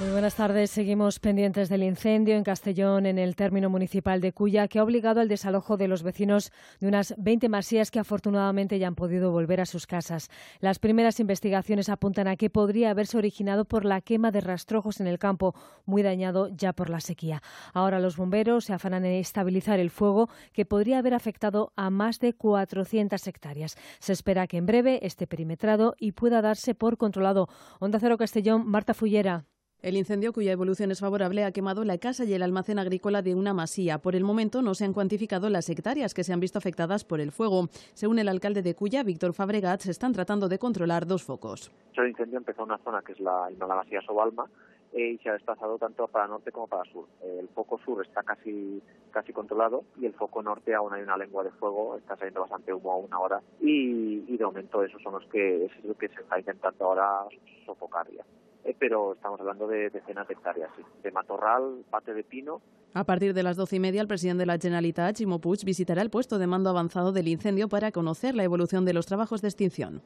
Muy buenas tardes. Seguimos pendientes del incendio en Castellón, en el término municipal de Cuya, que ha obligado al desalojo de los vecinos de unas 20 masías que afortunadamente ya han podido volver a sus casas. Las primeras investigaciones apuntan a que podría haberse originado por la quema de rastrojos en el campo, muy dañado ya por la sequía. Ahora los bomberos se afanan en estabilizar el fuego, que podría haber afectado a más de 400 hectáreas. Se espera que en breve esté perimetrado y pueda darse por controlado. Onda Cero Castellón, Marta Fullera. El incendio, cuya evolución es favorable, ha quemado la casa y el almacén agrícola de una masía. Por el momento no se han cuantificado las hectáreas que se han visto afectadas por el fuego. Según el alcalde de Cuya, Víctor Fabregat, se están tratando de controlar dos focos. El incendio empezó en una zona que es la, la masía Sobalma eh, y se ha desplazado tanto para norte como para sur. el foco sur está casi casi controlado y el foco norte aún hay una lengua de fuego, está saliendo bastante humo a una hora y, y de momento esos son los que es lo que se está intentando ahora sofocar ya. Eh, pero estamos hablando de decenas de hectáreas, de matorral, pate de pino a partir de las doce y media, el presidente de la Generalitat, Chimo Puig, visitará el puesto de mando avanzado del incendio para conocer la evolución de los trabajos de extinción.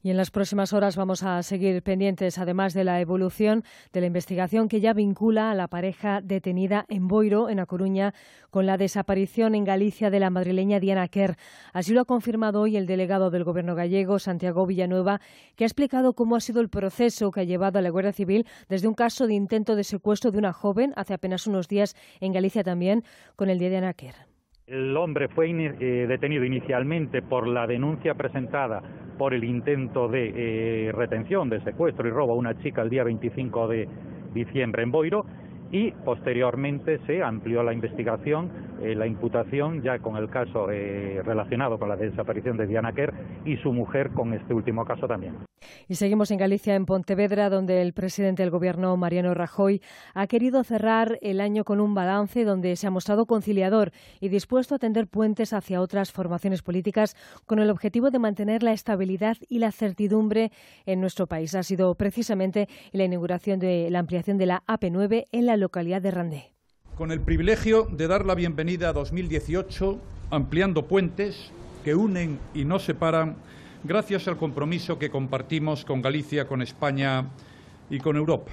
Y en las próximas horas vamos a seguir pendientes, además de la evolución de la investigación que ya vincula a la pareja detenida en Boiro, en A Coruña, con la desaparición en Galicia de la madrileña Diana Kerr. Así lo ha confirmado hoy el delegado del Gobierno gallego, Santiago Villanueva, que ha explicado cómo ha sido el proceso que ha llevado a la Guardia Civil desde un caso de intento de secuestro de una joven hace apenas unos días en en Galicia también con el día de Anaquer. El hombre fue eh, detenido inicialmente por la denuncia presentada por el intento de eh, retención, de secuestro y robo a una chica el día 25 de diciembre en Boiro y posteriormente se amplió la investigación, eh, la imputación ya con el caso relacionado con la desaparición de Diana Kerr y su mujer con este último caso también. Y seguimos en Galicia, en Pontevedra, donde el presidente del Gobierno, Mariano Rajoy, ha querido cerrar el año con un balance donde se ha mostrado conciliador y dispuesto a tender puentes hacia otras formaciones políticas con el objetivo de mantener la estabilidad y la certidumbre en nuestro país. Ha sido precisamente la inauguración de la ampliación de la AP9 en la localidad de Randé. Con el privilegio de dar la bienvenida a 2018, ampliando puentes que unen y no separan gracias al compromiso que compartimos con Galicia, con España y con Europa.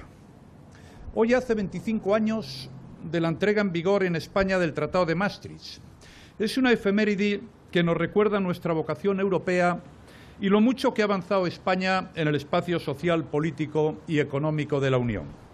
Hoy hace 25 años de la entrega en vigor en España del Tratado de Maastricht. Es una efeméride que nos recuerda nuestra vocación europea y lo mucho que ha avanzado España en el espacio social, político y económico de la Unión.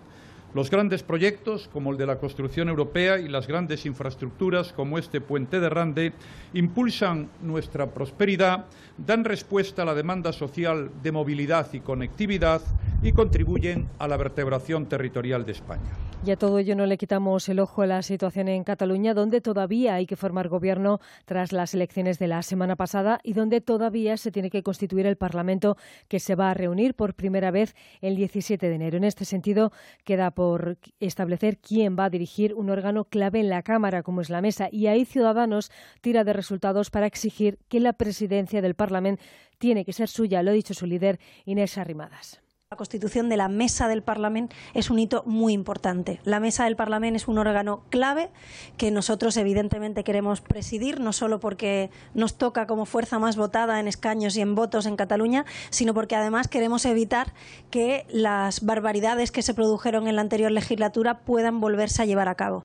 Los grandes proyectos, como el de la construcción europea y las grandes infraestructuras, como este puente de Rande, impulsan nuestra prosperidad, dan respuesta a la demanda social de movilidad y conectividad y contribuyen a la vertebración territorial de España. Y a todo ello no le quitamos el ojo a la situación en Cataluña, donde todavía hay que formar gobierno tras las elecciones de la semana pasada y donde todavía se tiene que constituir el Parlamento que se va a reunir por primera vez el 17 de enero. En este sentido, queda por establecer quién va a dirigir un órgano clave en la Cámara, como es la mesa, y ahí Ciudadanos tira de resultados para exigir que la presidencia del Parlamento tiene que ser suya, lo ha dicho su líder Inés Arrimadas. La constitución de la Mesa del Parlamento es un hito muy importante. La Mesa del Parlamento es un órgano clave que nosotros evidentemente queremos presidir, no solo porque nos toca como fuerza más votada en escaños y en votos en Cataluña, sino porque además queremos evitar que las barbaridades que se produjeron en la anterior legislatura puedan volverse a llevar a cabo.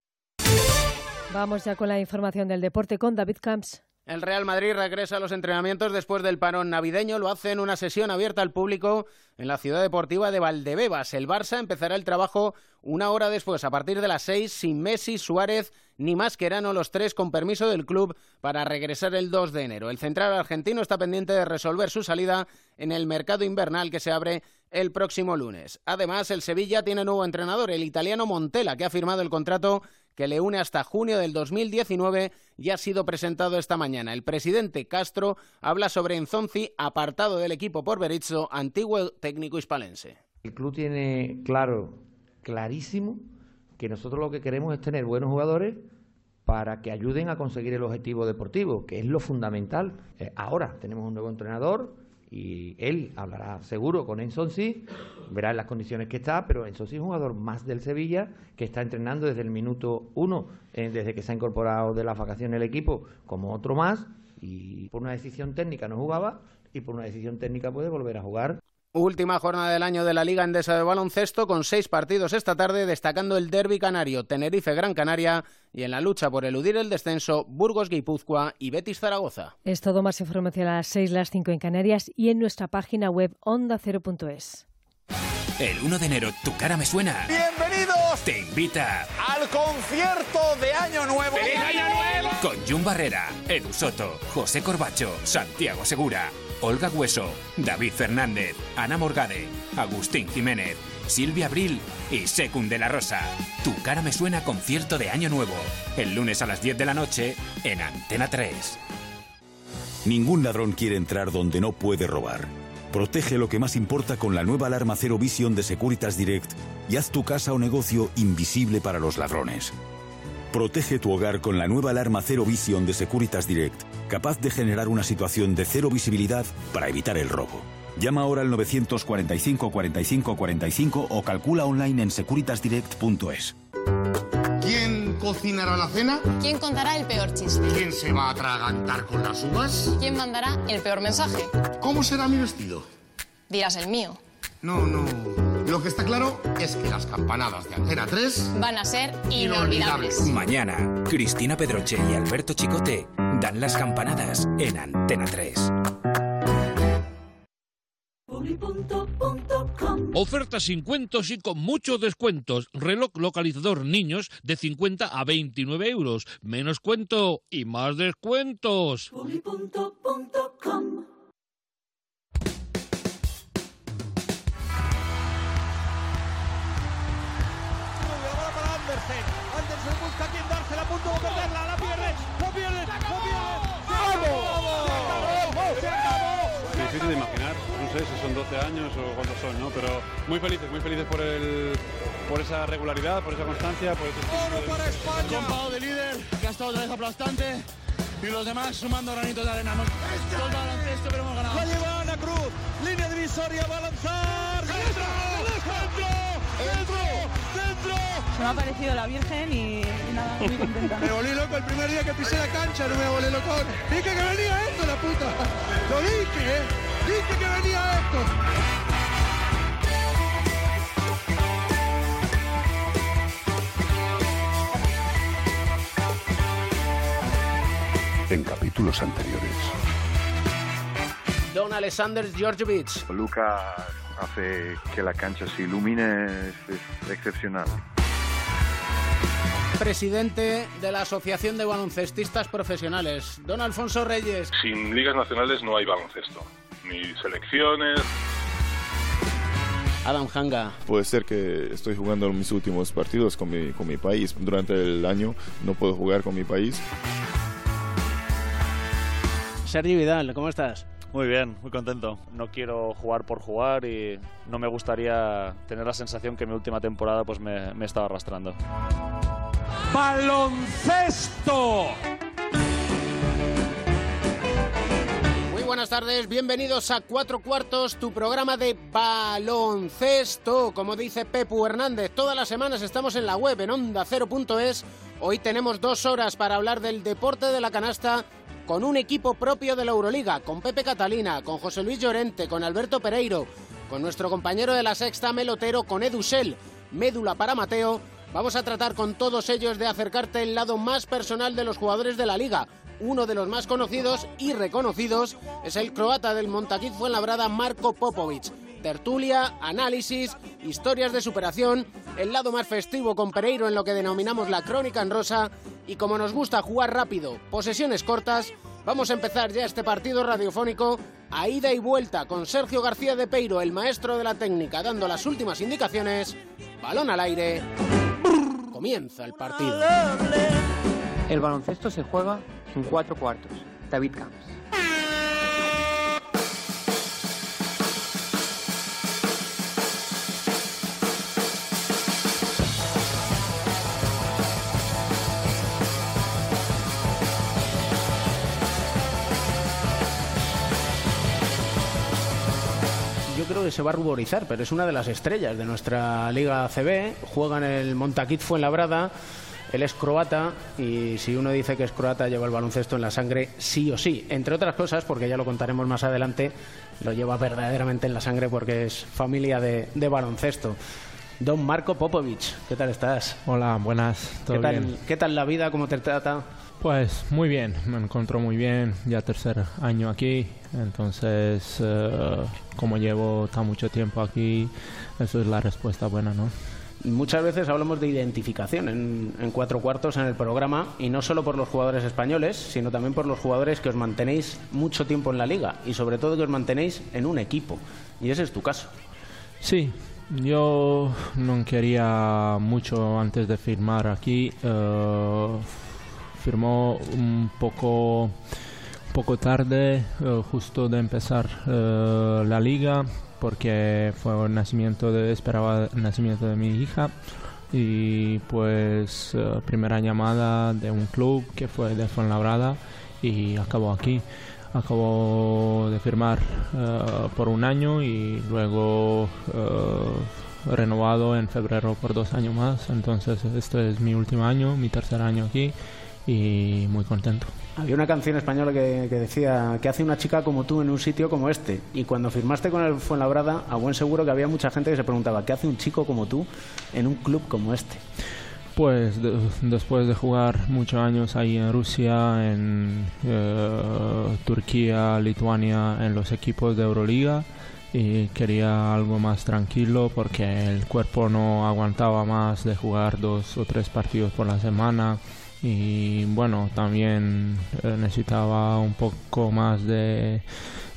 Vamos ya con la información del deporte con David Camps. El Real Madrid regresa a los entrenamientos después del parón navideño. Lo hace en una sesión abierta al público en la ciudad deportiva de Valdebebas. El Barça empezará el trabajo una hora después, a partir de las seis, sin Messi, Suárez ni Mascherano, los tres con permiso del club para regresar el 2 de enero. El central argentino está pendiente de resolver su salida en el mercado invernal que se abre el próximo lunes. Además, el Sevilla tiene nuevo entrenador, el italiano Montella, que ha firmado el contrato que le une hasta junio del 2019 y ha sido presentado esta mañana. El presidente Castro habla sobre Enzonzi, apartado del equipo por Berizzo, antiguo técnico hispalense. El club tiene claro, clarísimo, que nosotros lo que queremos es tener buenos jugadores para que ayuden a conseguir el objetivo deportivo, que es lo fundamental. Eh, ahora tenemos un nuevo entrenador y él hablará seguro con Enzo sí, verá en las condiciones que está, pero Enzo sí es un jugador más del Sevilla que está entrenando desde el minuto uno, eh, desde que se ha incorporado de las vacaciones el equipo, como otro más, y por una decisión técnica no jugaba y por una decisión técnica puede volver a jugar. Última jornada del año de la Liga Endesa de Baloncesto con seis partidos esta tarde, destacando el derby canario Tenerife-Gran Canaria y en la lucha por eludir el descenso Burgos-Guipúzcoa y Betis-Zaragoza. Es todo más información a las seis, las cinco en Canarias y en nuestra página web ondacero.es. El 1 de enero, tu cara me suena. ¡Bienvenidos! Te invita al concierto de Año Nuevo. ¡Feliz Año Nuevo! Con Jun Barrera, Edu Soto, José Corbacho, Santiago Segura, Olga Hueso, David Fernández, Ana Morgade, Agustín Jiménez, Silvia Abril y Secund de la Rosa. Tu cara me suena concierto de Año Nuevo. El lunes a las 10 de la noche en Antena 3. Ningún ladrón quiere entrar donde no puede robar. Protege lo que más importa con la nueva alarma Cero Vision de Securitas Direct y haz tu casa o negocio invisible para los ladrones. Protege tu hogar con la nueva alarma Cero Vision de Securitas Direct, capaz de generar una situación de cero visibilidad para evitar el robo. Llama ahora al 945 45 45 o calcula online en securitasdirect.es. ¿Quién cocinará la cena? ¿Quién contará el peor chiste? ¿Quién se va a atragantar con las uvas? ¿Quién mandará el peor mensaje? ¿Cómo será mi vestido? Dirás el mío. No, no. Lo que está claro es que las campanadas de Antena 3 van a ser inolvidables. Mañana, Cristina Pedroche y Alberto Chicote dan las campanadas en Antena 3. Ofertas sin cuentos y con muchos descuentos. Reloj localizador niños de 50 a 29 euros. Menos cuento y más descuentos. Andersen. Andersen busca a quien dársela, a punto de perderla, la pierde, la pierde, la pierde. ¡Se acabó! Es difícil de imaginar, no sé si son 12 años o cuántos son, ¿no? Pero muy felices, muy felices por, el, por esa regularidad, por esa constancia, por ese Oro para España. De líder, que ha estado otra vez aplastante. Y los demás sumando granitos de arena. Hemos todo el baloncesto, pero hemos ganado. La lleva Ana Cruz, línea divisoria, va a lanzar. ¡Dentro! ¡Dentro! ¡Dentro! Se me ha aparecido la Virgen y, y nada, muy contenta. Me volví loco el primer día que pisé la cancha, no me volé loco. Dije que venía esto, la puta. Lo dije, ¿eh? Dije que venía esto. En capítulos anteriores. Don Alexander Georgievich. Luca hace que la cancha se ilumine, es, es excepcional. Presidente de la Asociación de Baloncestistas Profesionales, don Alfonso Reyes. Sin ligas nacionales no hay baloncesto, ni selecciones. Adam Hanga. Puede ser que estoy jugando mis últimos partidos con mi, con mi país. Durante el año no puedo jugar con mi país. Sergi Vidal, ¿cómo estás? Muy bien, muy contento. No quiero jugar por jugar y no me gustaría tener la sensación que mi última temporada pues me, me estaba arrastrando. ¡Baloncesto! Muy buenas tardes, bienvenidos a Cuatro Cuartos, tu programa de baloncesto. Como dice Pepu Hernández, todas las semanas estamos en la web en onda0.es. Hoy tenemos dos horas para hablar del deporte de la canasta con un equipo propio de la Euroliga, con Pepe Catalina, con José Luis Llorente, con Alberto Pereiro, con nuestro compañero de la sexta Melotero, con Edu Sel, Médula para Mateo. Vamos a tratar con todos ellos de acercarte el lado más personal de los jugadores de la liga. Uno de los más conocidos y reconocidos es el croata del Montaquit Fuenlabrada, Marco Popovic. Tertulia, análisis, historias de superación, el lado más festivo con Pereiro en lo que denominamos la crónica en rosa y como nos gusta jugar rápido, posesiones cortas, vamos a empezar ya este partido radiofónico a ida y vuelta con Sergio García de Peiro, el maestro de la técnica, dando las últimas indicaciones. Balón al aire. Comienza el partido. El baloncesto se juega en cuatro cuartos. David Camps. Creo que se va a ruborizar, pero es una de las estrellas de nuestra Liga ACB. Juega en el Montaquit Fuenlabrada. Él es croata y si uno dice que es croata lleva el baloncesto en la sangre sí o sí. Entre otras cosas, porque ya lo contaremos más adelante, lo lleva verdaderamente en la sangre porque es familia de, de baloncesto. Don Marco Popovic, ¿qué tal estás? Hola, buenas. ¿todo ¿Qué tal, bien? ¿Qué tal la vida? ¿Cómo te trata? Pues muy bien, me encuentro muy bien, ya tercer año aquí, entonces eh, como llevo tan mucho tiempo aquí, eso es la respuesta buena, ¿no? Muchas veces hablamos de identificación en, en cuatro cuartos en el programa y no solo por los jugadores españoles, sino también por los jugadores que os mantenéis mucho tiempo en la liga y sobre todo que os mantenéis en un equipo. Y ese es tu caso. Sí, yo no quería mucho antes de firmar aquí, eh, firmó un poco, poco tarde, eh, justo de empezar eh, la liga, porque fue el nacimiento de, esperaba el nacimiento de mi hija y pues eh, primera llamada de un club que fue de Fuenlabrada y acabó aquí. Acabó de firmar por un año y luego renovado en febrero por dos años más. Entonces este es mi último año, mi tercer año aquí y muy contento. Había una canción española que, que decía ¿Qué hace una chica como tú en un sitio como este? Y cuando firmaste con el Fuenlabrada, a buen seguro que había mucha gente que se preguntaba ¿Qué hace un chico como tú en un club como este? Pues de- después de jugar muchos años ahí en Rusia, en eh, Turquía, Lituania, en los equipos de Euroliga, y quería algo más tranquilo porque el cuerpo no aguantaba más de jugar dos o tres partidos por la semana y bueno, también eh, necesitaba un poco más de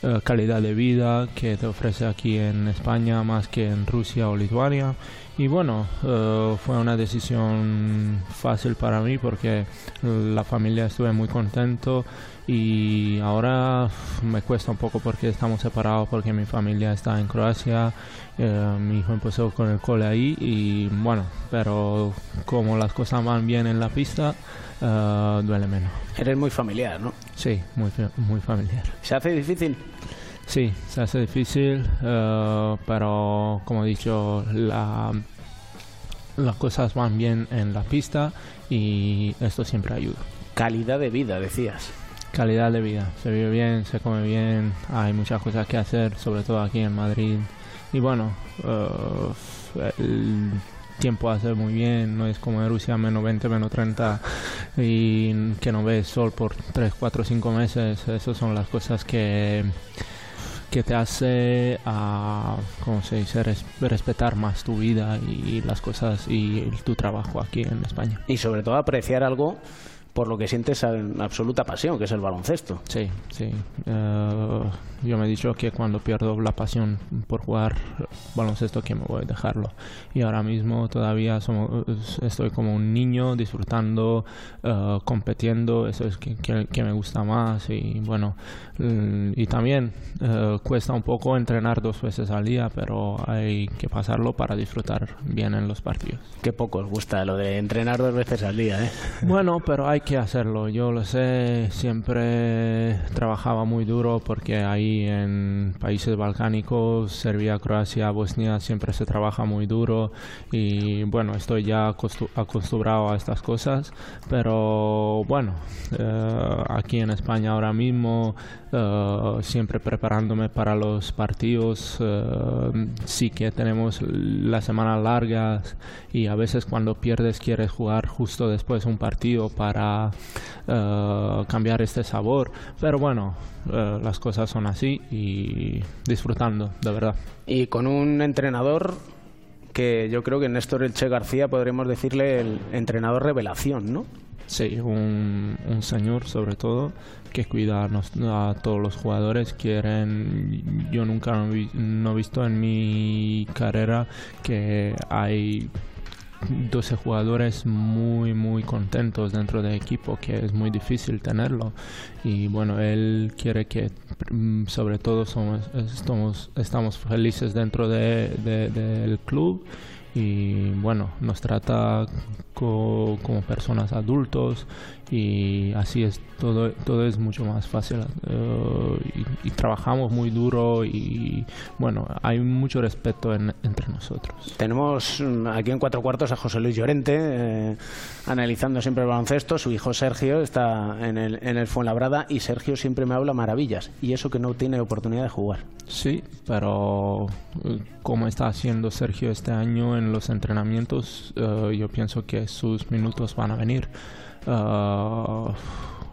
eh, calidad de vida que te ofrece aquí en España más que en Rusia o Lituania. Y bueno, eh, fue una decisión fácil para mí porque la familia estuve muy contento y ahora me cuesta un poco porque estamos separados porque mi familia está en Croacia, eh, mi hijo empezó con el cole ahí y bueno, pero como las cosas van bien en la pista, eh, duele menos. Eres muy familiar, ¿no? Sí, muy, muy familiar. ¿Se hace difícil? Sí, se hace difícil, eh, pero como he dicho, la, las cosas van bien en la pista y esto siempre ayuda. Calidad de vida, decías. Calidad de vida, se vive bien, se come bien, hay muchas cosas que hacer, sobre todo aquí en Madrid. Y bueno, eh, el tiempo hace muy bien, no es como en Rusia, menos 20, menos 30, y que no ves sol por 3, 4, 5 meses. Esas son las cosas que, que te hace, a, ¿cómo se dice?, Res- respetar más tu vida y las cosas y tu trabajo aquí en España. Y sobre todo apreciar algo por lo que sientes en absoluta pasión, que es el baloncesto. Sí, sí. Eh, yo me he dicho que cuando pierdo la pasión por jugar baloncesto que me voy a dejarlo. Y ahora mismo todavía somos, estoy como un niño disfrutando, eh, compitiendo, eso es que, que- que me gusta más. Y bueno, mm, y también eh, cuesta un poco entrenar dos veces al día, pero hay que pasarlo para disfrutar bien en los partidos. Qué poco os gusta lo de entrenar dos veces al día, ¿eh? Bueno, pero hay que hacerlo. Yo lo sé, siempre trabajaba muy duro porque ahí en países balcánicos, Serbia, Croacia, Bosnia, siempre se trabaja muy duro y bueno, estoy ya acostu- acostumbrado a estas cosas, pero bueno, eh, aquí en España ahora mismo, eh, siempre preparándome para los partidos, eh, sí que tenemos las semanas largas y a veces cuando pierdes quieres jugar justo después un partido para eh, cambiar este sabor, pero bueno, las cosas son así y disfrutando, de verdad. Y con un entrenador que yo creo que Néstor Elche García podríamos decirle el entrenador revelación, ¿no? Sí, un, un señor sobre todo que cuida a, todos los jugadores. Quieren, yo nunca no, he visto en mi carrera que hay 12 jugadores muy muy contentos dentro del equipo que es muy difícil tenerlo y bueno él quiere que sobre todo somos estamos, estamos felices dentro de- de- del club y bueno, nos trata como personas adultos y así es todo todo es mucho más fácil eh, y, trabajamos muy duro y bueno hay mucho respeto entre nosotros. Tenemos mm, aquí en cuatro cuartos a José Luis Llorente eh, analizando siempre el baloncesto. Su hijo Sergio está en el, en el Fuenlabrada y Sergio siempre me habla maravillas. Y eso que no tiene oportunidad de jugar. Sí pero eh, como está haciendo Sergio este año en los entrenamientos yo pienso que sus minutos van a venir uh,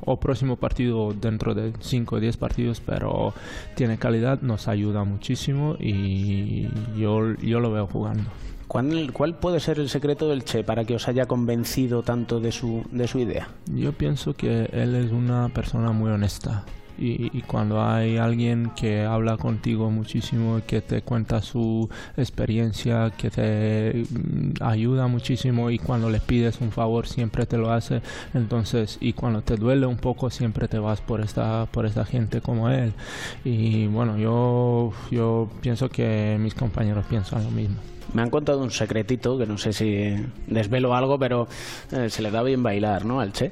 o próximo partido dentro de 5 o 10 partidos, pero tiene calidad, nos ayuda muchísimo y yo, yo lo veo jugando. ¿Cuál, ¿Cuál, puede ser el secreto del Che para que os haya convencido tanto de su, de su idea? Yo pienso que él es una persona muy honesta y, cuando hay alguien que habla contigo muchísimo, que te cuenta su experiencia, que te mm, ayuda muchísimo y cuando le pides un favor siempre te lo hace, entonces y cuando te duele un poco siempre te vas por esta por esta gente como él y bueno yo yo pienso que mis compañeros piensan lo mismo. Me han contado un secretito que no sé si desvelo algo, pero eh, se le da bien bailar, ¿no? Al Che.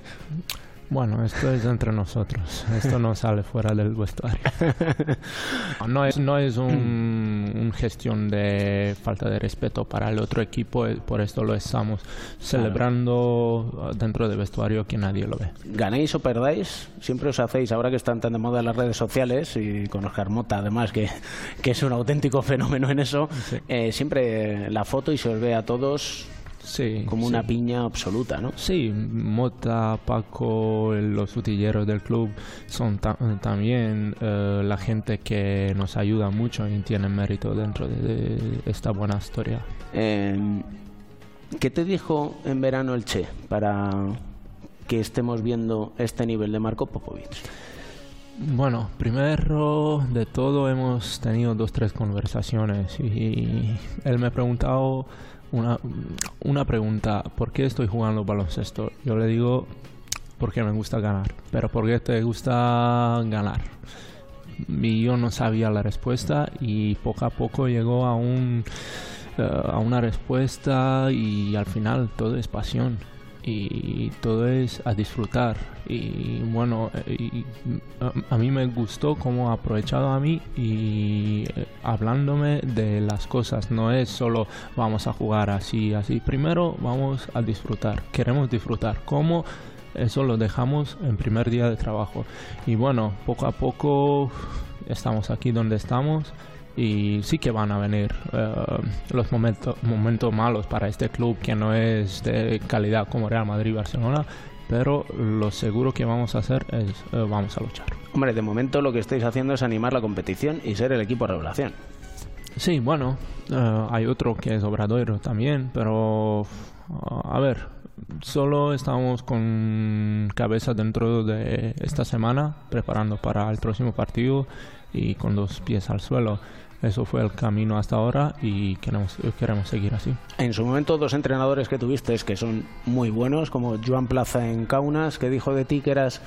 Bueno, esto es entre nosotros. Esto no sale fuera del vestuario. No es, no es un, gestión de falta de respeto para el otro equipo, eh, por esto lo estamos celebrando dentro del vestuario que nadie lo ve. Ganéis o perdáis, siempre os hacéis, ahora que están tan de moda las redes sociales y con Oscar Mota además, que, que es un auténtico fenómeno en eso, eh, siempre la foto y se os ve a todos Sí, como una piña absoluta, ¿no? Sí, Mota, Paco, los utilleros del club son también eh, la gente que nos ayuda mucho y tiene mérito dentro de, esta buena historia. Em, ¿Qué te dijo en verano el Che para que estemos viendo este nivel de Marco Popovic? Bueno, primero de todo hemos tenido dos, tres conversaciones y él me ha preguntado una, una pregunta, ¿por qué estoy jugando baloncesto? Yo le digo, porque me gusta ganar, pero ¿por qué te gusta ganar? Y yo no sabía la respuesta y poco a poco llegó a un eh, a una respuesta y al final todo es pasión y todo es a disfrutar. Y bueno eh, a, mí me gustó cómo ha aprovechado a mí y eh, hablándome de las cosas. No es solo vamos a jugar así así. Primero vamos a disfrutar. Queremos disfrutar. Cómo eso lo dejamos en primer día de trabajo. Y bueno poco a poco estamos aquí donde estamos y sí que van a venir eh, los momentos momentos malos para este club que no es de calidad como Real Madrid y Barcelona pero lo seguro que vamos a hacer es eh, vamos a luchar. Hombre de momento lo que estáis haciendo es animar la competición y ser el equipo de revelación. Sí bueno eh, hay otro que es Obradoiro también pero a ver solo estamos con cabeza dentro de esta semana preparando para el próximo partido y con dos pies al suelo eso fue el camino hasta ahora y queremos, queremos seguir así. En su momento, dos entrenadores que tuviste que son muy buenos, como Joan Plaza en Kaunas, que dijo de ti que eras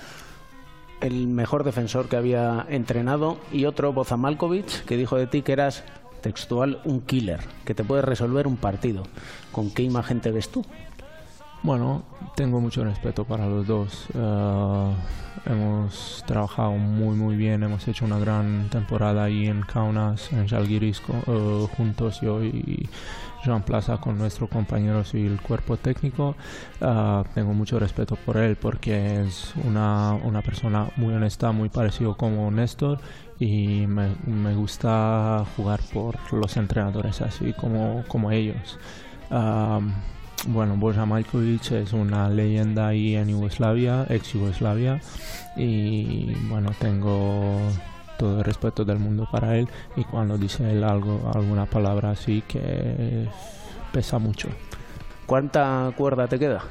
el mejor defensor que había entrenado, y otro, Boza Malkovich, que dijo de ti que eras textual un killer, que te puede resolver un partido. ¿Con qué imagen te ves tú? Bueno, tengo mucho respeto para los dos. Eh, hemos trabajado muy muy bien, hemos hecho una gran temporada ahí en Kaunas, en Jalgiris, uh, juntos yo y Jean Plaza con nuestros compañeros y el cuerpo técnico. Uh, tengo mucho respeto por él porque es una, una persona muy honesta, muy parecido como Néstor y me, me gusta jugar por los entrenadores así como, como ellos. Um, bueno, Boja Majkovic es una leyenda ahí en Yugoslavia, ex Yugoslavia, y bueno, tengo todo el respeto del mundo para él y cuando dice él algo, alguna palabra así que pesa mucho. ¿Cuánta cuerda te queda?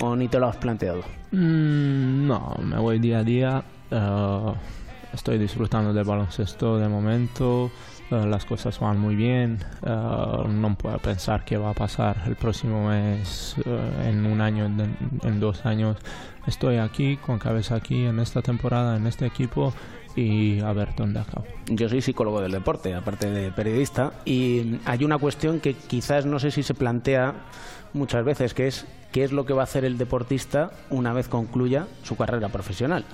¿O ni te lo has planteado? Mm, no, me voy día a día. Eh, estoy disfrutando del baloncesto de momento. Eh, las cosas van muy bien. Eh, no puedo pensar qué va a pasar el próximo mes, eh, en un año, en, dos años. Estoy aquí, con cabeza aquí, en esta temporada, en este equipo y a ver dónde acabo. Yo soy psicólogo del deporte, aparte de periodista, y hay una cuestión que quizás no sé si se plantea muchas veces, que es qué es lo que va a hacer el deportista una vez concluya su carrera profesional.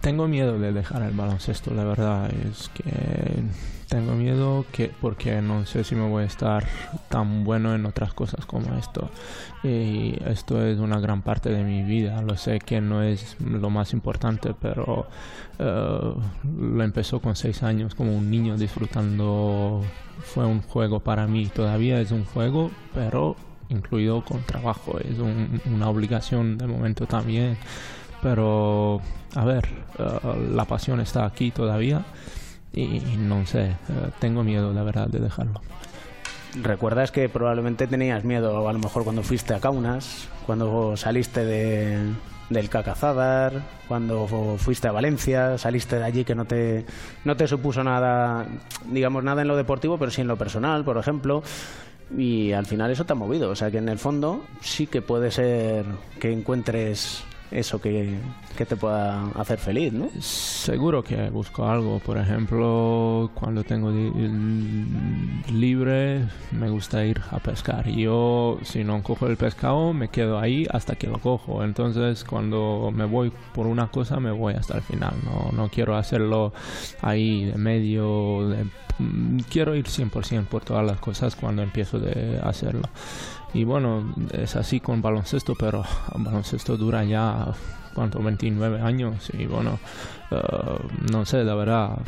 Tengo miedo de dejar el baloncesto, la verdad es que tengo miedo que porque no sé si me voy a estar tan bueno en otras cosas como esto. Y esto es una gran parte de mi vida. Lo sé que no es lo más importante, pero eh, lo empezó con seis años como un niño disfrutando. Fue un juego para mí. Todavía es un juego, pero incluido con trabajo. Es una obligación de momento también. Pero, a ver, eh, la pasión está aquí todavía y no sé, eh, tengo miedo, la verdad, de dejarlo. ¿Recuerdas que probablemente tenías miedo a lo mejor cuando fuiste a Kaunas, cuando saliste de, del Cacazadar, cuando fuiste a Valencia, saliste de allí que no te, no te supuso nada, digamos, nada en lo deportivo, pero sí en lo personal, por ejemplo? Y al final eso te ha movido, o sea que en el fondo sí que puede ser que encuentres eso que, te pueda hacer feliz, ¿no? Seguro que busco algo. Por ejemplo, cuando tengo libre, me gusta ir a pescar. Yo, si no cojo el pescado, me quedo ahí hasta que lo cojo. Entonces, cuando me voy por una cosa, me voy hasta el final. No, no quiero hacerlo ahí de medio. Mm, quiero ir 100% por todas las cosas cuando empiezo de hacerlo. Y bueno, es así con baloncesto, pero baloncesto dura ya, ¿cuánto? 29 años. Y bueno, eh, no sé, la verdad,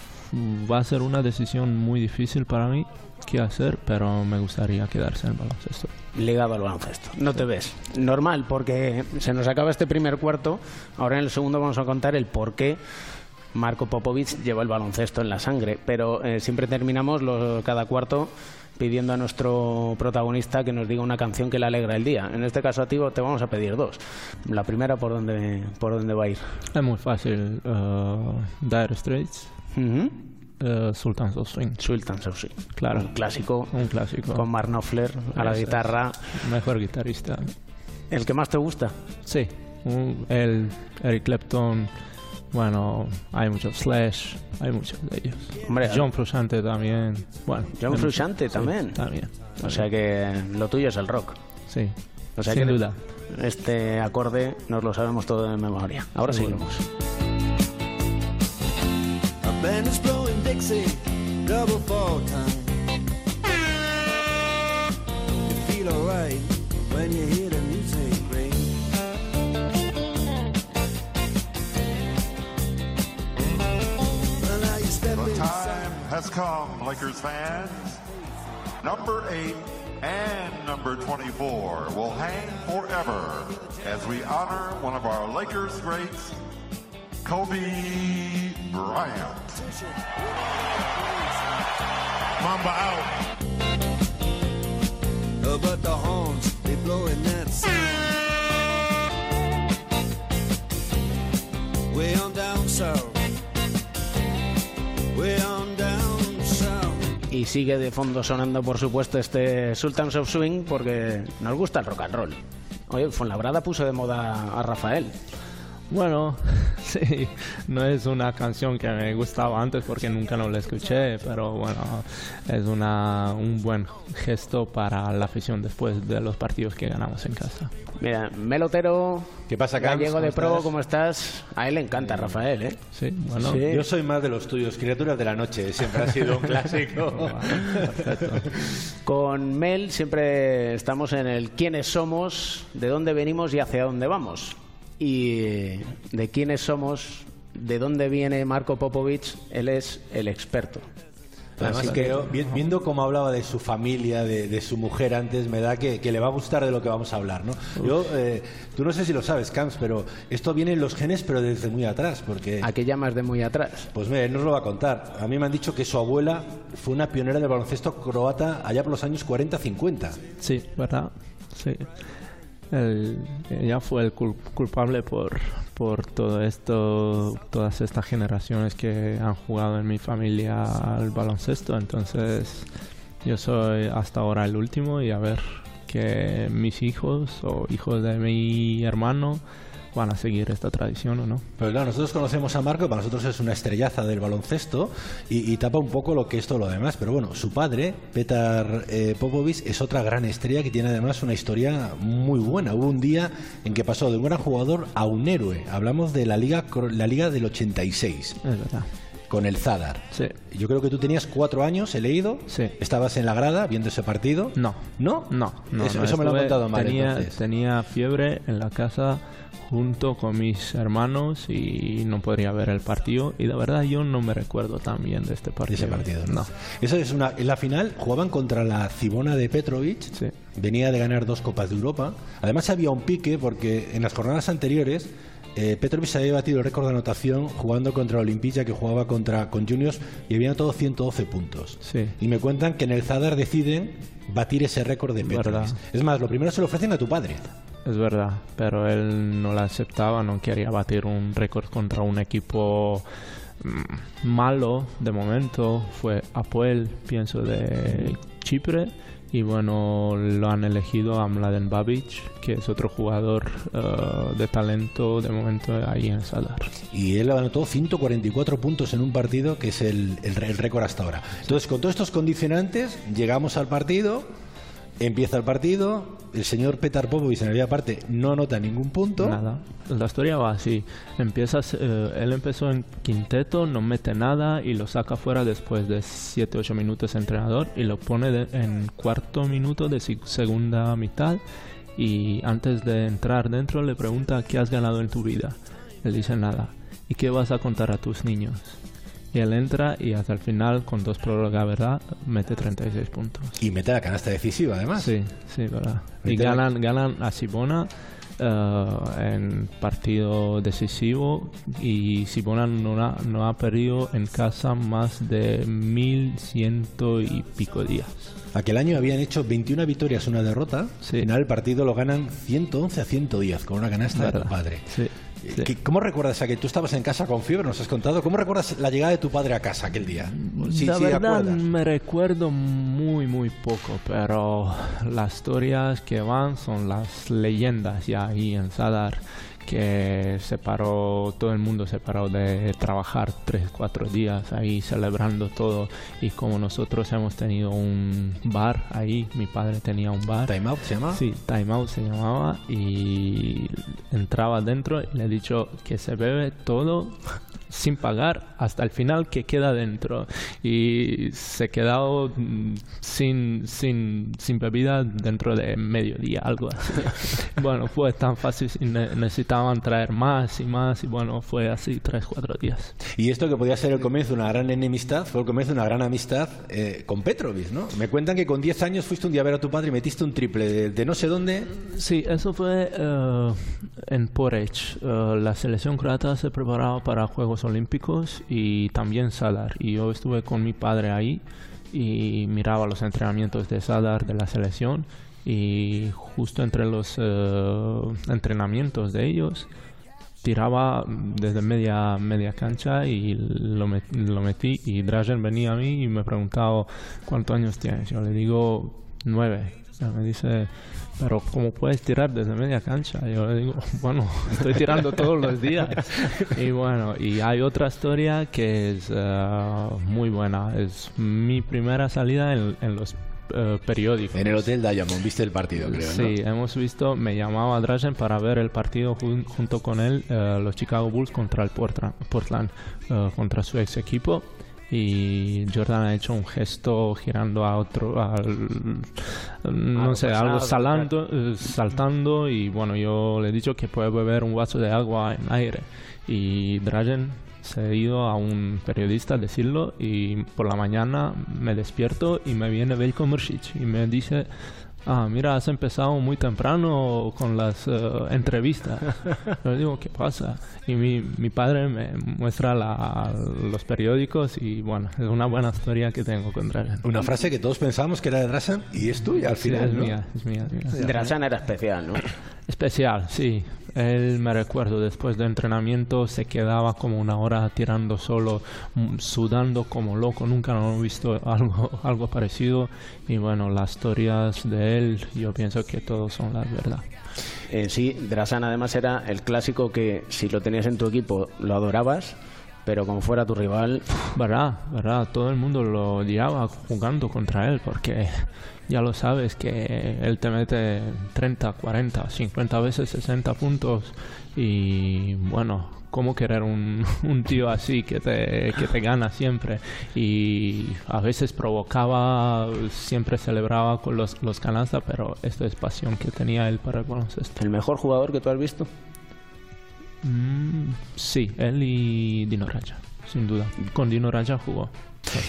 va a ser una decisión muy difícil para mí qué hacer, pero me gustaría quedarse en baloncesto. Ligado al baloncesto. No te ves. Normal, porque se nos acaba este primer cuarto. Ahora en el segundo vamos a contar el por qué Marco Popovic lleva el baloncesto en la sangre. Pero eh, siempre terminamos cada cuarto pidiendo a nuestro protagonista que nos diga una canción que le alegra el día. En este caso a ti te vamos a pedir dos. La primera, ¿por dónde, por dónde va a ir? Es muy fácil. Uh, Dire Straits. Uh, Sultans of Swing. Sultans of Swing. Claro. Un clásico. Un clásico. Con Mark Knopfler a la guitarra. Mejor guitarrista. ¿El que más te gusta? Sí. el Eric Clapton bueno, hay muchos Slash, hay muchos de ellos. Hombre, John Frusciante también. Bueno, John Frusciante también. también. O sea que lo tuyo es el rock. Sí. O sea Sin que duda. Este acorde nos lo sabemos todo de memoria. Ahora Seguro. seguimos. Dixie, has come, Lakers fans. Number 8 and number 24 will hang forever as we honor one of our Lakers greats, Kobe Bryant. Mamba out. But the horns, they blowing that sound. Way on Y sigue de fondo sonando, por supuesto, este Sultans of Swing porque nos gusta el rock and roll. Oye, Fonlabrada puso de moda a Rafael. Bueno, sí, no es una canción que me gustaba antes porque nunca no la escuché, pero bueno, es una, un buen gesto para la afición después de los partidos que ganamos en casa. Mira, Melotero, ¿Qué pasa, Camps? gallego de ¿Cómo pro? ¿cómo estás? A él le encanta Rafael, ¿eh? Sí, bueno. Sí. Yo soy más de los tuyos, criaturas de la noche, siempre ha sido un clásico. Con Mel siempre estamos en el quiénes somos, de dónde venimos y hacia dónde vamos. Y de quiénes somos, de dónde viene Marco Popovic, él es el experto. Además, Así que creo, viendo cómo hablaba de su familia, de, de su mujer antes, me da que, que le va a gustar de lo que vamos a hablar, ¿no? Yo, eh, tú no sé si lo sabes, Camps, pero esto viene en los genes, pero desde muy atrás, porque... ¿a qué llamas de muy atrás? Pues mira, él nos lo va a contar. A mí me han dicho que su abuela fue una pionera del baloncesto croata allá por los años 40-50. Sí, ¿verdad? Sí. Él- ella fue el cul- culpable por, por todo esto, todas estas generaciones que han jugado en mi familia al baloncesto. Entonces, yo soy hasta ahora el último y a ver que mis hijos o hijos de mi hermano van a seguir esta tradición o no. Pero claro, nosotros conocemos a Marco, para nosotros es una estrellaza del baloncesto y, y tapa un poco lo que es todo lo demás. Pero bueno, su padre, Petar eh, Popovic, es otra gran estrella que tiene además una historia muy buena. Hubo un día en que pasó de un gran jugador a un héroe. Hablamos de la liga, la liga del 86. Es verdad. Con el Zadar. Sí. Yo creo que tú tenías cuatro años, he leído. Sí. ¿Estabas en la grada viendo ese partido? No. ¿No? No, no. Eso, no, eso me lo han contado mal. Tenía, entonces. tenía fiebre en la casa junto con mis hermanos y no podría ver el partido. Y la verdad yo no me recuerdo tan bien de este de partido. ese partido. No. Eso es una. En la final jugaban contra la Cibona de Petrovic. Venía de ganar dos Copas de Europa. Además había un pique porque en las jornadas anteriores eh, Petrovic había batido el récord de anotación jugando contra Olimpija que jugaba contra con Juniors y había anotado 112 puntos. Sí. Y me cuentan que en el Zadar deciden batir ese récord de Petrovic. Es más, lo primero se lo ofrecen a tu padre. Es verdad, pero él no la aceptaba, no quería batir un récord contra un equipo mm, malo de momento. Fue Apoel, pienso, de Chipre. Y bueno, lo han elegido a Mladen Babic, que es otro jugador eh, de talento de momento ahí en Sadar. Y él anotó 144 puntos en un partido, que es el, el récord hasta ahora. Entonces, con todos estos condicionantes, llegamos al partido, empieza el partido, el señor Petar Popovic en la primera parte no anota ningún punto. Nada. La historia va así. Empiezas, eh, él empezó en quinteto, no mete nada y lo saca fuera después de 7-8 minutos entrenador y lo pone en cuarto minuto de segunda mitad y antes de entrar dentro le pregunta qué has ganado en tu vida. Él dice nada. ¿Y qué vas a contar a tus niños? Y él entra y hasta el final, con dos prórrogas, ¿verdad? Mete 36 puntos. Y mete la canasta decisiva, además. Sí, sí, verdad. Y la- ganan, ganan a Sibona eh, en partido decisivo y Sibona no ha, no ha perdido en casa más de 1100 y pico días. Aquel año habían hecho 21 victorias, una derrota. Al final el partido lo ganan 111 a 110 con una canasta de tu padre. Sí. ¿Qué- ¿Cómo recuerdas a que tú estabas en casa con fiebre, nos has contado? ¿Cómo recuerdas la llegada de tu padre a casa aquel día? Sí, la sí, verdad acuerdas. me recuerdo muy muy poco, pero las historias que van son las leyendas ya ahí en Sadar que se paró, todo el mundo se paró de trabajar tres, cuatro días ahí celebrando todo y como nosotros hemos tenido un bar ahí, mi padre tenía un bar. ¿Time Out se llama? Sí, Time Out se llamaba y entraba dentro y le he dicho que se bebe todo sin pagar hasta el final que queda dentro y se quedado mm, sin, sin, sin bebida dentro de mediodía, algo así. bueno, fue tan fácil y ne- necesitaban traer más y más y bueno, fue así tres, cuatro días. Y esto que podía ser el comienzo de una gran enemistad, fue el comienzo de una gran amistad eh, con Petrovic, ¿no? Me cuentan que con 10 años fuiste un día a ver a tu padre y metiste un triple de, de no sé dónde. Sí, eso fue eh, en Porech. Eh, la selección croata se preparaba para Juegos Olímpicos y también Sadar. Y yo estuve con mi padre ahí y miraba los entrenamientos de Sadar de la selección. Y justo entre los eh, entrenamientos de ellos, tiraba desde media media cancha y lo, met- lo metí. Y Dražen venía a mí y me preguntaba cuántos años tienes yo le digo nueve Y me dice pero cómo puedes tirar desde media cancha yo le digo bueno estoy tirando todos los días y bueno y hay otra historia que es eh, muy buena. Es mi primera salida en, en los eh, periódicos En el Hotel Diamond, viste el partido, creo, ¿no? Sí, hemos visto, me llamaba Drazen para ver el partido jun- junto con él, eh, los Chicago Bulls contra el Portra- Portland, eh, contra su ex equipo. Y Jordan ha hecho un gesto girando a otro, al, no Algo sé, pasado, algo salando, saltando. Y bueno, yo le he dicho que puede beber un vaso de agua en aire. Y Drazen se ha ido a un periodista a decirlo y por la mañana me despierto y me viene Veljko Mršić y me dice ah mira has empezado muy temprano con las eh, entrevistas yo le digo qué pasa y mi, mi padre me muestra la- los periódicos y bueno es una buena historia que tengo con Dragan Una frase que todos pensábamos que era de Drasan y es tuya al Sí, final, es ¿no? mía, es mía, es mía. Drasan era especial, ¿no? Especial, sí. Él me recuerdo, después de entrenamiento se quedaba como una hora tirando solo, mm, sudando como loco. Nunca lo he visto algo, algo parecido. Y bueno, las historias de él, yo pienso que todos son las verdad. Eh, sí, Drasan además era el clásico que si lo tenías en tu equipo lo adorabas, pero como fuera tu rival... Verdad, verdad, todo el mundo lo odiaba jugando contra él porque ya lo sabes que él te mete 30, 40, 50 veces 60 puntos y bueno, ¿cómo querer un, un tío así que te, que te gana siempre? Y a veces provocaba, siempre celebraba con los, los canastas, pero esto es pasión que tenía él para el baloncesto. ¿El mejor jugador que tú has visto? Mm, sí, él y Dino Raja, sin duda. Con Dino Raja jugó.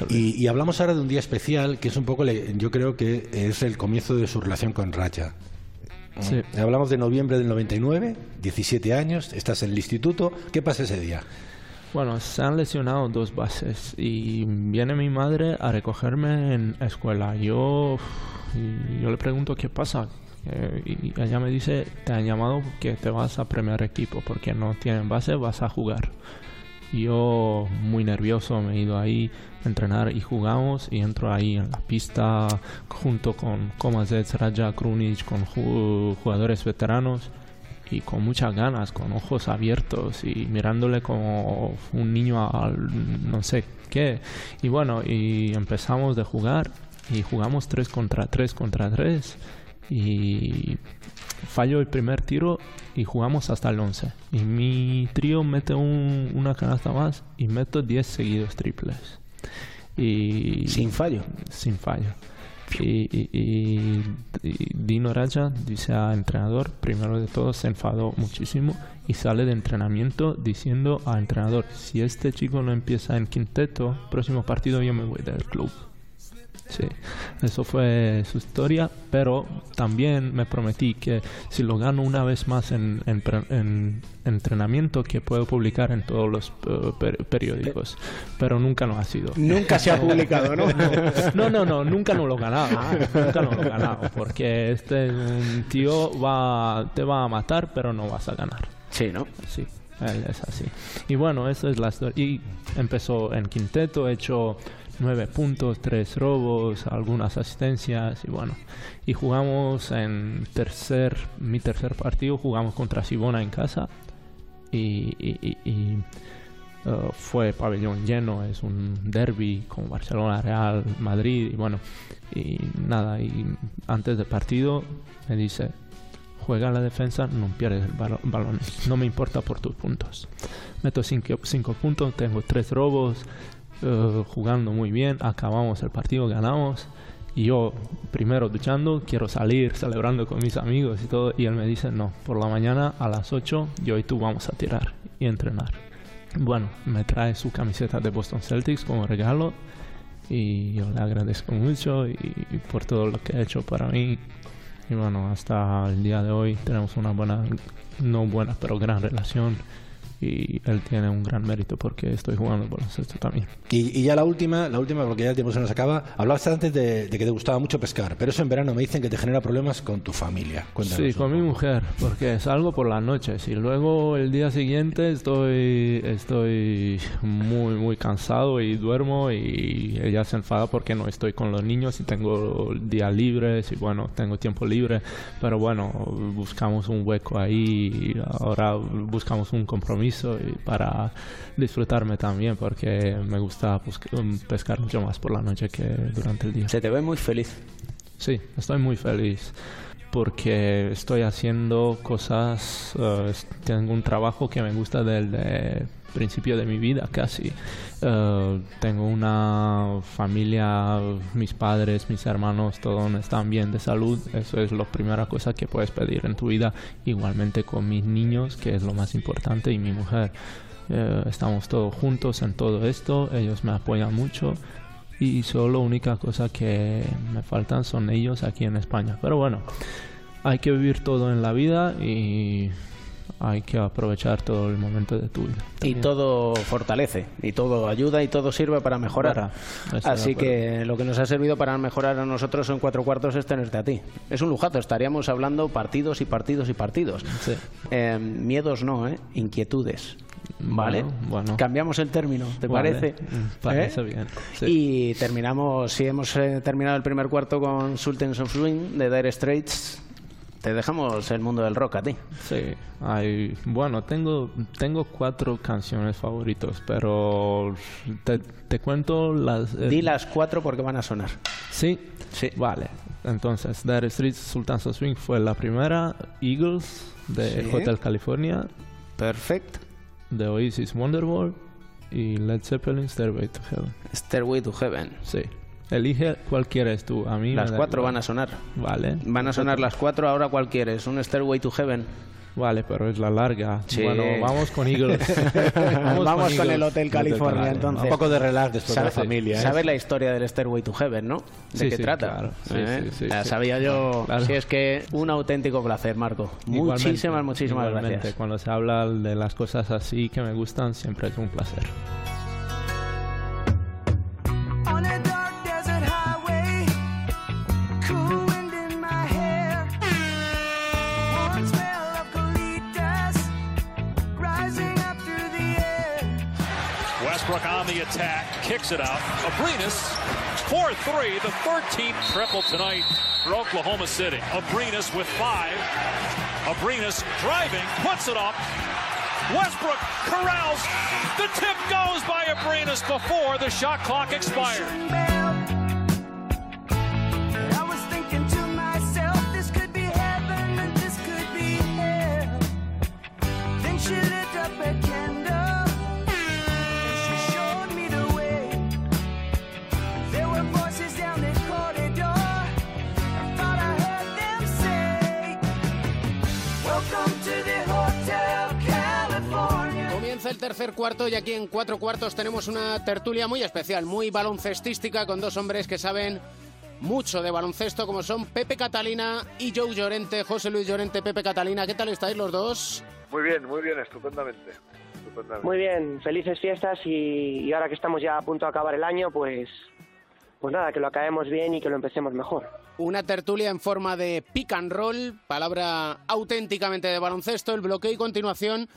Y, y hablamos ahora de un día especial que es un poco, le- yo creo que es el comienzo de su relación con Racha. Sí. Hablamos de noviembre del 99, 17 años, estás en el instituto. ¿Qué pasa ese día? Bueno, se han lesionado dos bases y viene mi madre a recogerme en escuela. Yo, y yo le pregunto qué pasa Eh, y ella me dice, te han llamado que te vas a primer equipo porque no tienen base, vas a jugar. Y Yo muy nervioso me he ido ahí a entrenar y jugamos y entro ahí en la pista junto con Komazet, Raja, Krunic, con ju- jugadores veteranos y con muchas ganas, con ojos abiertos y mirándole como un niño al no sé qué. Y bueno, y empezamos de jugar y jugamos 3 contra 3 contra 3 y fallo el primer tiro y jugamos hasta el 11. Y mi trío mete un- una canasta más y meto 10 seguidos triples. Y sin fallo. Sin fallo. Y, y- y- y Dino Raja dice al entrenador, primero de todo se enfadó muchísimo y sale de entrenamiento diciendo al entrenador, si este chico no empieza en quinteto, próximo partido yo me voy del club. Sí, eso fue su historia, pero también me prometí que si lo gano una vez más en, en pre- en entrenamiento, que puedo publicar en todos los eh, per- periódicos, pero nunca no ha sido. Nunca se ha publicado, ¿no? No, no, no, nunca no lo he ganado, nunca no lo he ganado, porque este un tío va, te va a matar, pero no vas a ganar. Sí, ¿no? Sí, él es así. Y bueno, esa es la historia. Y empezó en quinteto, he hecho nueve puntos, tres robos, algunas asistencias y bueno. Y jugamos en tercer, mi tercer partido, jugamos contra Sibona en casa y, y- uh, fue pabellón lleno, es un derby con Barcelona, Real, Madrid y bueno. Y nada, y antes del partido me dice, juega la defensa, no pierdes el balón. No me importa por tus puntos. Meto cinco, cinco puntos, tengo tres robos, eh, jugando muy bien, acabamos el partido, ganamos. Y yo, primero duchando, quiero salir, celebrando con mis amigos y todo. Y él me dice, no, por la mañana a las 8 yo y tú vamos a tirar y entrenar. Bueno, me trae su camiseta de Boston Celtics como regalo. Y yo le agradezco mucho y, y por todo lo que ha hecho para mí. Y bueno, hasta el día de hoy tenemos una buena, no buena, pero gran relación. Y él tiene un gran mérito porque estoy jugando baloncesto también. Y, y ya la última, la última, porque ya el tiempo se nos acaba. Hablabas antes de, de que te gustaba mucho pescar, pero eso en verano me dicen que te genera problemas con tu familia. Cuéntanos. Sí, con mi mujer, porque salgo por las noches y luego el día siguiente estoy, estoy muy, muy cansado y duermo y ella se enfada porque no estoy con los niños y tengo días libres y bueno, tengo tiempo libre, pero bueno, buscamos un hueco ahí ahora buscamos un compromiso y para disfrutarme también porque me gusta busca- pescar mucho más por la noche que durante el día. Se te ve muy feliz. Sí, estoy muy feliz porque estoy haciendo cosas, eh, tengo un trabajo que me gusta desde principio de mi vida casi. Eh, tengo una familia, mis padres, mis hermanos, todos están bien de salud. Eso es la primera cosa que puedes pedir en tu vida. Igualmente con mis niños, que es lo más importante, y mi mujer. Eh, estamos todos juntos en todo esto, ellos me apoyan mucho y solo única cosa que me faltan son ellos aquí en España. Pero bueno, hay que vivir todo en la vida y hay que aprovechar todo el momento de tu vida. Y todo fortalece, y todo ayuda, y todo sirve para mejorar. Para, Así que lo que nos ha servido para mejorar a nosotros en cuatro cuartos es tenerte a ti. Es un lujazo, estaríamos hablando partidos y partidos y partidos. Eh, miedos no, ¿eh? Inquietudes. ¿Vale? Bueno, bueno. Cambiamos el término, ¿te Vale, parece? mm, parece ¿Eh? bien, sí. Y terminamos, si hemos eh, terminado el primer cuarto con Sultans of Swing de Dire Straits. Te dejamos el mundo del rock a ti. Sí, hay, bueno, tengo, tengo cuatro canciones favoritos, pero te, te cuento las... eh, Di las cuatro porque van a sonar. Sí, sí. Vale. Entonces, Dire Streets Sultans of Swing fue la primera. Eagles de Sí. Hotel California. Perfecto. De Oasis Wonderwall. Y Led Zeppelin Stairway to Heaven. Stairway to Heaven. Sí. Elige cuál quieres tú. A mí Las cuatro igual. van a sonar. Vale. Van a sonar las cuatro, ahora cuál quieres. ¿Un Stairway to Heaven? Vale, pero es la larga. Sí. Bueno, vamos con Eagles. Vamos, con, Eagles. el Hotel California, entonces. Un poco de relax después de la ¿Sabes- familia. ¿eh? ¿Sabes la historia del Stairway to Heaven, no? ¿De Sí, qué sí, trata? claro. Sí, ¿Eh? sí, sí, sí. sabía yo. Claro. Si es que un auténtico placer, Marco. Igualmente, Muchísimas, muchísimas igualmente. gracias. Cuando se habla de las cosas así que me gustan, siempre es un placer. Attack, kicks it out. Abrinas, 4-3, the 13th triple tonight for Oklahoma City. Abrinas with five. Abrinas driving, puts it up. Westbrook corrals. The tip goes by Abrinas before the shot clock expired. El tercer cuarto y aquí en cuatro cuartos tenemos una tertulia muy especial, muy baloncestística, con dos hombres que saben mucho de baloncesto, como son Pepe Catalina y Joe Llorente. José Luis Llorente, Pepe Catalina, ¿qué tal estáis los dos? Muy bien, muy bien, estupendamente. estupendamente. Muy bien, felices fiestas y, y ahora que estamos ya a punto de acabar el año, pues, pues nada, que lo acabemos bien y que lo empecemos mejor. Una tertulia en forma de pick and roll, palabra auténticamente de baloncesto, el bloqueo y continuación.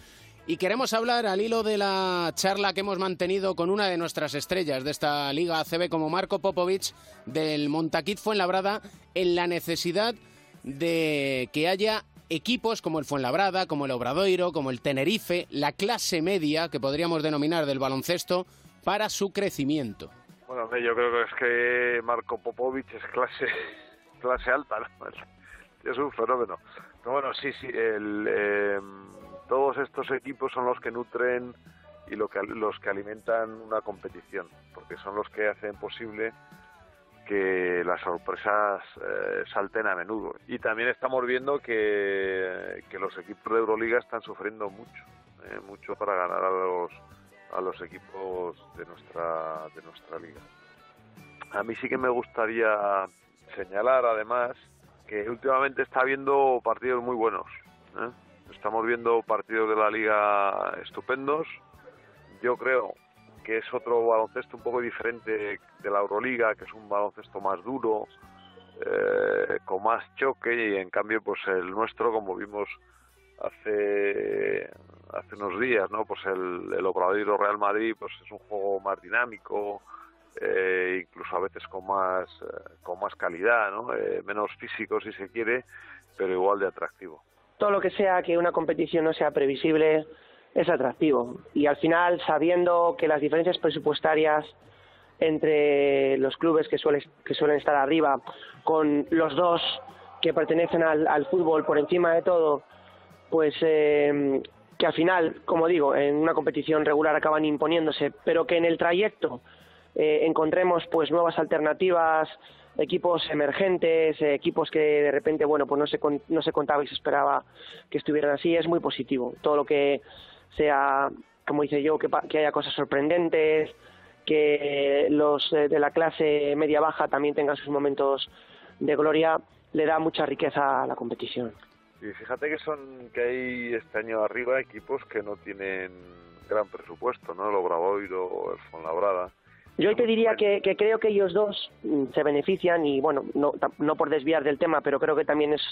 Y queremos hablar al hilo de la charla que hemos mantenido con una de nuestras estrellas de esta Liga ACB como Marco Popovic del Montaquit Fuenlabrada en la necesidad de que haya equipos como el Fuenlabrada, como el Obradoiro, como el Tenerife, la clase media que podríamos denominar del baloncesto para su crecimiento. Bueno, yo creo que es que Marco Popovic es clase clase alta, ¿no? es un fenómeno. Pero bueno, sí, sí, el, eh, todos estos equipos son los que nutren y lo que, los que alimentan una competición, porque son los que hacen posible que las sorpresas eh, salten a menudo. Y también estamos viendo que, los equipos de Euroliga están sufriendo mucho, eh, mucho para ganar a los a los equipos de nuestra de nuestra liga. A mí sí que me gustaría señalar además que últimamente está habiendo partidos muy buenos. ¿eh? Estamos viendo partidos de la liga estupendos. Yo creo que es otro baloncesto un poco diferente de la Euroliga, que es un baloncesto más duro, eh, con más choque y en cambio pues el nuestro, como vimos hace hace unos días, ¿no? Pues el, el Obradoiro Real Madrid pues es un juego más dinámico, eh, incluso a veces con más eh, con más calidad, ¿no? Eh, menos físico si se quiere, pero igual de atractivo. Todo lo que sea que una competición no sea previsible es atractivo. Y al final, sabiendo que las diferencias presupuestarias entre los clubes que, suele- que suelen estar arriba, con los dos que pertenecen al, al fútbol por encima de todo, pues eh, que al final, como digo, en una competición regular acaban imponiéndose, pero que en el trayecto eh, encontremos pues nuevas alternativas, equipos emergentes, equipos que de repente, bueno, pues no se, no se contaba y se esperaba que estuvieran así, es muy positivo. Todo lo que sea, como dice yo, que, que haya cosas sorprendentes, que los de la clase media-baja también tengan sus momentos de gloria, le da mucha riqueza a la competición. Y fíjate que son que hay este año arriba equipos que no tienen gran presupuesto, ¿no? El Obradoiro, el Fonlabrada. Yo te diría que, que creo que ellos dos mm, se benefician y bueno, no, no por desviar del tema, pero creo que también es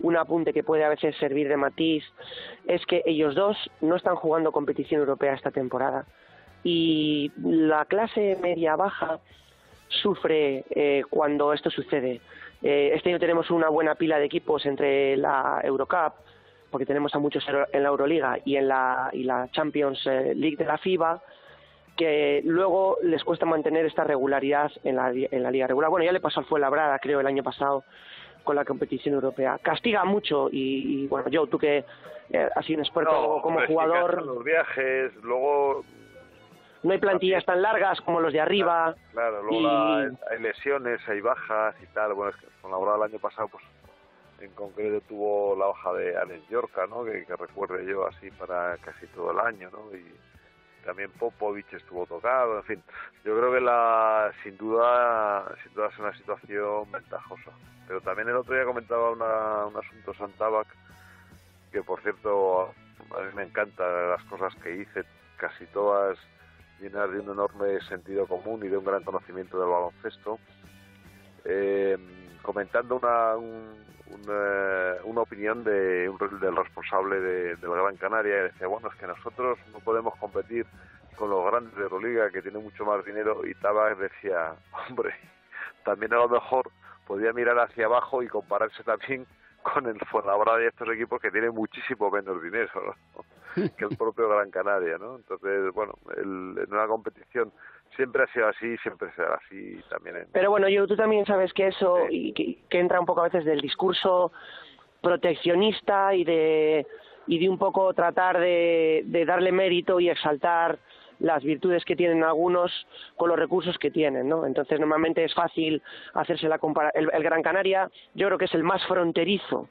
un apunte que puede a veces servir de matiz, es que ellos dos no están jugando competición europea esta temporada y la clase media baja sufre eh, cuando esto sucede. Eh, este año tenemos una buena pila de equipos entre la Eurocup, porque tenemos a muchos en la Euroliga y en la, y la Champions eh, League de la FIBA, que luego les cuesta mantener esta regularidad en la, en la liga regular. Bueno, ya le pasó al Fuenlabrada, creo, el año pasado con la competición europea. Castiga mucho y, y, bueno, Joe, tú que eh, has sido un experto No, como jugador, los viajes, luego no hay plantillas tan largas como los de arriba. Claro, luego Y- la- hay lesiones, hay bajas y tal. Bueno, es que con la del año pasado, pues en concreto tuvo la baja de Alex Yorka, ¿no? Que, que recuerde yo así para casi todo el año, ¿no? Y también Popovich estuvo tocado, en fin. Yo creo que la, sin duda, sin duda es una situación ventajosa. Pero también el otro día comentaba una, un asunto Santabac, que por cierto a mí me encantan las cosas que hice, casi todas llenas de un enorme sentido común y de un gran conocimiento del baloncesto, eh, comentando una, un- una, una opinión de, un, del responsable de, del Gran Canaria, decía, bueno, es que nosotros no podemos competir con los grandes de Euroliga que tienen mucho más dinero y Tabak decía, hombre, también a lo mejor podría mirar hacia abajo y compararse también con el Fuenlabrada y estos equipos que tienen muchísimo menos dinero. que el propio Gran Canaria, ¿no? Entonces, bueno, el- en una competición siempre ha sido así, siempre será así también en, Pero bueno, yo tú también sabes que eso y que, que entra un poco a veces del discurso proteccionista y de y de un poco tratar de, de darle mérito y exaltar las virtudes que tienen algunos con los recursos que tienen, ¿no? Entonces normalmente es fácil hacerse la comparación. El, el Gran Canaria yo creo que es el más fronterizo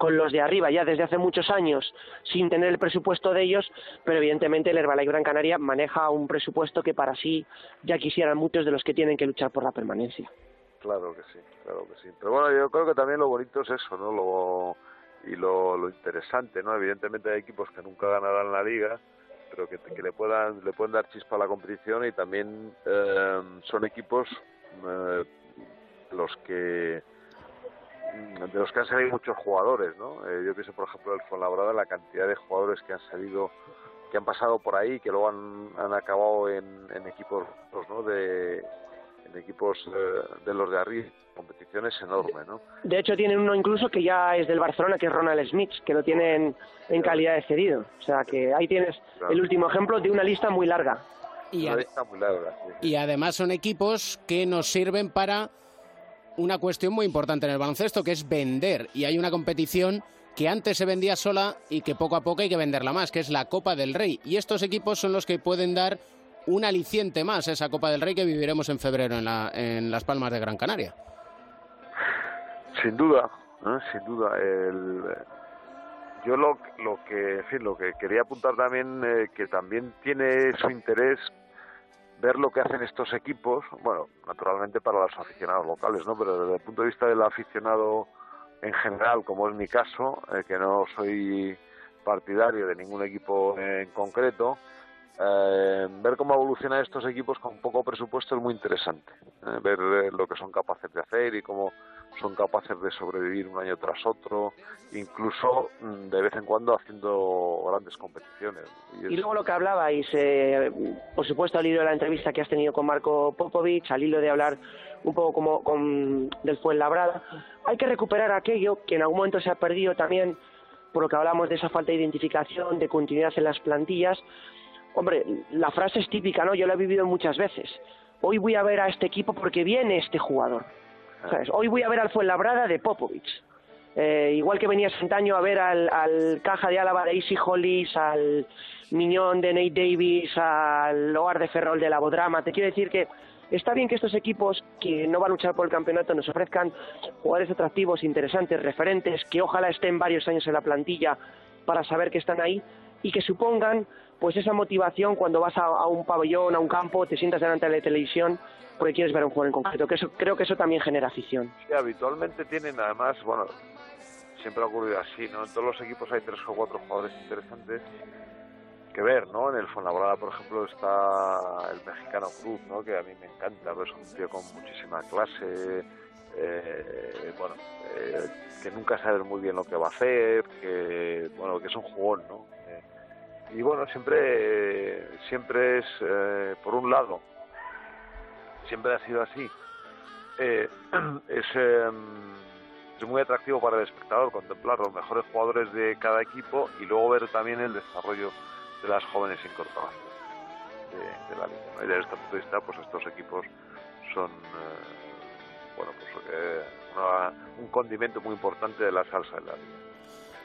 con los de arriba ya desde hace muchos años sin tener el presupuesto de ellos, pero evidentemente el Herbalife Gran Canaria maneja un presupuesto que para sí ya quisieran muchos de los que tienen que luchar por la permanencia. Claro que sí, claro que sí. Pero bueno, yo creo que también lo bonito es eso, ¿no? Lo, y lo, interesante, ¿no? Evidentemente hay equipos que nunca ganarán la liga, pero que, que le puedan le pueden dar chispa a la competición y también eh, son equipos eh, los que de los que han salido muchos jugadores, ¿no? Eh, yo pienso, por ejemplo, el Fuenlabrada, la cantidad de jugadores que han salido, que han pasado por ahí, que luego han, han acabado en, en equipos, pues, ¿no? De, en equipos eh, de los de arriba, competición es enorme, ¿no? De hecho, tienen uno incluso que ya es del Barcelona, que es Ronald Smith, que lo tienen en calidad de cedido. O sea, que ahí tienes el último ejemplo de una lista muy larga. Y, Una ade- lista muy larga, sí. y además son equipos que nos sirven para una cuestión muy importante en el baloncesto, que es vender. Y hay una competición que antes se vendía sola y que poco a poco hay que venderla más, que es la Copa del Rey. Y estos equipos son los que pueden dar un aliciente más a esa Copa del Rey que viviremos en febrero en, la- en Las Palmas de Gran Canaria. Sin duda, sin duda. El, yo lo, lo que, en lo que quería apuntar también, eh, que también tiene su interés ver lo que hacen estos equipos, bueno, naturalmente para los aficionados locales, ¿no? Pero desde el punto de vista del aficionado en general, como es mi caso, eh, que no soy partidario de ningún equipo en concreto, eh, ver cómo evolucionan estos equipos con poco presupuesto es muy interesante. eh, ver eh, lo que son capaces de hacer y cómo son capaces de sobrevivir un año tras otro, incluso mm, de vez en cuando haciendo grandes competiciones. Y luego lo que hablabais, eh, por supuesto, al hilo de la entrevista que has tenido con Marco Popovich, al hilo de hablar un poco como con, del Fuenlabrada, hay que recuperar aquello que en algún momento se ha perdido también, por lo que hablamos de esa falta de identificación, de continuidad en las plantillas. Hombre, la frase es típica, ¿no? Yo la he vivido muchas veces. Hoy voy a ver a este equipo porque viene este jugador. ¿Sabes? Hoy voy a ver al Fuenlabrada de Popovich. Eh, igual que venías antaño a ver al, al Caja de Álava de Easy Hollis, al Miñón de Nate Davis, al Loar de Ferrol de la Bodrama. Te quiero decir que está bien que estos equipos que no van a luchar por el campeonato nos ofrezcan jugadores atractivos, interesantes, referentes, que ojalá estén varios años en la plantilla para saber que están ahí y que supongan pues esa motivación cuando vas a, un pabellón, a un campo, te sientas delante de la televisión porque quieres ver un jugador en concreto. Que eso, creo que eso también genera afición. Sí, habitualmente tienen además, bueno, siempre ha ocurrido así, ¿no? En todos los equipos hay tres o cuatro jugadores interesantes que ver, ¿no? En el Fuenlabrada, por ejemplo, está el mexicano Cruz, ¿no? Que a mí me encanta, es un tío con muchísima clase, eh, bueno, eh, que nunca sabe muy bien lo que va a hacer, que, bueno, que es un jugón, ¿no? Y bueno, siempre, siempre es, eh, por un lado, siempre ha sido así, eh, es, eh, es muy atractivo para el espectador contemplar los mejores jugadores de cada equipo y luego ver también el desarrollo de las jóvenes incorporaciones de, la liga. Y desde este punto de vista, pues estos equipos son eh, bueno pues una- un condimento muy importante de la salsa de la liga.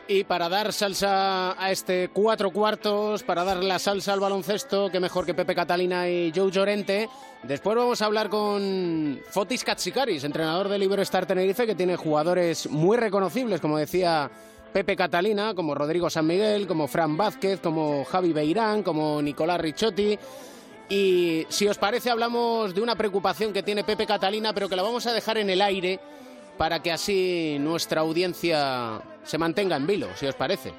Y para dar salsa a este cuatro cuartos, para dar la salsa al baloncesto, que mejor que Pepe Catalina y Joe Llorente. Después vamos a hablar con Fotis Katsikaris, entrenador del Iberostar Tenerife, que tiene jugadores muy reconocibles, como decía Pepe Catalina, como Rodrigo San Miguel, como Fran Vázquez, como Javi Beirán, como Nicolás Ricciotti. Y si os parece, hablamos de una preocupación que tiene Pepe Catalina, pero que la vamos a dejar en el aire para que así nuestra audiencia se mantenga en vilo, si os parece.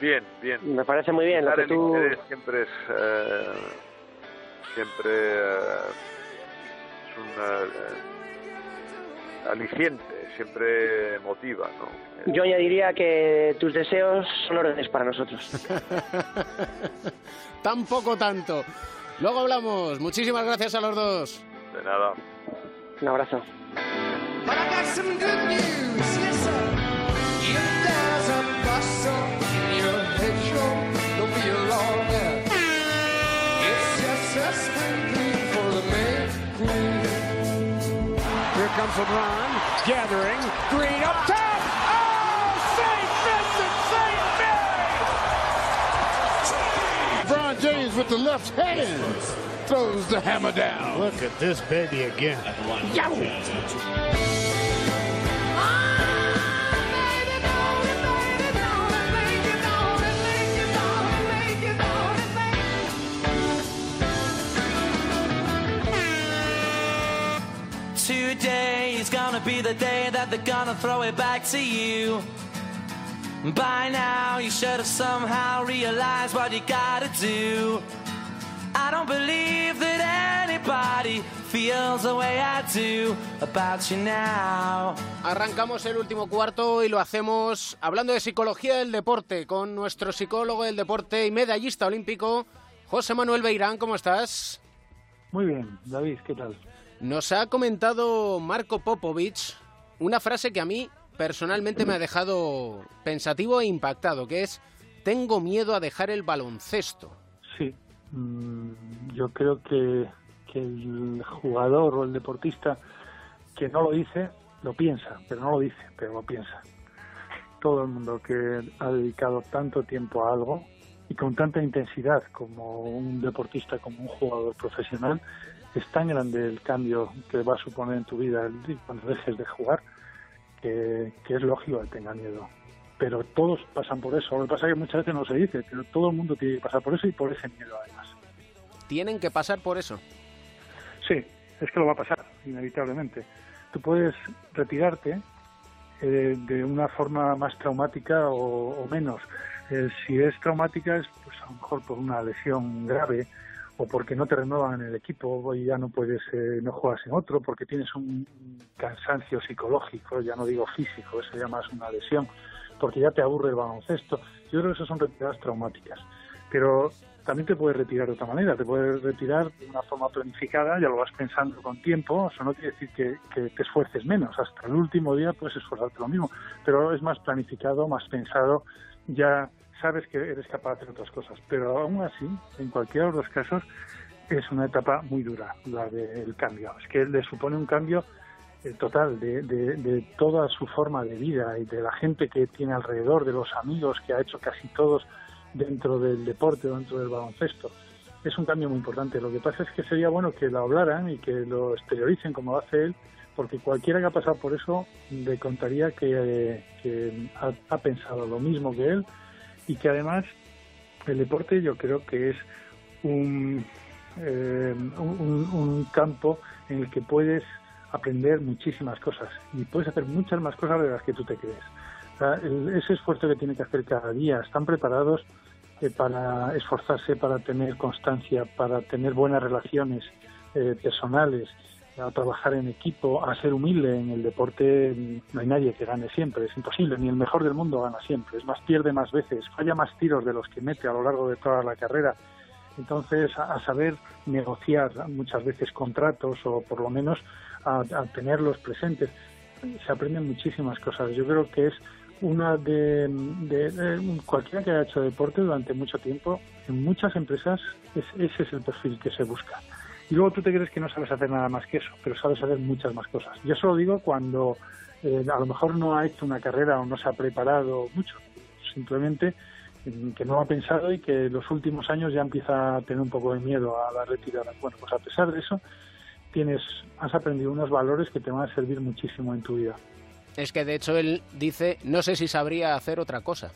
Bien, bien. Me parece muy bien lo que el tú... interés siempre es eh, siempre eh, es un eh, aliciente, siempre motiva, ¿no? Yo añadiría que tus deseos son órdenes para nosotros. Tampoco tanto. Luego hablamos. Muchísimas gracias a los dos. De nada. Un abrazo. But I got some good news, yes sir. If there's a bustle in your head show, don't be alarmed. It's just a spring clean for the May Queen. Here comes LeBron, gathering, Green up top. Oh, St. Vincent, St. Mary! LeBron James with the left hand throws the hammer down. Look at this baby again. Today is gonna be the day that they're gonna throw it back to you. By now, you should have somehow realized what you gotta do. I don't believe that anybody feels the way I do about you now. Arrancamos el último cuarto y lo hacemos hablando de psicología del deporte con nuestro psicólogo del deporte y medallista olímpico, José Manuel Beirán. ¿Cómo estás? Muy bien, David, ¿qué tal? Nos ha comentado Marco Popovich una frase que a mí personalmente me ha dejado pensativo e impactado, que es tengo miedo a dejar el baloncesto. Sí, yo creo que, que el jugador o el deportista que no lo dice, lo piensa, pero no lo dice, pero lo piensa. Todo el mundo que ha dedicado tanto tiempo a algo y con tanta intensidad como un deportista, como un jugador profesional, es tan grande el cambio que va a suponer en tu vida cuando dejes de jugar que, que es lógico que tenga miedo. Pero todos pasan por eso. Lo que pasa es que muchas veces no se dice, pero todo el mundo tiene que pasar por eso y por ese miedo además. Tienen que pasar por eso. Sí, es que lo va a pasar, inevitablemente. Tú puedes retirarte eh, de una forma más traumática o, o menos. Eh, si es traumática es pues a lo mejor por una lesión grave o porque no te renuevan en el equipo y ya no puedes, eh, no juegas en otro, porque tienes un cansancio psicológico, ya no digo físico, eso ya más una lesión, porque ya te aburre el baloncesto. Yo creo que esas son retiradas traumáticas. Pero también te puedes retirar de otra manera, te puedes retirar de una forma planificada, ya lo vas pensando con tiempo, eso no quiere decir que, te esfuerces menos, hasta el último día puedes esforzarte lo mismo, pero es más planificado, más pensado, ya sabes que eres capaz de hacer otras cosas, pero aún así, en cualquiera de los casos, es una etapa muy dura la del cambio, es que le supone un cambio eh, total de, de, de toda su forma de vida y de la gente que tiene alrededor, de los amigos que ha hecho casi todos dentro del deporte, dentro del baloncesto. Es un cambio muy importante. Lo que pasa es que sería bueno que lo hablaran y que lo exterioricen como lo hace él, porque cualquiera que ha pasado por eso le contaría que, ha, pensado lo mismo que él y que además el deporte yo creo que es un, eh, un, campo en el que puedes aprender muchísimas cosas y puedes hacer muchas más cosas de las que tú te crees. O ese esfuerzo que tiene que hacer cada día, están preparados eh, para esforzarse, para tener constancia, para tener buenas relaciones eh, personales, a trabajar en equipo, a ser humilde en el deporte. No hay nadie que gane siempre, es imposible, ni el mejor del mundo gana siempre. Es más, pierde más veces, falla más tiros de los que mete a lo largo de toda la carrera. Entonces, a, saber negociar muchas veces contratos o por lo menos a tenerlos presentes. Se aprenden muchísimas cosas. Yo creo que es una de, cualquiera que haya hecho deporte durante mucho tiempo, en muchas empresas es- ese es el perfil que se busca. Y luego tú te crees que no sabes hacer nada más que eso, pero sabes hacer muchas más cosas. Yo eso lo digo cuando eh, a lo mejor no ha hecho una carrera o no se ha preparado mucho, simplemente mm, que no ha pensado y que los últimos años ya empieza a tener un poco de miedo a la retirada. Bueno, pues a pesar de eso, tienes, has aprendido unos valores que te van a servir muchísimo en tu vida. Es que de hecho él dice, no sé si sabría hacer otra cosa.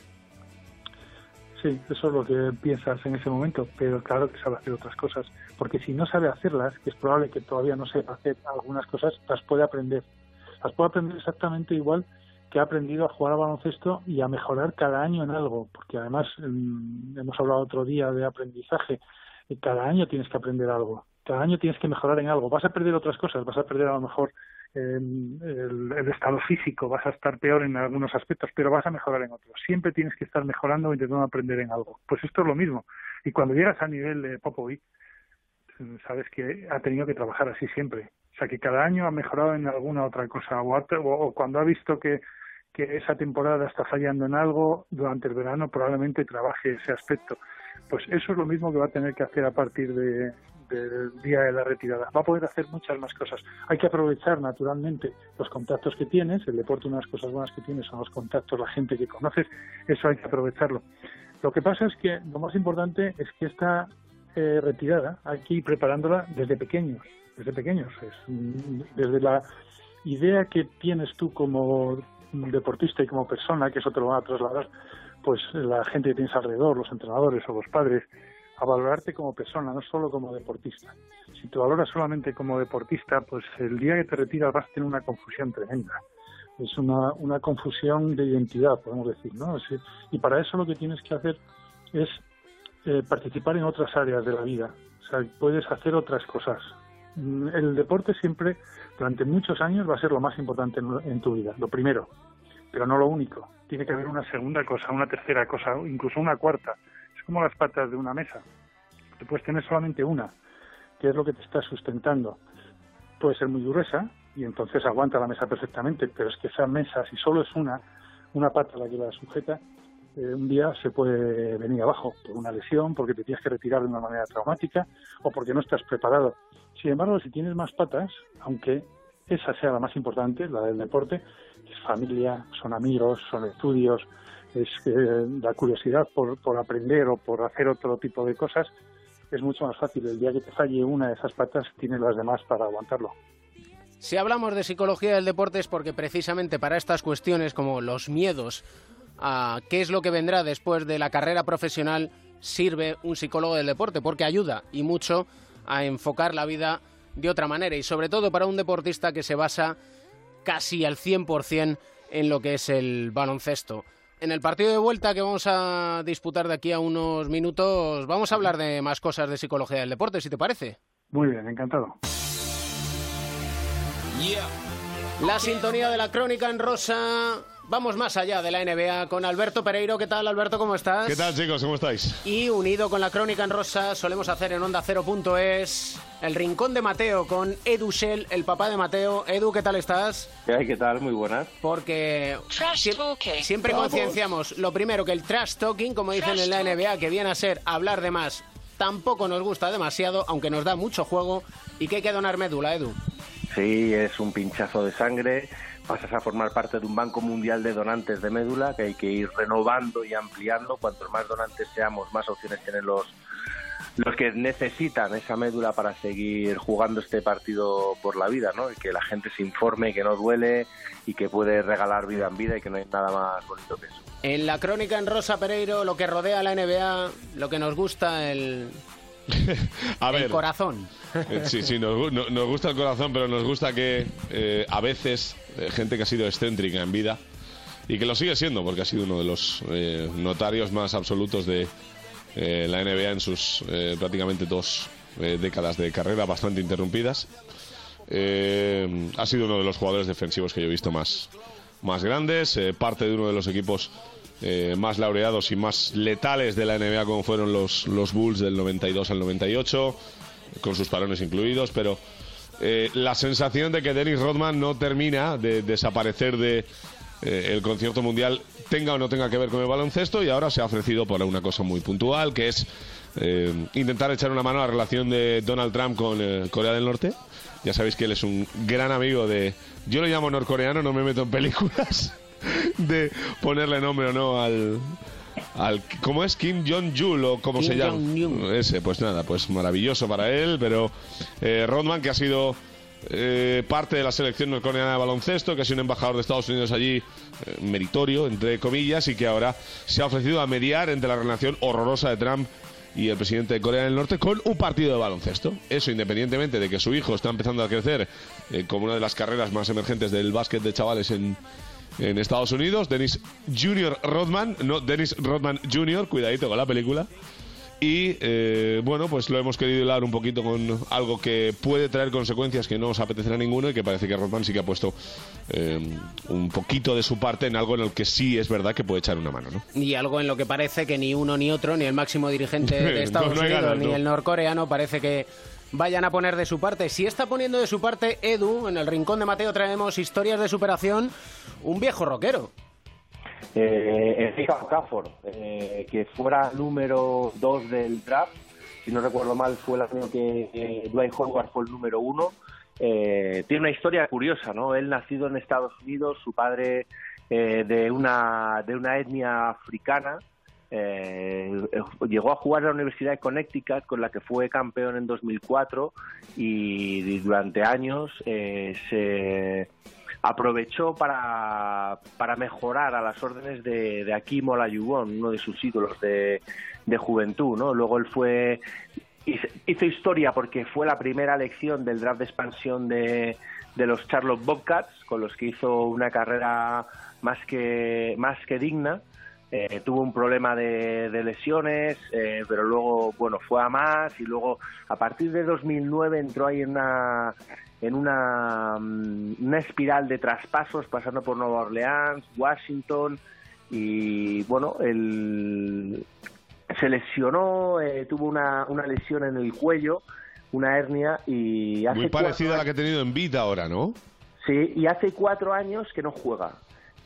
Sí, eso es lo que piensas en ese momento, pero claro que sabe hacer otras cosas, porque si no sabe hacerlas, que es probable que todavía no sepa hacer algunas cosas, las puede aprender. Las puede aprender exactamente igual que ha aprendido a jugar al baloncesto y a mejorar cada año en algo, porque además mm, hemos hablado otro día de aprendizaje, y cada año tienes que aprender algo, cada año tienes que mejorar en algo. Vas a perder otras cosas, vas a perder a lo mejor el, el estado físico, vas a estar peor en algunos aspectos, pero vas a mejorar en otros. Siempre tienes que estar mejorando o intentando aprender en algo. Pues esto es lo mismo. Y cuando llegas a nivel de Popovic, sabes que ha tenido que trabajar así siempre. O sea, que cada año ha mejorado en alguna otra cosa. O, o cuando ha visto que, que esa temporada está fallando en algo, durante el verano probablemente trabaje ese aspecto. Pues eso es lo mismo que va a tener que hacer a partir de, del día de la retirada. Va a poder hacer muchas más cosas. Hay que aprovechar naturalmente los contactos que tienes. El deporte, una de las cosas buenas que tienes son los contactos, la gente que conoces. Eso hay que aprovecharlo. Lo que pasa es que lo más importante es que esta eh, retirada hay que ir preparándola desde pequeños. Desde pequeños. Es, desde la idea que tienes tú como deportista y como persona, que eso te lo van a trasladar pues la gente que tienes alrededor, los entrenadores o los padres, a valorarte como persona, no solo como deportista. Si te valoras solamente como deportista, pues el día que te retiras vas a tener una confusión tremenda. Es una, una confusión de identidad, podemos decir, ¿no? Y para eso lo que tienes que hacer es eh, participar en otras áreas de la vida. O sea, puedes hacer otras cosas. Mm, El deporte siempre, durante muchos años, va a ser lo más importante en tu vida. Lo primero, pero no lo único. Tiene que haber una segunda cosa, una tercera cosa, incluso una cuarta. Como las patas de una mesa. Tú puedes tener solamente una, que es lo que te está sustentando. Puede ser muy gruesa y entonces aguanta la mesa perfectamente, pero es que esa mesa, si solo es una, una pata la que la sujeta, eh, un día se puede venir abajo por una lesión, porque te tienes que retirar de una manera traumática o porque no estás preparado. Sin embargo, si tienes más patas, aunque esa sea la más importante, la del deporte, es familia, son amigos, son estudios, es eh, la curiosidad por, por aprender o por hacer otro tipo de cosas, es mucho más fácil. El día que te falle una de esas patas, tienes las demás para aguantarlo. Si hablamos de psicología del deporte es porque precisamente para estas cuestiones como los miedos a qué es lo que vendrá después de la carrera profesional sirve un psicólogo del deporte porque ayuda y mucho a enfocar la vida de otra manera y sobre todo para un deportista que se basa casi al 100% en lo que es el baloncesto. En el partido de vuelta que vamos a disputar de aquí a unos minutos vamos a hablar de más cosas de psicología del deporte, si te parece. Muy bien, encantado. La sintonía de la crónica en rosa. Vamos más allá de la NBA con Alberto Pereiro. ¿Qué tal, Alberto? ¿Cómo estás? ¿Qué tal, chicos? ¿Cómo estáis? Y unido con la crónica en rosa, solemos hacer en Onda 0.es el rincón de Mateo con Edu Shell, el papá de Mateo. Edu, ¿qué tal estás? ¿Qué hay? ¿Qué tal? Muy buenas. Porque sie- siempre Vamos. concienciamos lo primero que el trash talking, como dicen en la NBA, que viene a ser hablar de más, tampoco nos gusta demasiado, aunque nos da mucho juego y que hay que donar médula, Edu. Sí, es un pinchazo de sangre. Pasas a formar parte de un banco mundial de donantes de médula que hay que ir renovando y ampliando. Cuantos más donantes seamos, más opciones tienen los, los que necesitan esa médula para seguir jugando este partido por la vida, ¿no? Y que la gente se informe que no duele y que puede regalar vida en vida y que no hay nada más bonito que eso. En la crónica en rosa, Pereiro, lo que rodea a la NBA, lo que nos gusta, el, A ver. el corazón. Eh, Sí, sí, nos, gu- no- nos gusta el corazón, pero nos gusta que eh, a veces eh, gente que ha sido excéntrica en vida y que lo sigue siendo, porque ha sido uno de los eh, notarios más absolutos de eh, la NBA en sus prácticamente dos décadas de carrera bastante interrumpidas. Ha sido uno de los jugadores defensivos que yo he visto más, más grandes, parte de uno de los equipos eh, más laureados y más letales de la NBA como fueron los, los Bulls del 92 al 98, con sus parones incluidos, pero eh, la sensación de que Dennis Rodman no termina de desaparecer de eh, el concierto mundial tenga o no tenga que ver con el baloncesto y ahora se ha ofrecido por una cosa muy puntual que es intentar echar una mano a la relación de Donald Trump con Corea del Norte. Ya sabéis que él es un gran amigo de... Yo lo llamo norcoreano, no me meto en películas de ponerle nombre o no al... al ¿Cómo es? Kim Jong-jul o cómo Kim se llama. Ese, pues nada, pues maravilloso para él, pero eh, Rodman, que ha sido eh, parte de la selección norcoreana de baloncesto, que ha sido un embajador de Estados Unidos allí, eh, meritorio, entre comillas, y que ahora se ha ofrecido a mediar entre la relación horrorosa de Trump y el presidente de Corea del Norte con un partido de baloncesto. Eso independientemente de que su hijo está empezando a crecer eh, como una de las carreras más emergentes del básquet de chavales en, en Estados Unidos. Dennis Junior Rodman, no Dennis Rodman Jr., cuidadito con la película. Y eh, bueno, pues lo hemos querido hilar un poquito con algo que puede traer consecuencias que no os apetecerá a ninguno y que parece que Rodman sí que ha puesto eh, un poquito de su parte en algo en el que sí es verdad que puede echar una mano, ¿no? Y algo en lo que parece que ni uno ni otro, ni el máximo dirigente de Estados No, no hay Unidos, ganas, ni el norcoreano, parece que vayan a poner de su parte. Si está poniendo de su parte Edu, en el rincón de Mateo traemos historias de superación, un viejo rockero. eh, Okafor, eh, que fuera número 2 del draft, si no recuerdo mal fue el año que eh, Dwight Howard fue el número 1, eh, tiene una historia curiosa, ¿no? Él nacido en Estados Unidos, su padre eh, de una de una etnia africana, eh, llegó a jugar en la Universidad de Connecticut, con la que fue campeón en 2004 y durante años eh, se aprovechó para, para mejorar a las órdenes de, de Akim uno de sus ídolos de, juventud, ¿no? Luego él fue hizo historia porque fue la primera elección del draft de expansión de, de los Charlotte Bobcats, con los que hizo una carrera más que más que digna. Eh, tuvo un problema de, de lesiones, eh, pero luego, bueno, fue a más y luego a partir de 2009 entró ahí en una en una, mm, una espiral de traspasos pasando por Nueva Orleans, Washington y bueno, el, se lesionó, eh, tuvo una, una lesión en el cuello, una hernia y hace Muy cuatro parecida a la que ha tenido en vida ahora, ¿no? Sí, y hace cuatro años que no juega.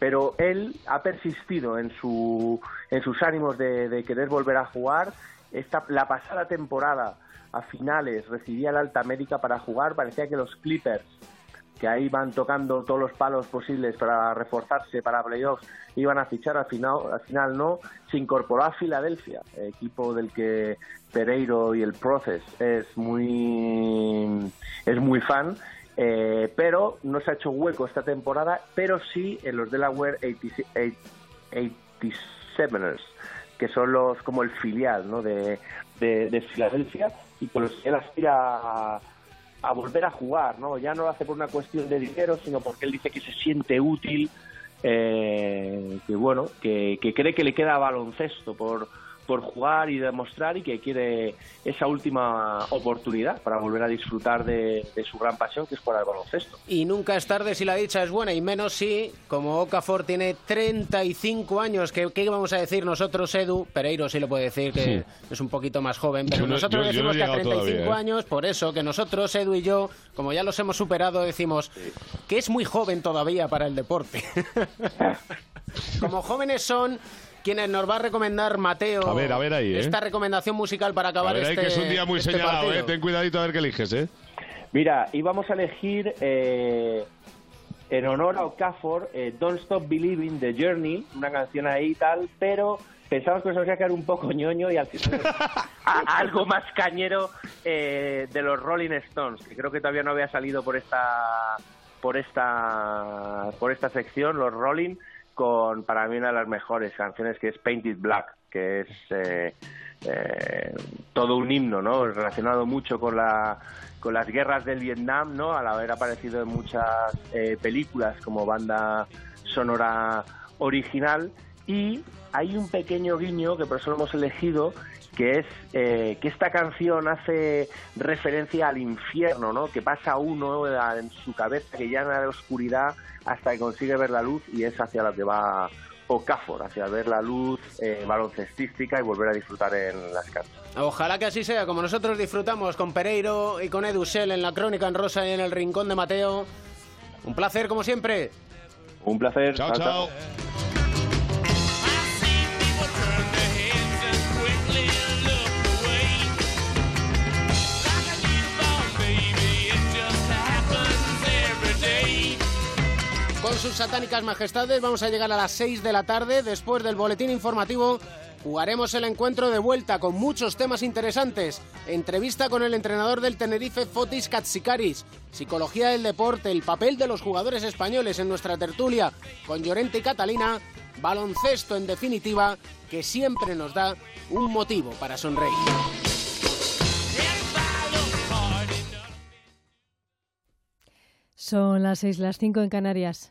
Pero él ha persistido en, su, en sus ánimos de, de querer volver a jugar. Esta, la pasada temporada, a finales, recibía la alta médica para jugar. Parecía que los Clippers, que ahí van tocando todos los palos posibles para reforzarse para playoffs, iban a fichar. Al final, al final no. Se incorporó a Filadelfia, equipo del que Pereiro y el Process es muy, es muy fan. Eh, pero no se ha hecho hueco esta temporada, pero sí en los Delaware 86 87ers, que son los como el filial ¿no? de, de, de Filadelfia y con los que él aspira a, a volver a jugar. ¿no? Ya no lo hace por una cuestión de dinero, sino porque él dice que se siente útil, eh, que bueno, que, que cree que le queda baloncesto por por jugar y demostrar y que quiere esa última oportunidad para volver a disfrutar de, de su gran pasión que es jugar al baloncesto. Y nunca es tarde si la dicha es buena, y menos si, como Okafor tiene 35 años, que ¿qué vamos a decir nosotros, Edu? Pereiro sí lo puede decir, que Sí. es un poquito más joven, pero Yo no- nosotros yo- yo no decimos que a llegado 35 todavía, ¿eh? años, por eso, que nosotros, Edu y yo, como ya los hemos superado, decimos que es muy joven todavía para el deporte. como jóvenes son quienes nos va a recomendar Mateo A ver, a ver ahí, ¿eh? esta recomendación musical para A acabar ver, ahí este que es un día muy este señalado, partido. ¿eh? Ten cuidadito a ver qué eliges, ¿eh? Mira, íbamos a elegir eh, en honor a Okafor eh, Don't Stop Believing de Journey, una canción ahí y tal, pero pensamos que nos iba a quedar un poco ñoño y al final a- algo más cañero eh, de los Rolling Stones, que creo que todavía no había salido por esta por esta por esta sección, los Rolling, con para mí una de las mejores canciones que es Painted Black, que es eh, eh, todo un himno, ¿no? Relacionado mucho con la con las guerras del Vietnam, ¿no? Al haber aparecido en muchas eh, películas como banda sonora original y hay un pequeño guiño que por eso lo hemos elegido que es eh, que esta canción hace referencia al infierno, ¿no? Que pasa uno en su cabeza que llena de oscuridad hasta que consigue ver la luz y es hacia lo que va Okafor, hacia ver la luz eh, baloncestística y volver a disfrutar en las canchas. Ojalá que así sea, como nosotros disfrutamos con Pereiro y con Edu Shell en la Crónica en Rosa y en el Rincón de Mateo. Un placer, como siempre. Un placer. Chao, chao. Con sus satánicas majestades vamos a llegar a las 6 de la tarde. Después del boletín informativo jugaremos el encuentro de vuelta con muchos temas interesantes. Entrevista con el entrenador del Tenerife, Fotis Katsikaris. Psicología del deporte, el papel de los jugadores españoles en nuestra tertulia con Llorente y Catalina. Baloncesto, en definitiva, que siempre nos da un motivo para sonreír. Son las seis, las cinco en Canarias.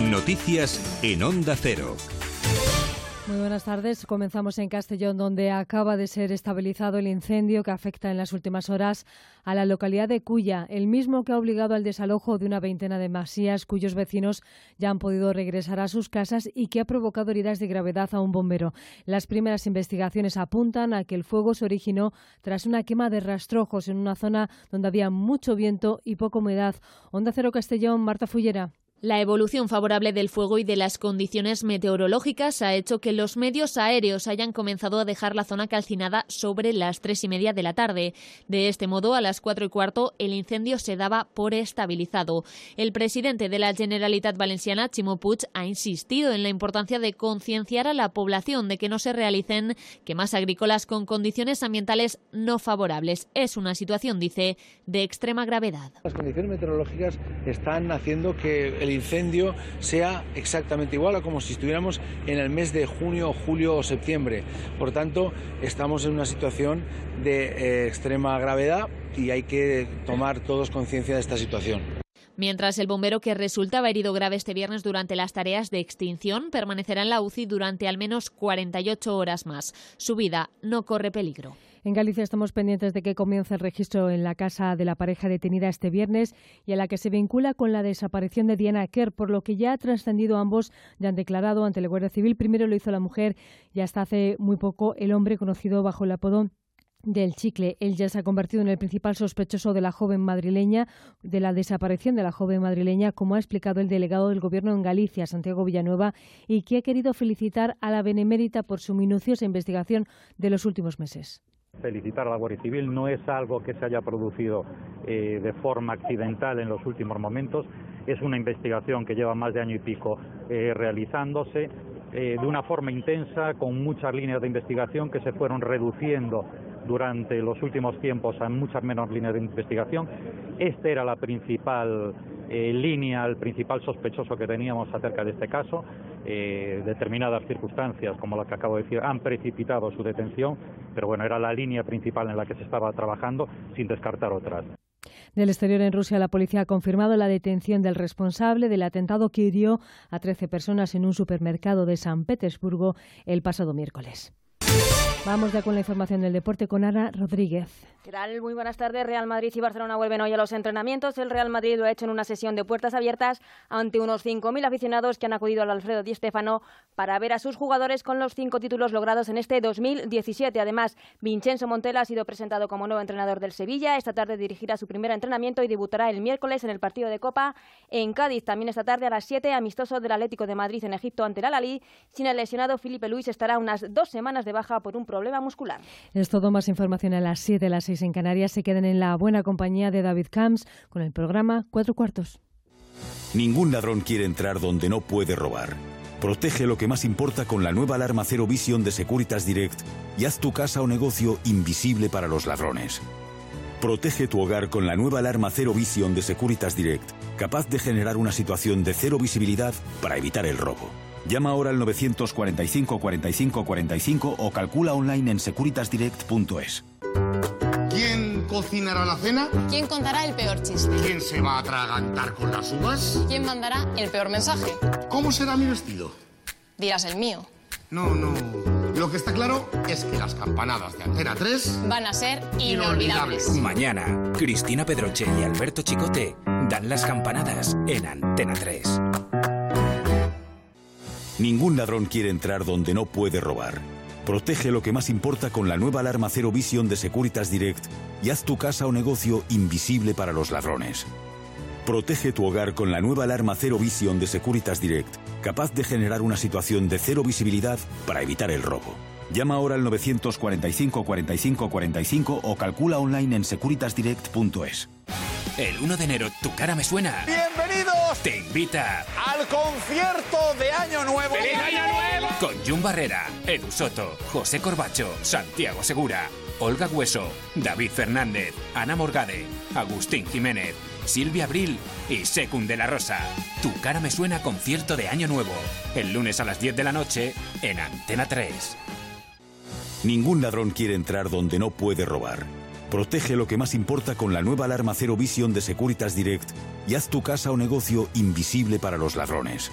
Noticias en Onda Cero. Muy buenas tardes. Comenzamos en Castellón, donde acaba de ser estabilizado el incendio que afecta en las últimas horas a la localidad de Cuya, el mismo que ha obligado al desalojo de una veintena de masías cuyos vecinos ya han podido regresar a sus casas y que ha provocado heridas de gravedad a un bombero. Las primeras investigaciones apuntan a que el fuego se originó tras una quema de rastrojos en una zona donde había mucho viento y poca humedad. Onda Cero Castellón, Marta Fullera. La evolución favorable del fuego y de las condiciones meteorológicas ha hecho que los medios aéreos hayan comenzado a dejar la zona calcinada sobre las tres y media de la tarde. De este modo, a las cuatro y cuarto, el incendio se daba por estabilizado. El presidente de la Generalitat Valenciana, Chimo Puig, ha insistido en la importancia de concienciar a la población de que no se realicen quemas agrícolas con condiciones ambientales no favorables. Es una situación, dice, de extrema gravedad. Las condiciones meteorológicas están haciendo que el incendio sea exactamente igual a como si estuviéramos en el mes de junio, julio o septiembre. Por tanto, estamos en una situación de eh, extrema gravedad y hay que tomar todos conciencia de esta situación. Mientras el bombero que resultaba herido grave este viernes durante las tareas de extinción permanecerá en la UCI durante al menos 48 horas más. Su vida no corre peligro. En Galicia estamos pendientes de que comience el registro en la casa de la pareja detenida este viernes y a la que se vincula con la desaparición de Diana Kerr, por lo que ya ha trascendido ambos, ya han declarado ante la Guardia Civil. Primero lo hizo la mujer y hasta hace muy poco el hombre conocido bajo el apodo del chicle. Él ya se ha convertido en el principal sospechoso de la joven madrileña, de la desaparición de la joven madrileña, como ha explicado el delegado del Gobierno en Galicia, Santiago Villanueva, y que ha querido felicitar a la Benemérita por su minuciosa investigación de los últimos meses. Felicitar a la Guardia Civil no es algo que se haya producido eh, de forma accidental en los últimos momentos, es una investigación que lleva más de año y pico eh, realizándose eh, de una forma intensa, con muchas líneas de investigación que se fueron reduciendo durante los últimos tiempos a muchas menos líneas de investigación. Esta era la principal eh, línea, el principal sospechoso que teníamos acerca de este caso. Eh, determinadas circunstancias, como las que acabo de decir, han precipitado su detención, pero bueno, era la línea principal en la que se estaba trabajando, sin descartar otras. Del exterior en Rusia, la policía ha confirmado la detención del responsable del atentado que hirió a 13 personas en un supermercado de San Petersburgo el pasado miércoles. Vamos ya con la información del deporte con Ana Rodríguez. ¿Qué tal? Muy buenas tardes. Real Madrid y Barcelona vuelven hoy a los entrenamientos. El Real Madrid lo ha hecho en una sesión de puertas abiertas ante unos 5.000 aficionados que han acudido al Alfredo Di Stéfano para ver a sus jugadores con los cinco títulos logrados en este 2017. Además, Vincenzo Montella ha sido presentado como nuevo entrenador del Sevilla. Esta tarde dirigirá su primer entrenamiento y debutará el miércoles en el partido de Copa en Cádiz. También esta tarde a las 7, amistoso del Atlético de Madrid en Egipto ante el Al-Ali. Sin el lesionado Felipe Luis estará unas dos semanas de baja por un problema muscular. Es todo. Más información a las 7, a las 6 en Canarias. Se quedan en la buena compañía de David Camps con el programa Cuatro Cuartos. Ningún ladrón quiere entrar donde no puede robar. Protege lo que más importa con la nueva alarma Cero Vision de Securitas Direct y haz tu casa o negocio invisible para los ladrones. Protege tu hogar con la nueva alarma Cero Vision de Securitas Direct, capaz de generar una situación de cero visibilidad para evitar el robo. Llama ahora al 945 45 45 o calcula online en securitasdirect.es. ¿Quién cocinará la cena? ¿Quién contará el peor chiste? ¿Quién se va a atragantar con las uvas? ¿Quién mandará el peor mensaje? ¿Cómo será mi vestido? Dirás el mío. No, no. Lo que está claro es que las campanadas de Antena 3 Van a ser inolvidables. Mañana, Cristina Pedroche y Alberto Chicote dan las campanadas en Antena 3. Ningún ladrón quiere entrar donde no puede robar. Protege lo que más importa con la nueva alarma Cero Vision de Securitas Direct y haz tu casa o negocio invisible para los ladrones. Protege tu hogar con la nueva alarma Cero Vision de Securitas Direct, capaz de generar una situación de cero visibilidad para evitar el robo. Llama ahora al 945 45 45 o calcula online en securitasdirect.es. El 1 de enero, tu cara me suena. Bienvenidos Te invita al concierto de Año Nuevo. ¡Feliz Año Nuevo! con Jun Barrera, Edu Soto, José Corbacho, Santiago Segura, Olga Hueso, David Fernández, Ana Morgade, Agustín Jiménez, Silvia Abril y Secund de la Rosa. Tu cara me suena concierto de Año Nuevo. El lunes a las 10 de la noche en Antena 3. Ningún ladrón quiere entrar donde no puede robar. Protege lo que más importa con la nueva alarma Cero Vision de Securitas Direct y haz tu casa o negocio invisible para los ladrones.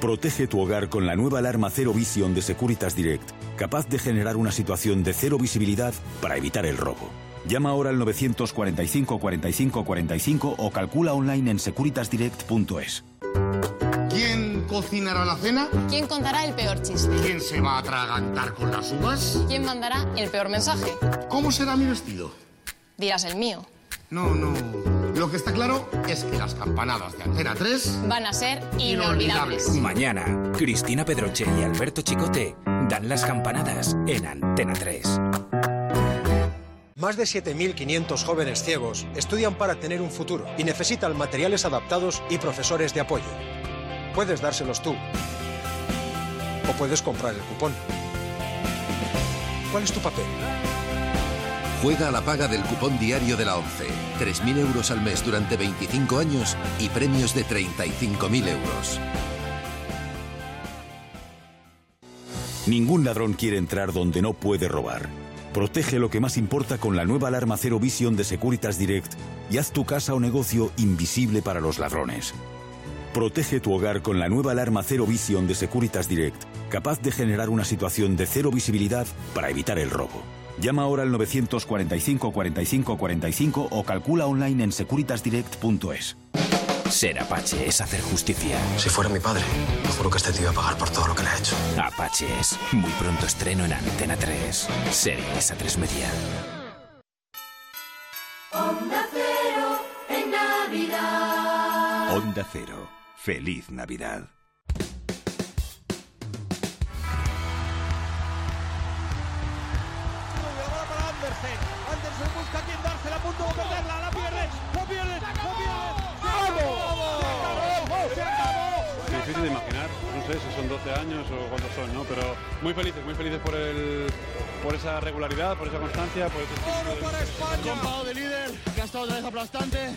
Protege tu hogar con la nueva alarma Cero Vision de Securitas Direct, capaz de generar una situación de cero visibilidad para evitar el robo. Llama ahora al 945 45 45 o calcula online en securitasdirect.es. ¿Quién cocinará la cena? ¿Quién contará el peor chiste? ¿Quién se va a atragantar con las uvas? ¿Quién mandará el peor mensaje? ¿Cómo será mi vestido? Dirás el mío. No, no. Lo que está claro es que las campanadas de Antena 3 Van a ser inolvidables. Mañana, Cristina Pedroche y Alberto Chicote dan las campanadas en Antena 3. Más de 7.500 jóvenes ciegos estudian para tener un futuro y necesitan materiales adaptados y profesores de apoyo. Puedes dárselos tú o puedes comprar el cupón. ¿Cuál es tu papel? Juega a la paga del cupón diario de la ONCE. 3.000 euros al mes durante 25 años y premios de 35.000 euros. Ningún ladrón quiere entrar donde no puede robar. Protege lo que más importa con la nueva alarma Cero Vision de Securitas Direct y haz tu casa o negocio invisible para los ladrones. Protege tu hogar con la nueva alarma Cero Vision de Securitas Direct, capaz de generar una situación de cero visibilidad para evitar el robo. Llama ahora al 945 45 45 o calcula online en securitasdirect.es. Ser Apache es hacer justicia. Si fuera mi padre, te juro que este tío iba a pagar por todo lo que le ha hecho. Apaches, muy pronto estreno en Antena 3. Series a 3 Media. Onda Cero en Navidad. Onda Cero. Feliz Navidad. Difícil de imaginar, no sé si son 12 años o cuántos son, ¿no? Pero muy felices, muy felices por el por esa regularidad, por esa constancia, por ese Oro para España. Compado de líder, que ha estado otra vez aplastante.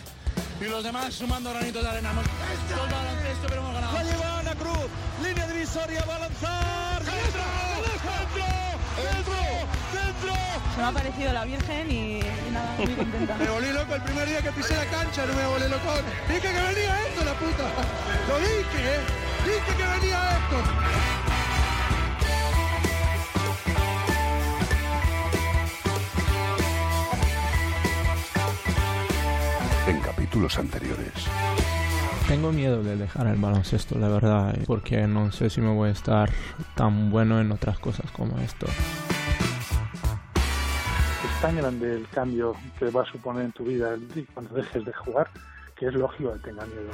Y los demás sumando granitos de arena. Hemos el baloncesto, pero hemos ganado. La lleva Ana Cruz. Línea divisoria, va a lanzar. ¡Dentro! ¡Dentro! ¡Dentro! Se me ha parecido la Virgen y, y nada, muy contenta. Me volví loco el primer día que pisé la cancha, no me volví loco. Dije que venía esto, la puta. Lo dije, ¿eh? Dije que venía esto. Capítulos anteriores. Tengo miedo de dejar el baloncesto, la verdad, eh, porque no sé si me voy a estar tan bueno en otras cosas como esto. Es tan grande el cambio que va a suponer en tu vida el- cuando dejes de jugar que es lógico que tenga miedo.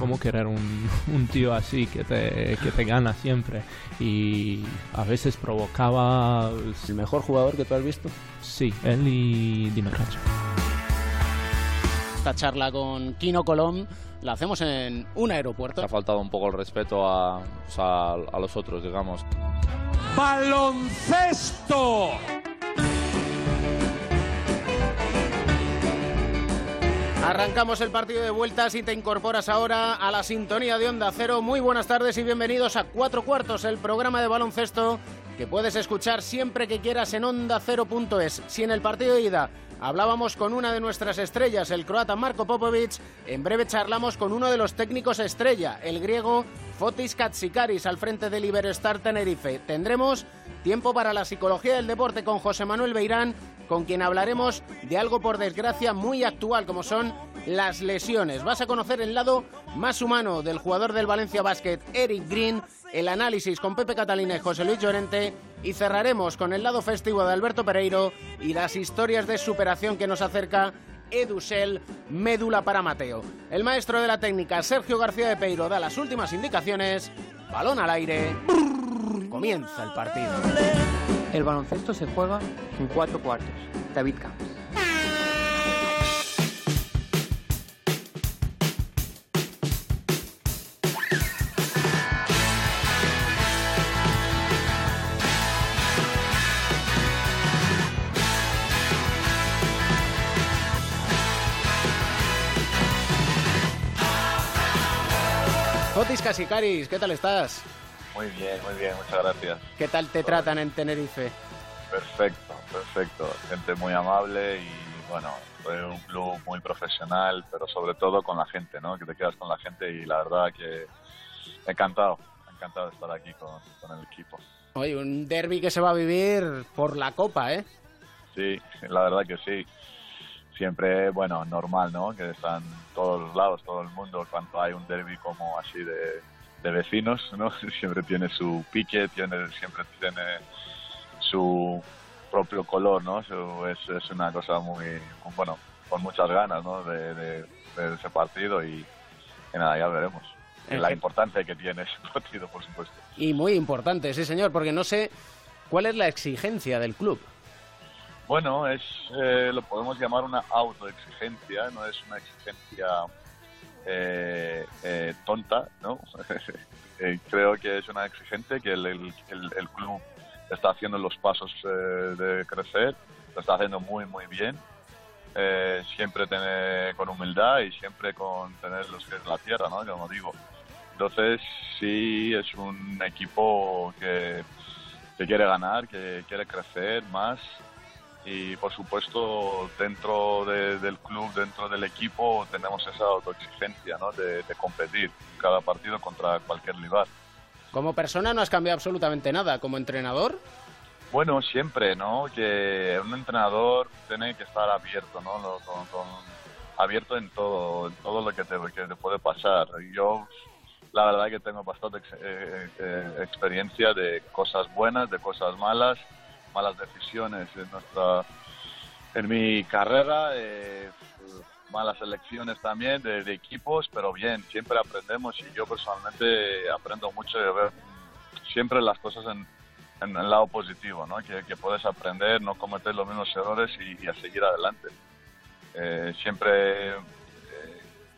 ¿Cómo querer un, un tío así que te, que te gana siempre? Y a veces provocaba... ¿El mejor jugador que tú has visto? Sí, él y Dino Racha. Esta charla con Kino Colón la hacemos en un aeropuerto. Ha faltado un poco el respeto a, a los otros, digamos. ¡Baloncesto! Arrancamos el partido de vuelta. Si te incorporas ahora a la sintonía de Onda Cero, muy buenas tardes y bienvenidos a Cuatro Cuartos, el programa de baloncesto que puedes escuchar siempre que quieras en onda 0.es. Si en el partido de ida hablábamos con una de nuestras estrellas, el croata Marco Popovic, en breve charlamos con uno de los técnicos estrella, el griego Fotis Katsikaris, al frente del Iberostar Tenerife. Tendremos tiempo para la psicología del deporte con José Manuel Beirán, con quien hablaremos de algo por desgracia muy actual, como son las lesiones. Vas a conocer el lado más humano del jugador del Valencia Basket, Eric Green, el análisis con Pepe Catalina y José Luis Llorente y cerraremos con el lado festivo de Alberto Pereiro y las historias de superación que nos acerca Edusel Médula para Mateo. El maestro de la técnica, Sergio García de Peiro, da las últimas indicaciones. Balón al aire. Comienza el partido. El baloncesto se juega en cuatro cuartos. David Camps. Fotis Casicaris, ¿qué tal estás? Muy bien, muy bien, muchas gracias. ¿Qué tal te tratan en Tenerife? Perfecto, perfecto. Gente muy amable y bueno, un club muy profesional, pero sobre todo con la gente, ¿no? Que te quedas con la gente y la verdad que encantado, encantado de estar aquí con, con el equipo. Oye, un derby que se va a vivir por la Copa, ¿eh? Sí, la verdad que sí. Siempre, bueno, normal, ¿no? Que están todos los lados, todo el mundo, cuando hay un derby como así de, de vecinos, ¿no? Siempre tiene su pique, tiene, siempre tiene su propio color, ¿no? Su- es, es una cosa muy, bueno, con muchas ganas, ¿no? De, de ese partido y, y nada, ya veremos. La importancia que tiene ese partido, por supuesto. Y muy importante, sí señor, porque no sé cuál es la exigencia del club. Bueno, es eh, lo podemos llamar una autoexigencia, no es una exigencia eh, eh, tonta, ¿no? Eh, creo que es una exigente que el, club está haciendo los pasos eh, de crecer, lo está haciendo muy, muy bien. Eh, siempre tener con humildad y siempre con tener los pies en la tierra, ¿no? Como digo. Entonces, sí, es un equipo que, que quiere ganar, que quiere crecer más y por supuesto dentro de- del club, dentro del equipo tenemos esa autoexigencia ¿no? de, de competir cada partido contra cualquier rival. Como persona no has cambiado absolutamente nada. Como entrenador, Bueno, siempre, ¿no? Que un entrenador tiene que estar abierto, ¿no? Lo- con- con- abierto en todo, en todo lo que te, que te puede pasar. Yo, la verdad que tengo bastante ex- eh, eh, experiencia de cosas buenas, de cosas malas, malas decisiones en nuestra, en mi carrera, eh, malas elecciones también de, de equipos, pero bien, siempre aprendemos y yo personalmente aprendo mucho de ver siempre las cosas en, en el lado positivo, ¿no? Que, puedes aprender, no cometer los mismos errores y, y a seguir adelante. Eh, siempre eh,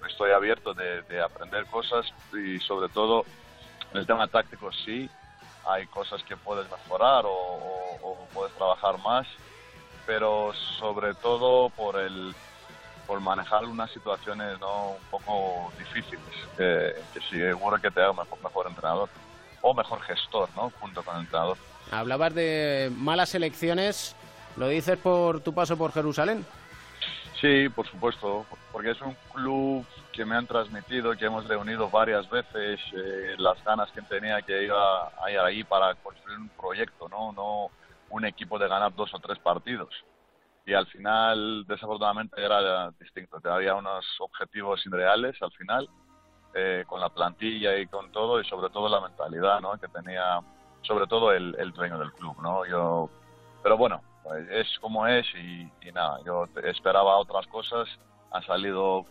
estoy abierto de, de aprender cosas y sobre todo en el tema táctico sí, hay cosas que puedes mejorar o, o- o puedes trabajar más, pero sobre todo por el por manejar unas situaciones no un poco difíciles, que, que seguro que te haga mejor, mejor entrenador o mejor gestor, ¿no? Junto con el entrenador. hablabas de malas elecciones. ¿Lo dices por tu paso por Jerusalén? Sí, por supuesto, porque es un club que me han transmitido, que hemos reunido varias veces, eh, las ganas que tenía que iba a ir ahí para construir un proyecto, ¿no? No un equipo de ganar dos o tres partidos. Y al final, desafortunadamente, era distinto. Había unos objetivos irreales al final, eh, con la plantilla y con todo, y sobre todo la mentalidad, ¿no? Que tenía, sobre todo el, el dueño del club, ¿no? Yo, pero bueno, pues es como es y, y nada, yo esperaba otras cosas, ha salido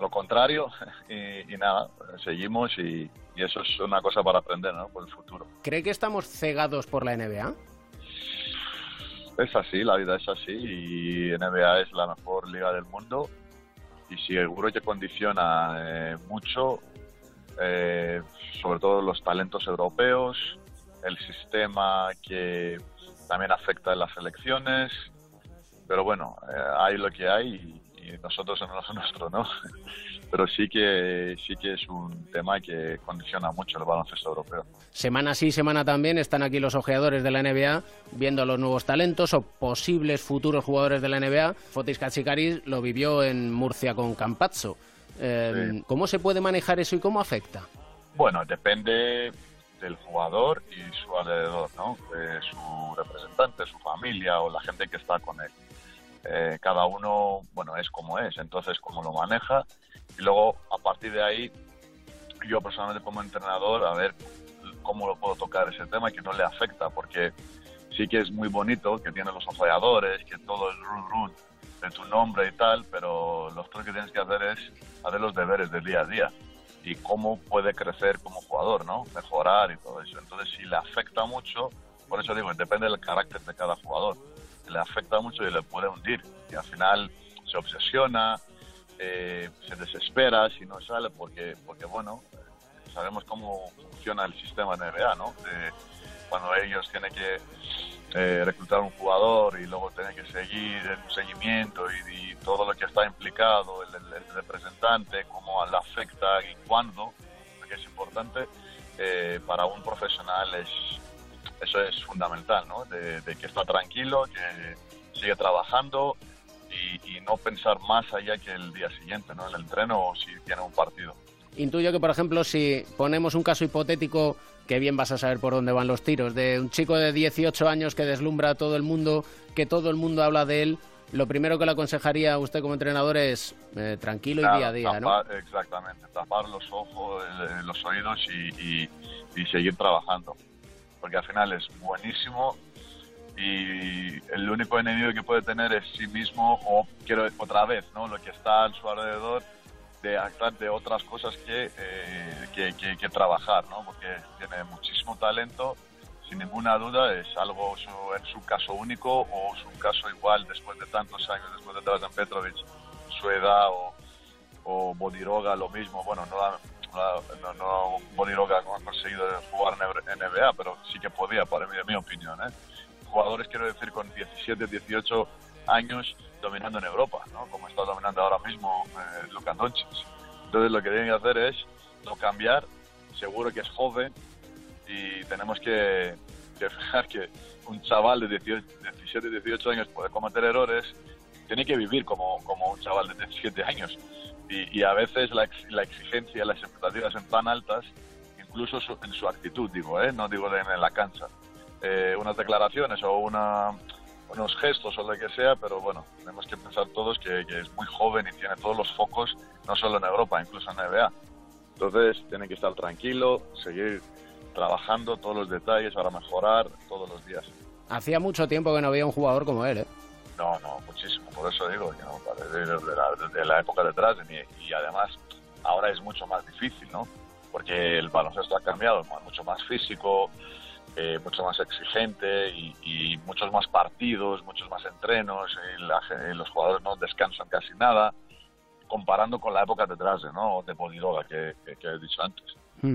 lo contrario y, y nada, seguimos y, y eso es una cosa para aprender, ¿no? Por el futuro. ¿Cree que estamos cegados por la NBA? Es así, la vida es así y NBA es la mejor liga del mundo y seguro que condiciona eh, mucho, eh, sobre todo los talentos europeos, el sistema que también afecta en las elecciones, pero bueno, eh, hay lo que hay y, y nosotros en lo nuestro, ¿no? Pero sí que sí que es un tema que condiciona mucho el baloncesto europeo. Semana sí, semana también están aquí los ojeadores de la NBA viendo los nuevos talentos o posibles futuros jugadores de la NBA. Fotis Katsikaris lo vivió en Murcia con Campazzo. Eh, Sí. ¿Cómo se puede manejar eso y cómo afecta? Bueno, depende del jugador y su alrededor, ¿no? Eh, su representante, su familia o la gente que está con él. Eh, cada uno, bueno, es como es, entonces cómo lo maneja y luego a partir de ahí yo personalmente como entrenador a ver cómo lo puedo tocar ese tema que no le afecta porque sí que es muy bonito que tiene los apoyadores, que todo el run run de tu nombre y tal, pero lo otro que tienes que hacer es hacer los deberes del día a día y cómo puede crecer como jugador, ¿no? Mejorar y todo eso. Entonces, si le afecta mucho, por eso digo, depende del carácter de cada jugador. Le afecta mucho y le puede hundir. Y al final se obsesiona, eh, se desespera si no sale, porque, porque bueno, sabemos cómo funciona el sistema de NBA, ¿no? De cuando ellos tienen que eh, reclutar un jugador y luego tienen que seguir el seguimiento y, y todo lo que está implicado, el, el- el representante, cómo le afecta y cuándo, porque es importante, eh, para un profesional es eso es fundamental, ¿no? De, de que está tranquilo, que sigue trabajando y, y no pensar más allá que el día siguiente, ¿no? El entreno o si tiene un partido. Intuyo que, por ejemplo, si ponemos un caso hipotético, que bien vas a saber por dónde van los tiros, de un chico de 18 años que deslumbra a todo el mundo, que todo el mundo habla de él, lo primero que le aconsejaría a usted como entrenador es eh, tranquilo y día a día, ¿no? tapar- Exactamente, tapar los ojos, el- los oídos y, y- y seguir trabajando. Porque al final es buenísimo y el único enemigo que puede tener es sí mismo o quiero otra vez, ¿no? Lo que está a su alrededor de actuar de otras cosas que, eh, que, que- trabajar, ¿no? Porque tiene muchísimo talento, sin ninguna duda es algo su- en su caso único o su caso igual después de tantos años, después de Dragan Petrovic, su edad o, o Bodiroga lo mismo. Bueno, no, ha- no, no Bodiroga no ha conseguido jugar en NBA, pero sí que podía, para mí, en mi opinión. ¿eh? Jugadores, quiero decir, con 17, 18 años dominando en Europa, ¿no? como está dominando ahora mismo eh, Luka Doncic. Entonces lo que tienen que hacer es no cambiar, seguro que es joven y tenemos que, que fijar que un chaval de 18, 17, 18 años puede cometer errores, tiene que vivir como, como un chaval de 17 años. Y, y a veces la, ex- la exigencia, las expectativas son tan altas, incluso su- en su actitud, digo, ¿eh? no digo de en la cancha. Eh, unas declaraciones o una, unos gestos o lo que sea, pero bueno, tenemos que pensar todos que, que es muy joven y tiene todos los focos, no solo en Europa, incluso en NBA. Entonces tiene que estar tranquilo, seguir trabajando todos los detalles para mejorar todos los días. Hacía mucho tiempo que no había un jugador como él, ¿eh? No, no, muchísimo. Por eso digo, no, desde, la, desde la época de atrás y, y además ahora es mucho más difícil, ¿no? Porque el baloncesto ha cambiado, mucho más físico, eh, mucho más exigente y, y muchos más partidos, muchos más entrenos, y la ge- los jugadores no descansan casi nada, comparando con la época de atrás, ¿no? De Bodiroga, que, que, que he dicho antes.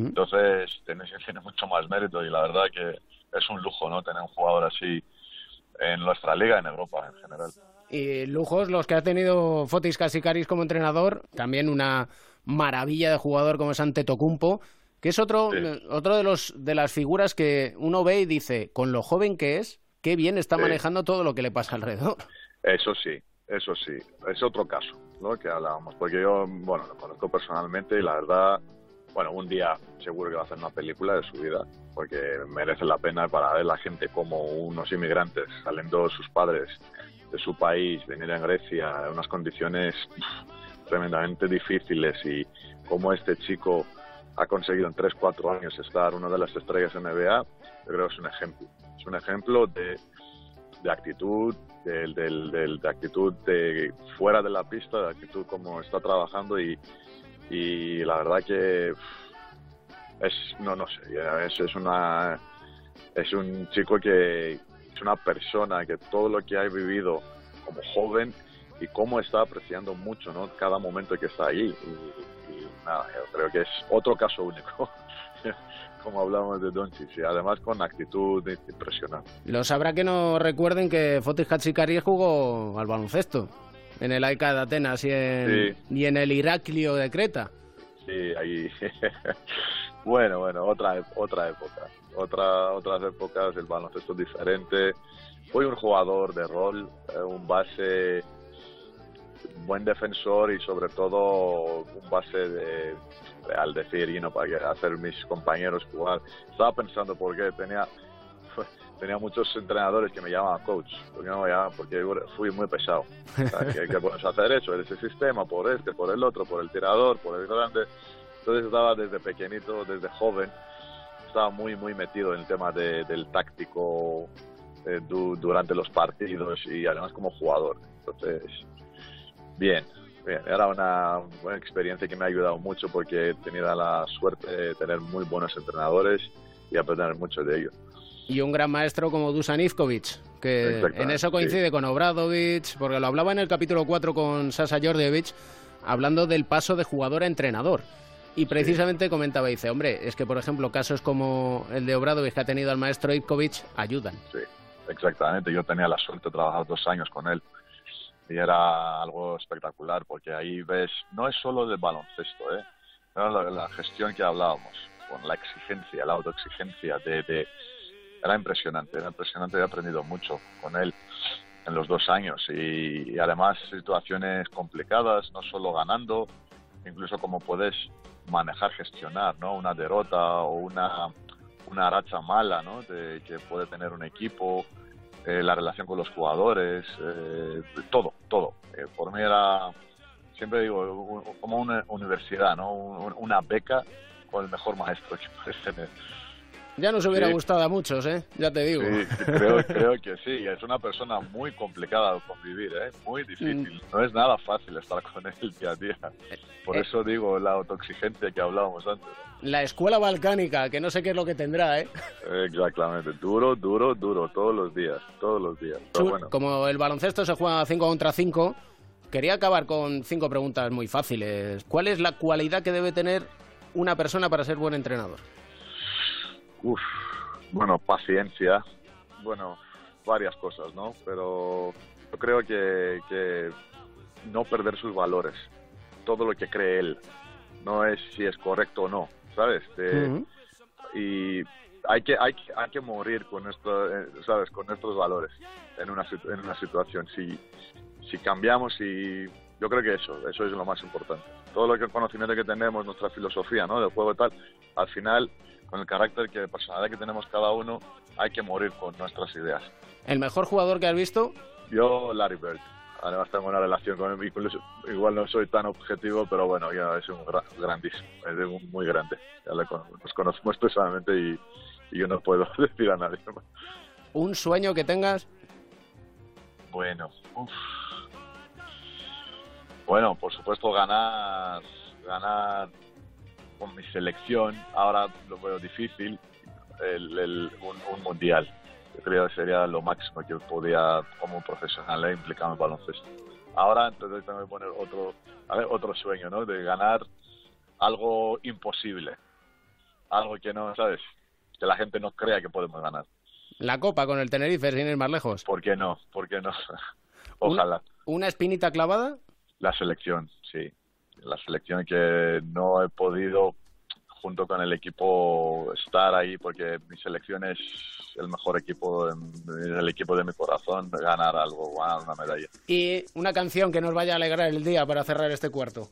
Entonces, tiene, tiene mucho más mérito y la verdad que es un lujo, ¿no? Tener un jugador así en nuestra liga, en Europa en general. Y lujos los que ha tenido Fotis Kasikaris como entrenador, también una maravilla de jugador como es Antetokounmpo, que es otro, otro de los de las figuras que uno ve y dice, con lo joven que es, qué bien está Sí. manejando todo lo que le pasa alrededor. Eso sí, eso sí, es otro caso, ¿no? Que hablábamos, porque yo, bueno, lo conozco personalmente y la verdad, bueno, un día seguro que va a hacer una película de su vida, porque merece la pena para ver la gente como unos inmigrantes saliendo sus padres de su país, venir a Grecia, en unas condiciones tremendamente difíciles y cómo este chico ha conseguido en 3, 4 años estar una de las estrellas NBA, yo creo que es un ejemplo. Es un ejemplo de, de actitud, del, del- de actitud de fuera de la pista, de actitud como está trabajando y, y la verdad que es, no, no sé, es, es una, es un chico que es una persona que todo lo que ha vivido como joven y cómo está apreciando mucho, ¿no? Cada momento que está allí y, y nada, yo creo que es otro caso único. como hablamos de Doncic y además con actitud impresionante. Lo sabrá que no recuerden que Fotis Kasikaris jugó al baloncesto. En el AECA de Atenas y en, y en el Iraklio de Creta. Sí, ahí. bueno, bueno, otra, otra época. Otra, otras épocas, el baloncesto es diferente. Fui un jugador de rol, eh, un base, buen defensor y sobre todo un base de, al decir, you know, para hacer mis compañeros jugar. Estaba pensando por qué tenía, tenía muchos entrenadores que me llamaban coach, porque no me llamaban porque fui muy pesado. O sea, que, que puedes hacer eso, ese sistema, por este, por el otro, por el tirador, por el grande. Entonces estaba desde pequeñito, desde joven, estaba muy, muy metido en el tema de- del táctico eh, du- durante los partidos y además como jugador. Entonces, bien, bien. Era una buena experiencia que me ha ayudado mucho porque he tenido la suerte de tener muy buenos entrenadores y aprender mucho de ellos. Y un gran maestro como Dusan Ivkovic, que en eso coincide con Obradovic, porque lo hablaba en el capítulo 4 con Sasa Georgievich, hablando del paso de jugador a entrenador. Y precisamente comentaba, dice, hombre, es que por ejemplo casos como el de Obradovic que ha tenido al maestro Ivkovic ayudan. Sí, exactamente. Yo tenía la suerte de trabajar dos años con él y era algo espectacular porque ahí ves, no es solo del baloncesto, ¿eh? La gestión que hablábamos, con la exigencia, la autoexigencia, de, de- era impresionante, era impresionante, he aprendido mucho con él en los dos años y, además situaciones complicadas, no solo ganando, incluso cómo puedes manejar, gestionar, ¿no? Una derrota o una, una racha mala, ¿no? De, que puede tener un equipo, eh, la relación con los jugadores, eh, todo, todo. Eh, por mí era, siempre digo, como una universidad, ¿no? Un- una beca con el mejor maestro que puedes tener. Ya nos hubiera Sí. gustado a muchos, ¿eh? Ya te digo. Sí, creo, creo que sí. Es una persona muy complicada de convivir, ¿eh? Muy difícil. No es nada fácil estar con él día a día. Por Eh. eso digo la autoexigencia que hablábamos antes. La escuela balcánica, que no sé qué es lo que tendrá, ¿eh? Exactamente. Duro, duro, duro. Todos los días. Todos los días. Pero bueno. Como el baloncesto se juega 5 contra 5, quería acabar con cinco preguntas muy fáciles. ¿Cuál es la cualidad que debe tener una persona para ser buen entrenador? Uf, bueno, paciencia, bueno, varias cosas, ¿no? Pero yo creo que, que no perder sus valores, todo lo que cree él, no es si es correcto o no, ¿sabes? De- Ujú. Y hay que, hay, hay que morir con nuestro, eh, ¿sabes? Con nuestros valores en una, en una situación. Si, si cambiamos y yo creo que eso, eso es lo más importante. Todo lo que el conocimiento que tenemos, nuestra filosofía, ¿no? Del juego y tal, al final, con el carácter que personalidad que tenemos cada uno, hay que morir con nuestras ideas. ¿El mejor jugador que has visto? Yo, Larry Bird. Además tengo una relación con él, incluso- igual no soy tan objetivo, pero bueno, ya es un gra- grandísimo, es un muy grande. Ya le nos conocemos personalmente y, y yo no puedo decir a nadie más. ¿Un sueño que tengas? Bueno, bueno, por supuesto ganar, ganar con mi selección. Ahora lo veo difícil, el, el- un, un mundial. Yo creo que sería lo máximo que podía como profesional eh, implicar en baloncesto. Ahora entonces tengo que poner otro, a ver, otro sueño, ¿no? De ganar algo imposible, algo que no, ¿sabes? Que la gente no crea que podemos ganar. La Copa con el Tenerife, sin ir más lejos. ¿Por qué no? ¿Por qué no? Ojalá. ¿Una espinita clavada? La selección, sí. La selección que no he podido, junto con el equipo, estar ahí porque mi selección es el mejor equipo, el equipo de mi corazón, ganar algo, ganar una medalla. Y una canción que nos vaya a alegrar el día para cerrar este cuarto.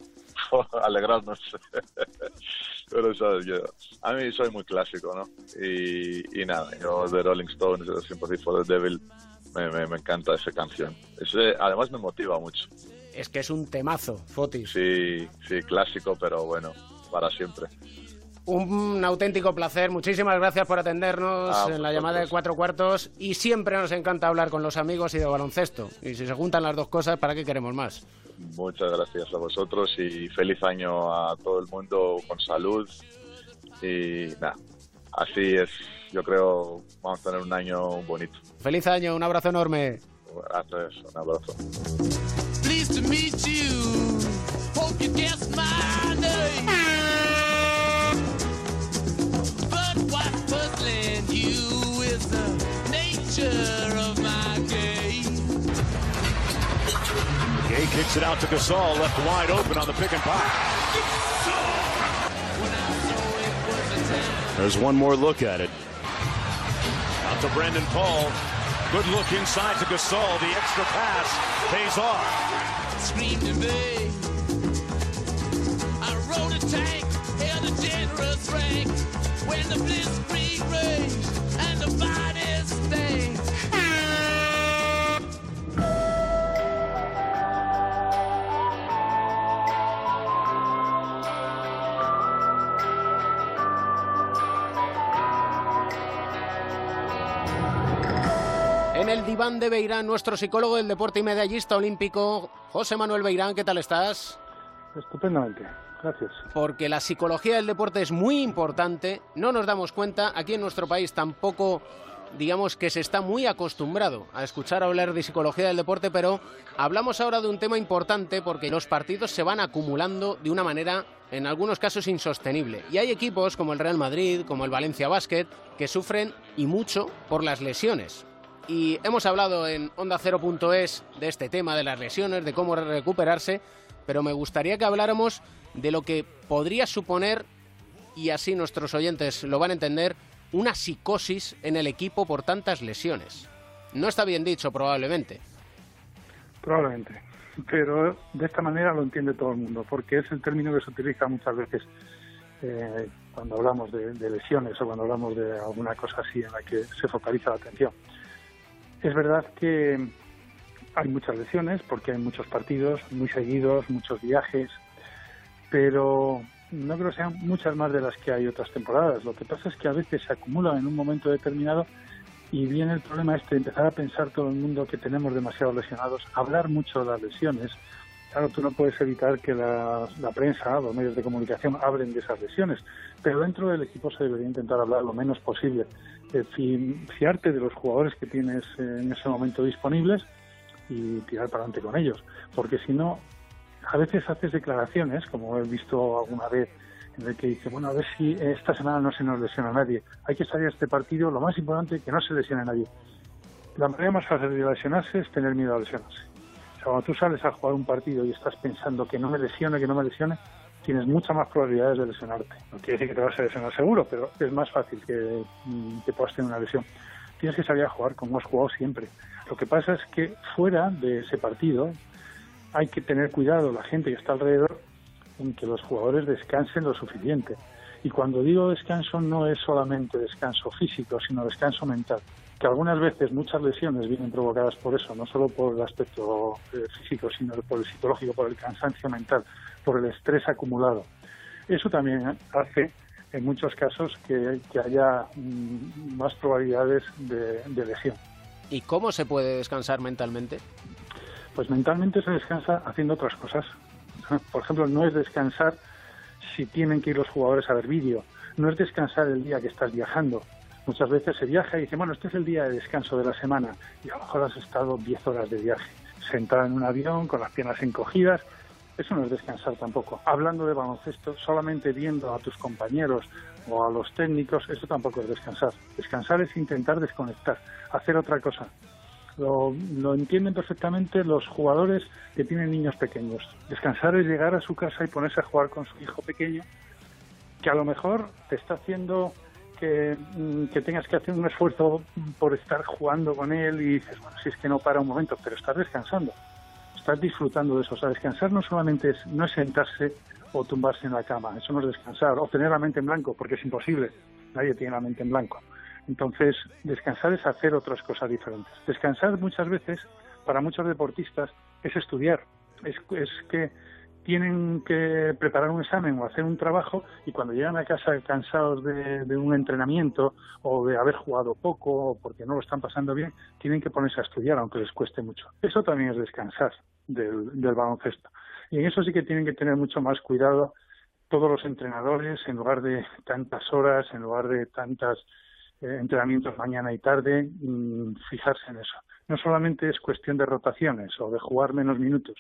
Alegrarnos. Pero sabes, yo, a mí soy muy clásico, ¿no? Y, y nada, yo de Rolling Stones, de Sympathy for the Devil, me, me, me encanta esa canción. Ese, además me motiva mucho. Es que es un temazo, Fotis. Sí, sí, clásico, pero bueno, para siempre. Un auténtico placer. Muchísimas gracias por atendernos Ah, en la llamada de cuatro cuartos. Y siempre nos encanta hablar con los amigos y de baloncesto. Y si se juntan las dos cosas, ¿para qué queremos más? Muchas gracias a vosotros y feliz año a todo el mundo con salud. Y nada, así es. Yo creo vamos a tener un año bonito. Feliz año, un abrazo enorme. Gracias, un abrazo. Meet you. Hope you guessed my name. But what's puzzling you is the nature of my game. Qué Kicks it out to Gasol, left wide open on the pick and pop. There's one more look at it. Out to Brendan Paul. Good look inside to Gasol. The extra pass pays off. Scream to me. I rode a tank, held a generous rank. When the blitzkrieg raged and the bodies stank. Diván de Beirán, nuestro psicólogo del deporte y medallista olímpico, José Manuel Beirán, ¿qué tal estás? Estupendamente, gracias. Porque la psicología del deporte es muy importante, no nos damos cuenta, aquí en nuestro país tampoco, digamos que se está muy acostumbrado a escuchar hablar de psicología del deporte, pero hablamos ahora de un tema importante porque los partidos se van acumulando de una manera, en algunos casos, insostenible. Y hay equipos como el Real Madrid, como el Valencia Basket, que sufren y mucho por las lesiones. Y hemos hablado en Onda 0.es de este tema, de las lesiones, de cómo recuperarse, pero me gustaría que habláramos de lo que podría suponer, y así nuestros oyentes lo van a entender, una psicosis en el equipo por tantas lesiones. No está bien dicho, probablemente. Probablemente. Pero de esta manera lo entiende todo el mundo, porque es el término que se utiliza muchas veces eh, cuando hablamos de, de lesiones o cuando hablamos de alguna cosa así en la que se focaliza la atención. Es verdad que hay muchas lesiones porque hay muchos partidos muy seguidos, muchos viajes, pero no creo que sean muchas más de las que hay otras temporadas. Lo que pasa es que a veces se acumulan en un momento determinado y viene el problema este de empezar a pensar todo el mundo que tenemos demasiados lesionados, hablar mucho de las lesiones. Claro, tú no puedes evitar que la, prensa, los medios de comunicación hablen de esas lesiones, pero dentro del equipo se debería intentar hablar lo menos posible, eh, fi- fiarte de los jugadores que tienes eh, en ese momento disponibles y tirar para adelante con ellos, porque si no, a veces haces declaraciones, como he visto alguna vez, en el que dice, bueno, a ver si esta semana no se nos lesiona nadie, hay que salir a este partido, lo más importante que no se lesione nadie. La manera más fácil de lesionarse es tener miedo a lesionarse. Cuando tú sales a jugar un partido y estás pensando que no me lesione, que no me lesione, tienes muchas más probabilidades de lesionarte. No quiere decir que te vas a lesionar seguro, pero es más fácil que, mm, que puedas tener una lesión. Tienes que salir a jugar como has jugado siempre. Lo que pasa es que fuera de ese partido hay que tener cuidado, la gente que está alrededor, en que los jugadores descansen lo suficiente. Y cuando digo descanso no es solamente descanso físico, sino descanso mental. Que algunas veces muchas lesiones vienen provocadas por eso, no solo por el aspecto eh, físico, sino por el psicológico, por el cansancio mental, por el estrés acumulado. Eso también hace, en muchos casos, que, que haya mm, más probabilidades de, de lesión. ¿Y cómo se puede descansar mentalmente? Pues mentalmente se descansa haciendo otras cosas. Por ejemplo, no es descansar si tienen que ir los jugadores a ver vídeo. No es descansar el día que estás viajando. Muchas veces se viaja y dice, bueno, este es el día de descanso de la semana. Y a lo mejor has estado 10 horas de viaje, sentada en un avión, con las piernas encogidas. Eso no es descansar tampoco. Hablando de baloncesto, solamente viendo a tus compañeros o a los técnicos, eso tampoco es descansar. Descansar es intentar desconectar, hacer otra cosa. Lo, lo entienden perfectamente los jugadores que tienen niños pequeños. Descansar es llegar a su casa y ponerse a jugar con su hijo pequeño, que a lo mejor te está haciendo que, mm, que tengas que hacer un esfuerzo por estar jugando con él y dices, bueno, si es que no para un momento, pero estás descansando, estás disfrutando de eso. O sea, descansar no solamente es, no es sentarse o tumbarse en la cama, eso no es descansar, o tener la mente en blanco, porque es imposible, nadie tiene la mente en blanco. Entonces, descansar es hacer otras cosas diferentes. Descansar muchas veces, para muchos deportistas, es estudiar. Es, es que tienen que preparar un examen o hacer un trabajo y cuando llegan a casa cansados de, un entrenamiento o de haber jugado poco o porque no lo están pasando bien, tienen que ponerse a estudiar, aunque les cueste mucho. Eso también es descansar del, del baloncesto. Y en eso sí que tienen que tener mucho más cuidado todos los entrenadores, en lugar de tantas horas, en lugar de tantas eh, entrenamientos mañana y tarde, mm, fijarse en eso. No solamente es cuestión de rotaciones o de jugar menos minutos.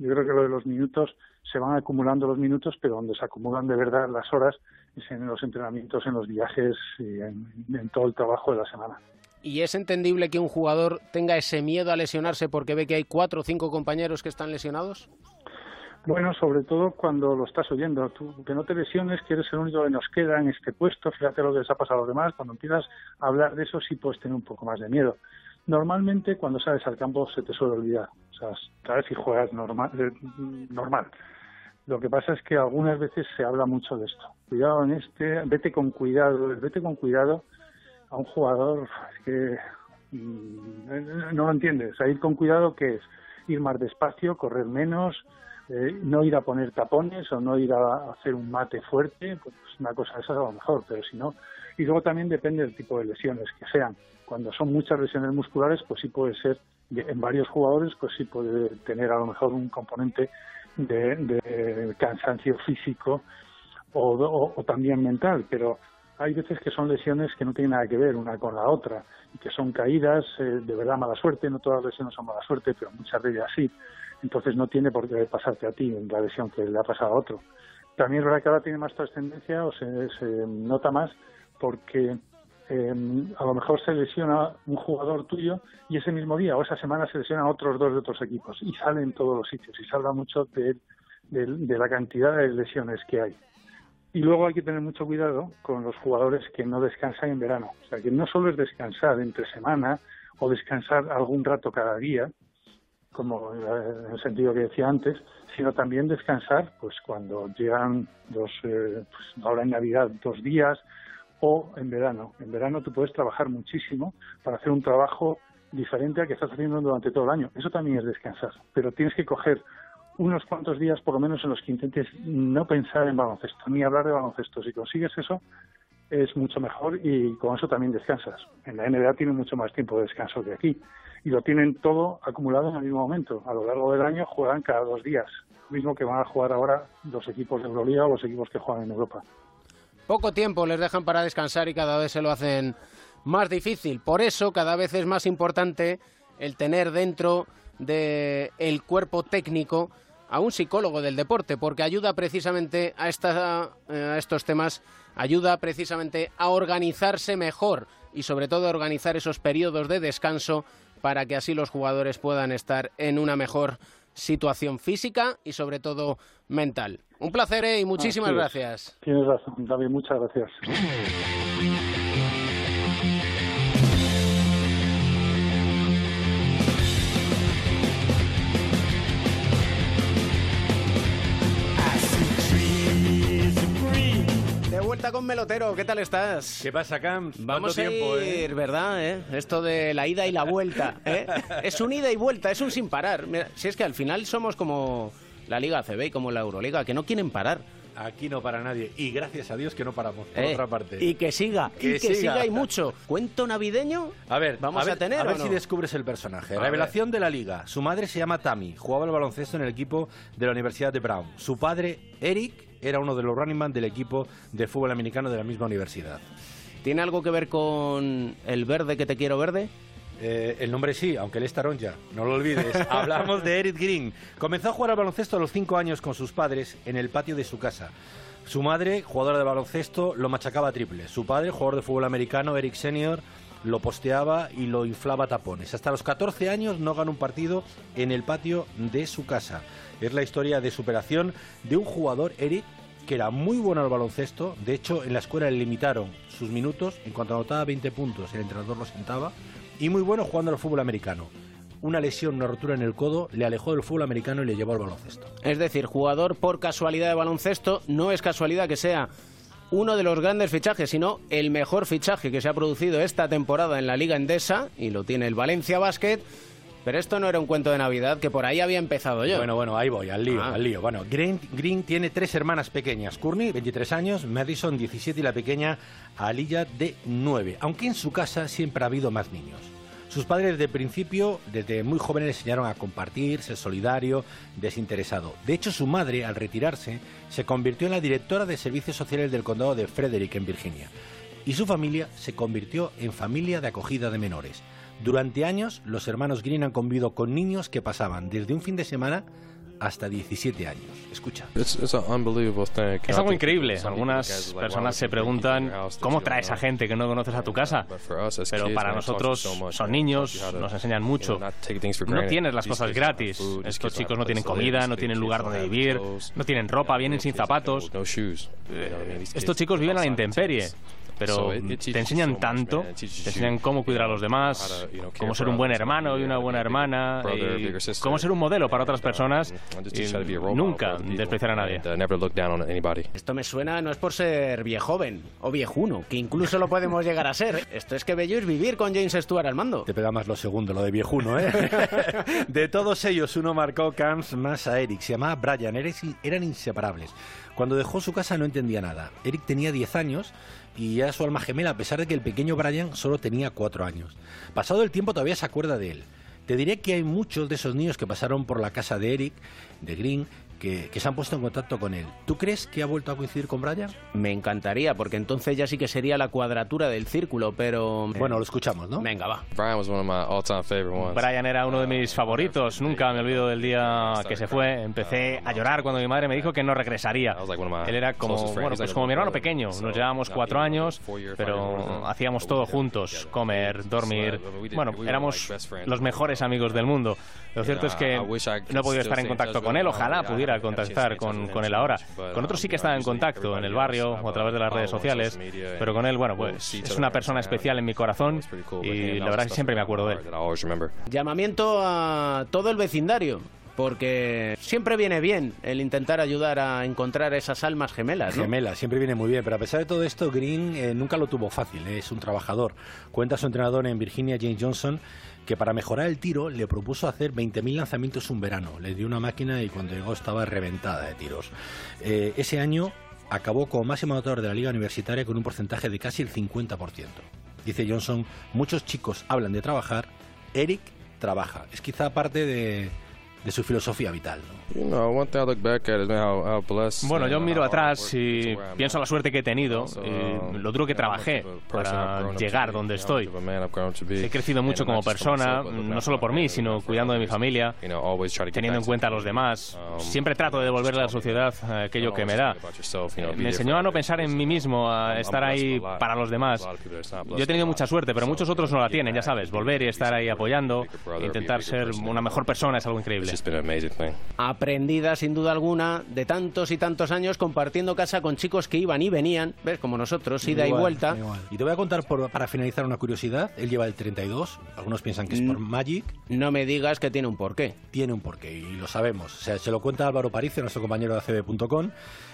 Yo creo que lo de los minutos se van acumulando los minutos, pero donde se acumulan de verdad las horas es en los entrenamientos, en los viajes y en, en todo el trabajo de la semana. ¿Y es entendible que un jugador tenga ese miedo a lesionarse porque ve que hay cuatro o cinco compañeros que están lesionados? Bueno, sobre todo cuando lo estás oyendo. Tú, que no te lesiones, que eres el único que nos queda en este puesto. Fíjate lo que les ha pasado a los demás. Cuando empiezas a hablar de eso, sí puedes tener un poco más de miedo. Normalmente, cuando sales al campo, se te suele olvidar. O sea, sabes si juegas normal, eh, normal. Lo que pasa es que algunas veces se habla mucho de esto. Cuidado en este, vete con cuidado, vete con cuidado a un jugador que mm, no lo entiendes. O ir con cuidado que es ir más despacio, correr menos, eh, no ir a poner tapones o no ir a hacer un mate fuerte, pues una cosa esa a lo mejor, pero si no. Y luego también depende del tipo de lesiones que sean. Cuando son muchas lesiones musculares, pues sí puede ser, en varios jugadores, pues sí puede tener a lo mejor un componente de, de cansancio físico o, también mental, pero hay veces que son lesiones que no tienen nada que ver una con la otra y que son caídas eh, de verdad mala suerte, no todas las lesiones son mala suerte, pero muchas de ellas sí. Entonces no tiene por qué pasarte a ti la lesión que le ha pasado a otro. También es verdad que ahora tiene más trascendencia o se, se nota más porque eh, a lo mejor se lesiona un jugador tuyo y ese mismo día o esa semana se lesionan otros dos de otros equipos y salen en todos los sitios y se habla mucho de, de, de la cantidad de lesiones que hay. Y luego hay que tener mucho cuidado con los jugadores que no descansan en verano. O sea, que no solo es descansar entre semana o descansar algún rato cada día, como eh, en el sentido que decía antes, sino también descansar pues cuando llegan los, eh, pues ahora en Navidad, dos días o en verano. En verano tú puedes trabajar muchísimo para hacer un trabajo diferente al que estás haciendo durante todo el año. Eso también es descansar, pero tienes que coger unos cuantos días por lo menos en los que intentes no pensar en baloncesto, ni hablar de baloncesto. Si consigues eso, es mucho mejor y con eso también descansas. En la NBA tienen mucho más tiempo de descanso que aquí y lo tienen todo acumulado en el mismo momento. A lo largo del año juegan cada dos días, lo mismo que van a jugar ahora los equipos de Euroliga o los equipos que juegan en Europa. Poco tiempo les dejan para descansar y cada vez se lo hacen más difícil. Por eso cada vez es más importante el tener dentro del el cuerpo técnico a un psicólogo del deporte, porque ayuda precisamente a, esta, a estos temas, ayuda precisamente a organizarse mejor y sobre todo a organizar esos periodos de descanso para que así los jugadores puedan estar en una mejor situación física y sobre todo mental. Un placer ¿eh? y muchísimas gracias. Tienes razón, David, muchas gracias. Vuelta con Melotero, ¿qué tal estás? ¿Qué pasa, Camps? Vamos ¿Cuánto a tiempo, ir, eh? ¿verdad? eh? Esto de la ida y la vuelta. ¿eh? es un ida y vuelta, es un sin parar. Mira, si es que al final somos como la Liga ACB y como la Euroliga, que no quieren parar. Aquí no para nadie. Y gracias a Dios que no paramos, por Eh, otra parte. Y que siga, Que y que siga. siga. y mucho. ¿Cuento navideño? A ver, ¿Vamos a, a ver, tener a ver no? si descubres el personaje. A Revelación de la liga. Su madre se llama Tammy, jugaba al baloncesto en el equipo de la Universidad de Brown. Su padre, Eric, era uno de los running man del equipo de fútbol americano de la misma universidad. ¿Tiene algo que ver con el verde que te quiero verde? Eh, el nombre sí, aunque él es taronja, no lo olvides. Hablamos de Eric Green. Comenzó a jugar al baloncesto a los 5 años con sus padres en el patio de su casa. Su madre, jugadora de baloncesto, lo machacaba a triple. Su padre, jugador de fútbol americano, Eric Senior, lo posteaba y lo inflaba tapones. Hasta los 14 años no ganó un partido en el patio de su casa. Es la historia de superación de un jugador, Eric, que era muy bueno al baloncesto. De hecho, en la escuela le limitaron sus minutos. En cuanto anotaba 20 puntos, el entrenador lo sentaba. Y muy bueno jugando al fútbol americano. Una lesión, una rotura en el codo, le alejó del fútbol americano y le llevó al baloncesto. Es decir, jugador por casualidad de baloncesto, no es casualidad que sea uno de los grandes fichajes, sino el mejor fichaje que se ha producido esta temporada en la Liga Endesa, y lo tiene el Valencia Basket. Pero esto no era un cuento de Navidad, que por ahí había empezado yo. Bueno, bueno, ahí voy, al lío, Ah. al lío. Bueno, Green, Green tiene tres hermanas pequeñas. Courtney, 23 años, Madison, 17 y la pequeña Aliyah, de 9. Aunque en su casa siempre ha habido más niños. Sus padres el principio, desde muy le enseñaron a compartir, ser solidario, desinteresado. De hecho, su madre, al retirarse, se convirtió en la directora de servicios sociales del condado de Frederick, en Virginia. Y su familia se convirtió en familia de acogida de menores. Durante años, los hermanos Green han convivido con niños que pasaban desde un fin de semana hasta 17 años. Escucha. Es algo increíble. Algunas personas se preguntan cómo traes a gente que no conoces a tu casa. Pero para nosotros son niños, nos enseñan mucho. No tienes las cosas gratis. Estos chicos no tienen comida, no tienen lugar donde vivir, no tienen ropa, vienen sin zapatos. Estos chicos viven a la intemperie. Pero te enseñan tanto, te enseñan cómo cuidar a los demás, cómo ser un buen hermano y una buena hermana, y cómo ser un modelo para otras personas y nunca despreciar a nadie. Esto me suena, no es por ser viejoven o viejuno, que incluso lo podemos llegar a ser. Esto es que bello es vivir con James Stewart al mando. Te pega más lo segundo, lo de viejuno, ¿eh? de todos ellos, uno marcó Camps más a Eric. Se llamaba Brian. Eres- Eran inseparables. Cuando dejó su casa no entendía nada. Eric tenía 10 años y era su alma gemela, a pesar de que el pequeño Brian solo tenía 4 años. Pasado el tiempo todavía se acuerda de él. Te diré que hay muchos de esos niños que pasaron por la casa de Eric, de Green, que, que se han puesto en contacto con él. ¿Tú crees que ha vuelto a coincidir con Brian? Me encantaría, porque entonces ya sí que sería la cuadratura del círculo, pero... Bueno, lo escuchamos, ¿no? Venga, va. Brian era uno de mis favoritos. Nunca me olvido del día que se fue. Empecé a llorar cuando mi madre me dijo que no regresaría. Él era como, bueno, pues como mi hermano pequeño. Nos llevábamos cuatro años, pero hacíamos todo juntos. Comer, dormir. Bueno, éramos los mejores amigos del mundo. Lo cierto es que no he podido estar en contacto con él. Ojalá pudiera contactar con, con él ahora. Con otros sí que estaba en contacto, en el barrio o a través de las redes sociales. Pero con él, bueno, pues es una persona especial en mi corazón y la verdad es que siempre me acuerdo de él. Llamamiento a todo el vecindario, porque siempre viene bien el intentar ayudar a encontrar esas almas gemelas, ¿no? Gemela, siempre viene muy bien, pero a pesar de todo esto, Green eh, nunca lo tuvo fácil, eh, es un trabajador. Cuenta su entrenador en Virginia, James Johnson, que para mejorar el tiro le propuso hacer 20.000 lanzamientos un verano. Le dio una máquina y cuando llegó estaba reventada de tiros. Eh, ese año acabó como máximo anotador de la liga universitaria con un porcentaje de casi el 50%. Dice Johnson, muchos chicos hablan de trabajar, Eric trabaja. Es quizá parte de, de su filosofía vital. Bueno, yo miro atrás y pienso la suerte que he tenido, y lo duro que trabajé para llegar donde estoy. He crecido mucho como persona, no solo por mí, sino cuidando de mi familia, teniendo en cuenta a los demás. Siempre trato de devolverle a la sociedad eh, aquello que me da. Me enseñó a no pensar en mí mismo, a estar ahí para los demás. Yo he tenido mucha suerte, pero muchos otros no la tienen, ya sabes. Volver y estar ahí apoyando, intentar ser una mejor persona es algo increíble. Aprendida sin duda alguna de tantos y tantos años compartiendo casa con chicos que iban y venían, ¿ves? Como nosotros, ida y vuelta. igual. Y te voy a contar por- para finalizar una curiosidad. Él lleva el 32. Algunos piensan que es por Magic. No me digas que tiene un porqué. Tiene un porqué y lo sabemos. O sea, se lo cuenta Álvaro Parice, nuestro compañero de ACB.com.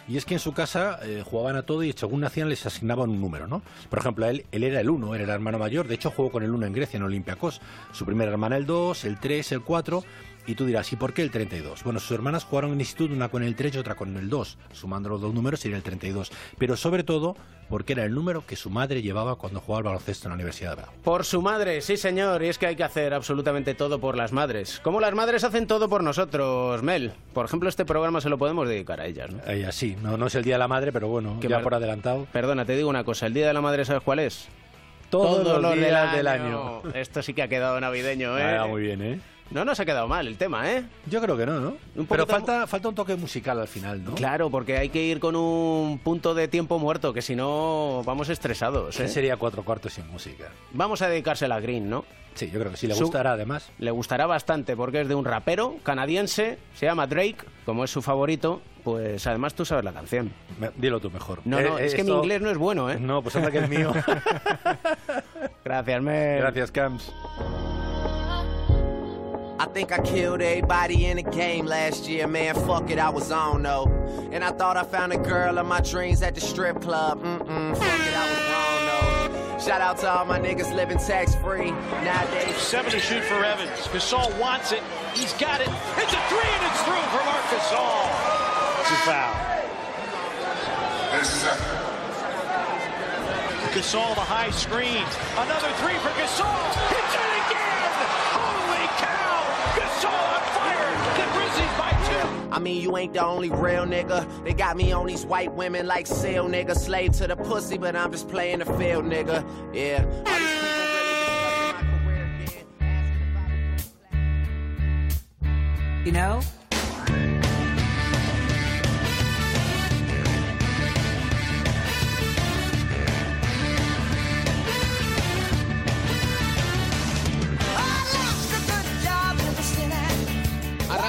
Y es que en su casa eh, jugaban a todo y según nacían les asignaban un número, ¿no? Por ejemplo, él, él era el 1, era el hermano mayor. De hecho, jugó con el 1 en Grecia, en Olympiacos. Su primera hermana el 2, el 3, el 4. Y tú dirás, ¿y por qué el 32? Bueno, sus hermanas jugaron en instituto, una con el 3 y otra con el 2. Sumando los dos números sería el 32. Pero sobre todo porque era el número que su madre llevaba cuando jugaba al baloncesto en la Universidad de Bravo. Por su madre, sí señor, y es que hay que hacer absolutamente todo por las madres. Como las madres hacen todo por nosotros, Mel. Por ejemplo, este programa se lo podemos dedicar a ellas, ¿no? Ella sí, no, no es el Día de la Madre, pero bueno, Qué ya por adelantado. Perdona, te digo una cosa, el Día de la Madre, ¿sabes cuál es? Todos los del días del año. Esto sí que ha quedado navideño, ¿eh? Ah, muy bien, ¿eh? No nos ha quedado mal el tema, ¿eh? Yo creo que no, ¿no? Un Pero falta, falta un toque musical al final, ¿no? Claro, porque hay que ir con un punto de tiempo muerto, que si no vamos estresados, ¿Qué ¿eh? sería cuatro cuartos sin música? Vamos a dedicársela a Green, ¿no? Sí, yo creo que sí. Le gustará además. Le gustará bastante porque es de un rapero canadiense, se llama Drake, como es su favorito, pues además tú sabes la canción. Me- Dilo tú mejor. No, no, Eh, es que mi inglés no es bueno, ¿eh? No, pues anda que el mío. Gracias, Mel. Gracias, Camps. I think I killed everybody in the game last year, man. Fuck it, I was on though. And I thought I found a girl of my dreams at the strip club. Mm-mm, fuck it, I was wrong though. Shout out to all my niggas living tax free nowadays. Seven to shoot for Evans. Gasol wants it. He's got it. It's a three and it's through for Marc Gasol. It's a foul. Gasol the high screen. Another three for Gasol. Hits I mean, you ain't the only real nigga. They got me on these white women like seal nigga. Slave to the pussy, but I'm just playing the field, nigga. Yeah. Really. You know,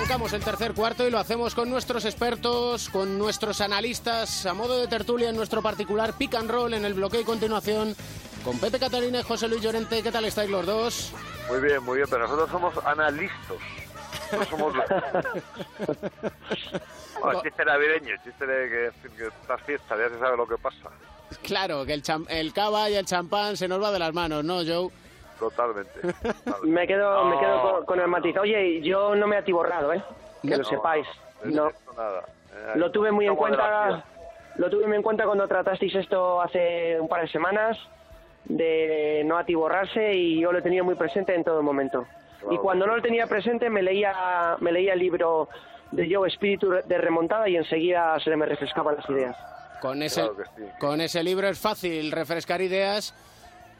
Arrancamos el tercer cuarto y lo hacemos con nuestros expertos, con nuestros analistas, a modo de tertulia en nuestro particular pick and roll en el bloqueo y continuación, con Pepe Catalina y José Luis Llorente. ¿Qué tal estáis los dos? Muy bien, muy bien, pero nosotros somos analistas. No somos... Bueno, chiste navideño, chiste de que, que estas fiestas, ya se sabe lo que pasa. Claro, que el, cham- el cava y el champán se nos va de las manos, ¿no, Joe? Totalmente. Me quedo, me quedo con, con el matiz. Oye, yo no me he atiborrado, ¿eh? Que lo No, sepáis. de No. nada. Eh, Lo tuve muy en cuenta. Lo tuve muy en cuenta cuando tratasteis esto hace un par de semanas de no atiborrarse y yo lo tenía muy presente en todo momento. Y cuando no lo tenía presente me leía me leía el libro de Joe Espíritu de remontada y enseguida se me refrescaban las ideas. Con ese, Claro sí. con ese libro es fácil refrescar ideas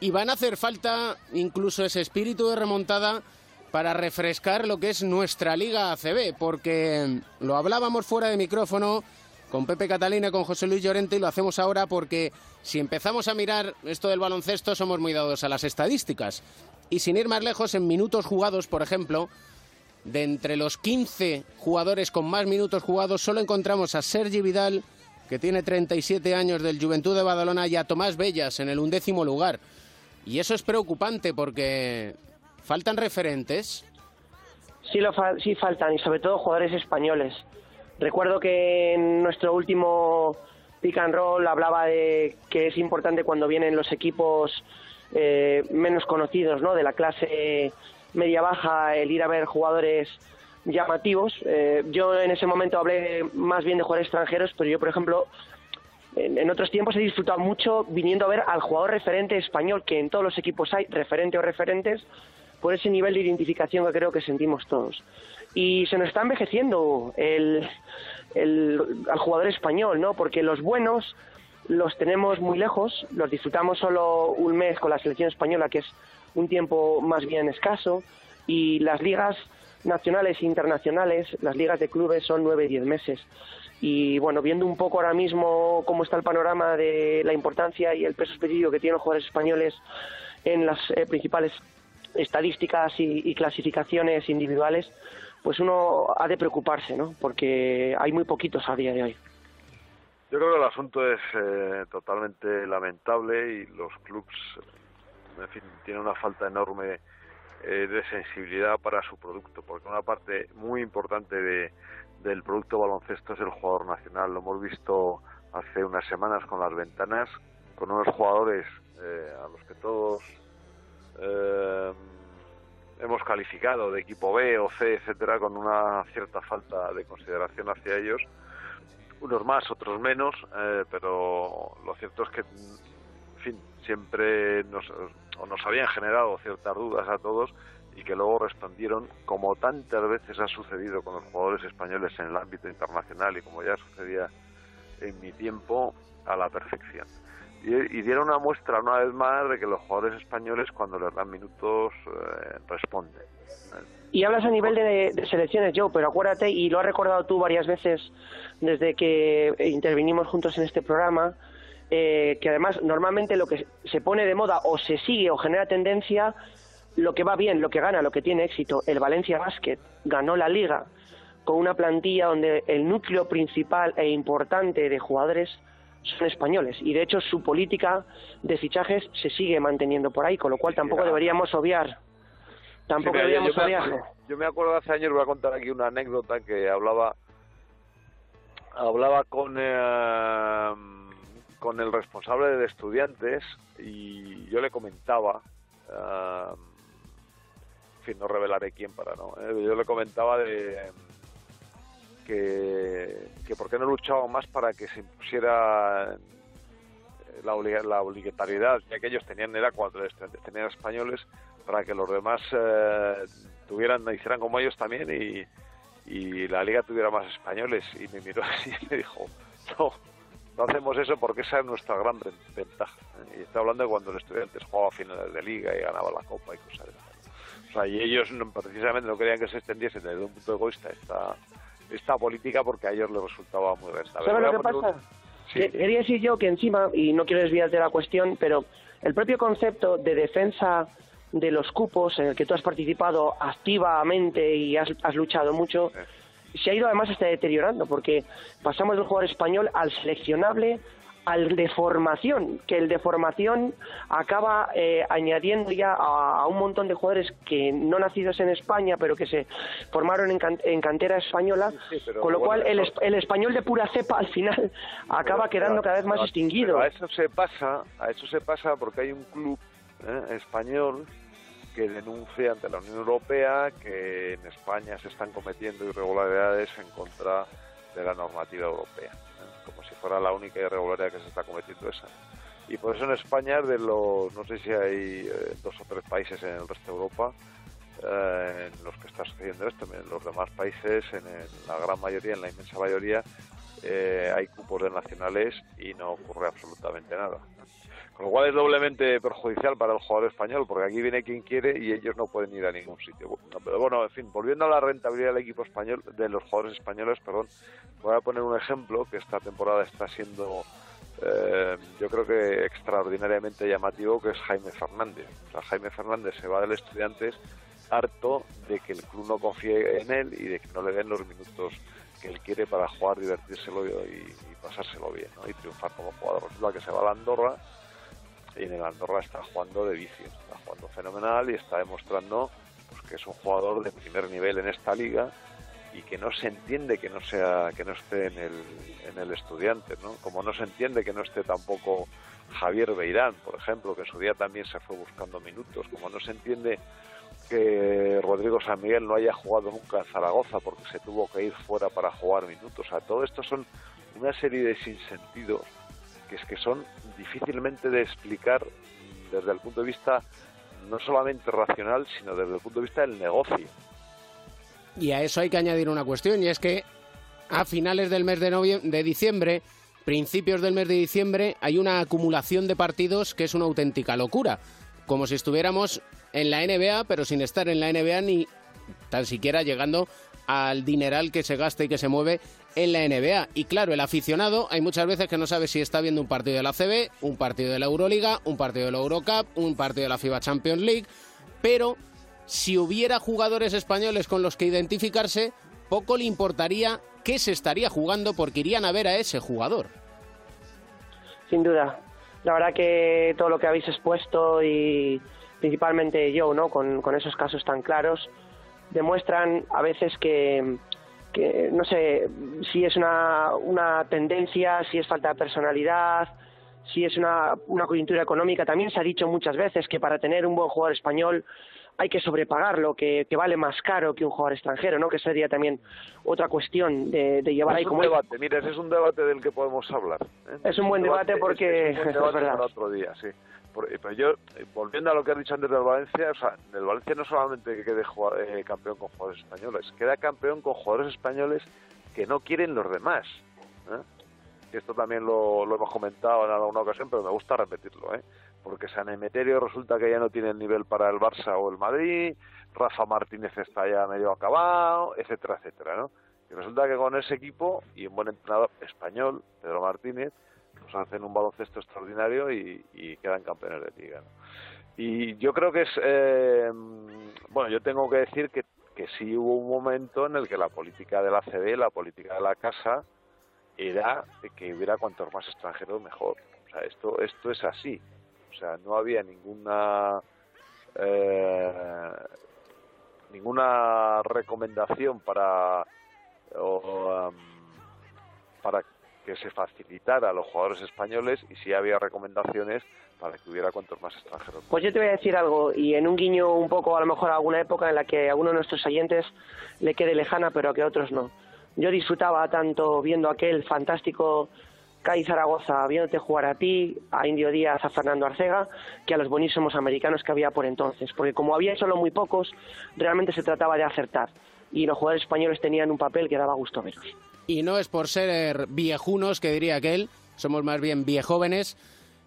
y van a hacer falta incluso ese espíritu de remontada para refrescar lo que es nuestra Liga ACB, porque lo hablábamos fuera de micrófono con Pepe Catalina y con José Luis Llorente y lo hacemos ahora porque si empezamos a mirar esto del baloncesto somos muy dados a las estadísticas. Y sin ir más lejos, en minutos jugados, por ejemplo, de entre los 15 jugadores con más minutos jugados, solo encontramos a Sergi Vidal, que tiene 37 años del Juventud de Badalona, y a Tomás Bellas en el undécimo lugar. Y eso es preocupante porque faltan referentes. Sí, lo fa- sí faltan, y sobre todo jugadores españoles. Recuerdo que en nuestro último pick and roll hablaba de que es importante cuando vienen los equipos eh, menos conocidos, ¿no? De la clase media-baja, el ir a ver jugadores llamativos. Eh, yo en ese momento hablé más bien de jugadores extranjeros, pero yo, por ejemplo, en, otros tiempos he disfrutado mucho viniendo a ver al jugador referente español, que en todos los equipos hay, referente o referentes, por ese nivel de identificación que creo que sentimos todos. Y se nos está envejeciendo el, el- al jugador español, ¿no? Porque los buenos los tenemos muy lejos, los disfrutamos solo un mes con la selección española, que es un tiempo más bien escaso, y las ligas nacionales e internacionales, las ligas de clubes son nueve y diez meses. Y bueno, viendo un poco ahora mismo cómo está el panorama de la importancia y el peso específico que tienen los jugadores españoles en las eh, principales estadísticas y, y clasificaciones individuales, pues uno ha de preocuparse, ¿no? Porque hay muy poquitos a día de hoy. Yo creo que el asunto es eh, totalmente lamentable y los clubs, eh, en fin, tienen una falta enorme eh, de sensibilidad para su producto, porque una parte muy importante de, del producto baloncesto es el jugador nacional. Lo hemos visto hace unas semanas con las ventanas, con unos jugadores eh, a los que todos eh, hemos calificado de equipo B o C, etcétera, con una cierta falta de consideración hacia ellos unos más, otros menos, eh, pero lo cierto es que, en fin, siempre nos, habían generado ciertas dudas a todos y que luego respondieron, como tantas veces ha sucedido con los jugadores españoles en el ámbito internacional y como ya sucedía en mi tiempo, a la perfección. Y, dieron una muestra una vez más de que los jugadores españoles cuando les dan minutos eh, responden. Y hablas a nivel de, de selecciones, Joe, pero acuérdate, y lo has recordado tú varias veces desde que intervinimos juntos en este programa, eh, que además normalmente lo que se pone de moda o se sigue o genera tendencia, lo que va bien, lo que gana, lo que tiene éxito. El Valencia Basket ganó la liga con una plantilla donde el núcleo principal e importante de jugadores son españoles. Y de hecho su política de fichajes se sigue manteniendo por ahí, con lo cual tampoco deberíamos obviar tampoco Sí, mira, yo- deberíamos yo, me acuerdo, yo me acuerdo hace años, voy a contar aquí una anécdota que hablaba hablaba con eh, con el responsable de estudiantes y yo le comentaba eh, fin no revelaré quién para no eh, yo le comentaba de que, que por qué no luchaban más para que se impusiera eh, la, obliga- la obligatoriedad, ya que ellos tenían, era estudiantes, tenían españoles, para que los demás eh, tuvieran, hicieran como ellos también y, la liga tuviera más españoles. Y me miró así y me dijo, no, no hacemos eso porque esa es nuestra gran ven- ventaja. Y está hablando de cuando los estudiantes jugaba finales de liga y ganaba la copa y cosas esas. O sea, y ellos no- precisamente no querían que se extendiese desde un punto egoísta esta, esta política porque a ellos les resultaba muy rentable. ¿Sabes lo que un- pasa? Que- Quería decir yo que encima, y no quiero desviarte de la cuestión, pero el propio concepto de defensa de los cupos en el que tú has participado activamente y has, has luchado mucho, se ha ido además hasta deteriorando, porque pasamos del jugador español al seleccionable, al de formación, que el de formación acaba eh, añadiendo ya a, a un montón de jugadores que no nacidos en España, pero que se formaron en, can- en cantera española, con lo bueno, cual el, el español de pura cepa al final acaba Pero- quedando cada vez más pero- extinguido. pero a eso se pasa, a eso se pasa porque hay un club ¿eh? español que denuncia ante la Unión Europea que en España se están cometiendo irregularidades en contra de la normativa europea. Como si fuera la única irregularidad que se está cometiendo esa. Y por eso en España, de los, no sé si hay eh, dos o tres países en el resto de Europa eh, en los que está sucediendo esto, en los demás países, en, el- la gran mayoría, en la inmensa mayoría, eh, hay cupos de nacionales y no ocurre absolutamente nada. Lo cual es doblemente perjudicial para el jugador español, porque aquí viene quien quiere y ellos no pueden ir a ningún sitio. Pero bueno, en fin, volviendo a la rentabilidad del equipo español, de los jugadores españoles, perdón, voy a poner un ejemplo que esta temporada está siendo, eh, yo creo que extraordinariamente llamativo, que es Jaime Fernández. O sea, Jaime Fernández se va del Estudiantes harto de que el club no confíe en él y de que no le den los minutos que él quiere para jugar, divertírselo y, y pasárselo bien ¿no? y triunfar como jugador. Resulta que se va a la Andorra y en el Andorra está jugando de vicio, está jugando fenomenal y está demostrando pues, que es un jugador de primer nivel en esta liga y que no se entiende que no sea que no esté en el, en el estudiante, ¿no? Como no se entiende que no esté tampoco Javier Beirán, por ejemplo, que en su día también se fue buscando minutos, como no se entiende que Rodrigo San Miguel no haya jugado nunca en Zaragoza porque se tuvo que ir fuera para jugar minutos. O sea, todo esto son una serie de sinsentidos que es que son difícilmente de explicar desde el punto de vista no solamente racional, sino desde el punto de vista del negocio. Y a eso hay que añadir una cuestión, y es que a finales del mes de, de diciembre, principios del mes de diciembre, hay una acumulación de partidos que es una auténtica locura. Como si estuviéramos en la NBA, pero sin estar en la NBA ni tan siquiera llegando al dineral que se gasta y que se mueve en la NBA. Y claro, el aficionado hay muchas veces que no sabe si está viendo un partido de la CB, un partido de la Euroliga, un partido de la Eurocup, un partido de la FIBA Champions League, pero si hubiera jugadores españoles con los que identificarse, poco le importaría qué se estaría jugando porque irían a ver a ese jugador. Sin duda. La verdad que todo lo que habéis expuesto y principalmente yo, ¿no? Con, con esos casos tan claros, demuestran a veces que, que, no sé si es una, una tendencia, si es falta de personalidad, si es una, una coyuntura económica. También se ha dicho muchas veces que para tener un buen jugador español hay que sobrepagarlo, que, que vale más caro que un jugador extranjero, ¿no? Que sería también otra cuestión de, de llevar ahí es un como debate, mira, ese es un debate del que podemos hablar. ¿eh? Es un buen debate porque- es un buen es debate para otro día, sí. Eh, pero yo, eh, volviendo a lo que has dicho antes del Valencia, o sea, del Valencia no solamente que quede eh, campeón con jugadores españoles, queda campeón con jugadores españoles que no quieren los demás. ¿eh? Esto también lo, lo hemos comentado en alguna ocasión, pero me gusta repetirlo, ¿eh? porque San Emeterio resulta que ya no tiene el nivel para el Barça o el Madrid, Rafa Martínez está ya medio acabado, etcétera, etcétera, ¿no? Y resulta que con ese equipo y un buen entrenador español, Pedro Martínez, pues hacen un baloncesto extraordinario y, quedan campeones de liga. Y yo creo que es, eh, bueno, yo tengo que decir que, que sí hubo un momento en el que la política de la CD, la política de la casa, era que hubiera cuantos más extranjeros mejor. O sea, esto, esto es así. O sea, no había ninguna eh, ninguna recomendación para o, um, para que se facilitara a los jugadores españoles y sí había recomendaciones para que hubiera cuantos más extranjeros. Pues yo te voy a decir algo, y en un guiño un poco, a lo mejor a alguna época en la que a uno de nuestros oyentes le quede lejana, pero que a otros no. Yo disfrutaba tanto viendo aquel fantástico CAI Zaragoza, viéndote jugar a ti, a Indio Díaz, a Fernando Arcega, que a los buenísimos americanos que había por entonces. Porque como había solo muy pocos, realmente se trataba de acertar. Y los jugadores españoles tenían un papel que daba gusto veros. Y no es por ser viejunos, que diría aquel, somos más bien viejóvenes,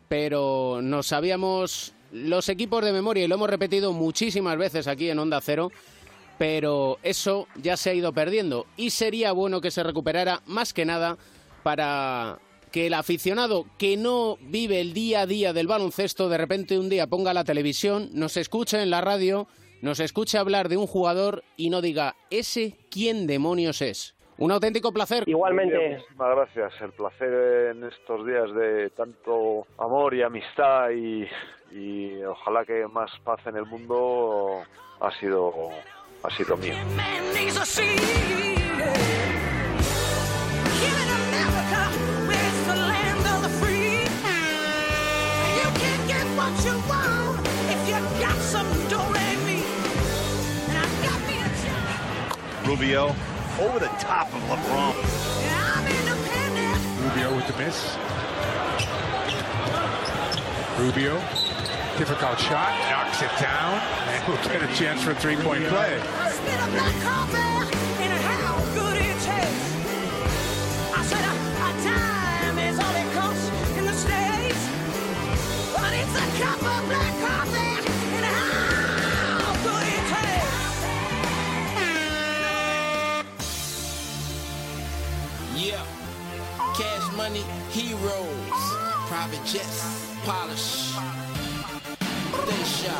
pero nos sabíamos los equipos de memoria, y lo hemos repetido muchísimas veces aquí en Onda Cero, pero eso ya se ha ido perdiendo. Y sería bueno que se recuperara más que nada para que el aficionado que no vive el día a día del baloncesto de repente un día ponga la televisión, nos escuche en la radio, nos escuche hablar de un jugador y no diga, ¿ese quién demonios es? Un auténtico placer. Igualmente. Muchísimas gracias. El placer en estos días de tanto amor y amistad y, y ojalá que más paz en el mundo ha sido, ha sido mío. Rubio over the top of LeBron. Rubio with the miss. Rubio, difficult shot, knocks it down, and we'll get a chance for a three-point play. Spit private jets, polish, station,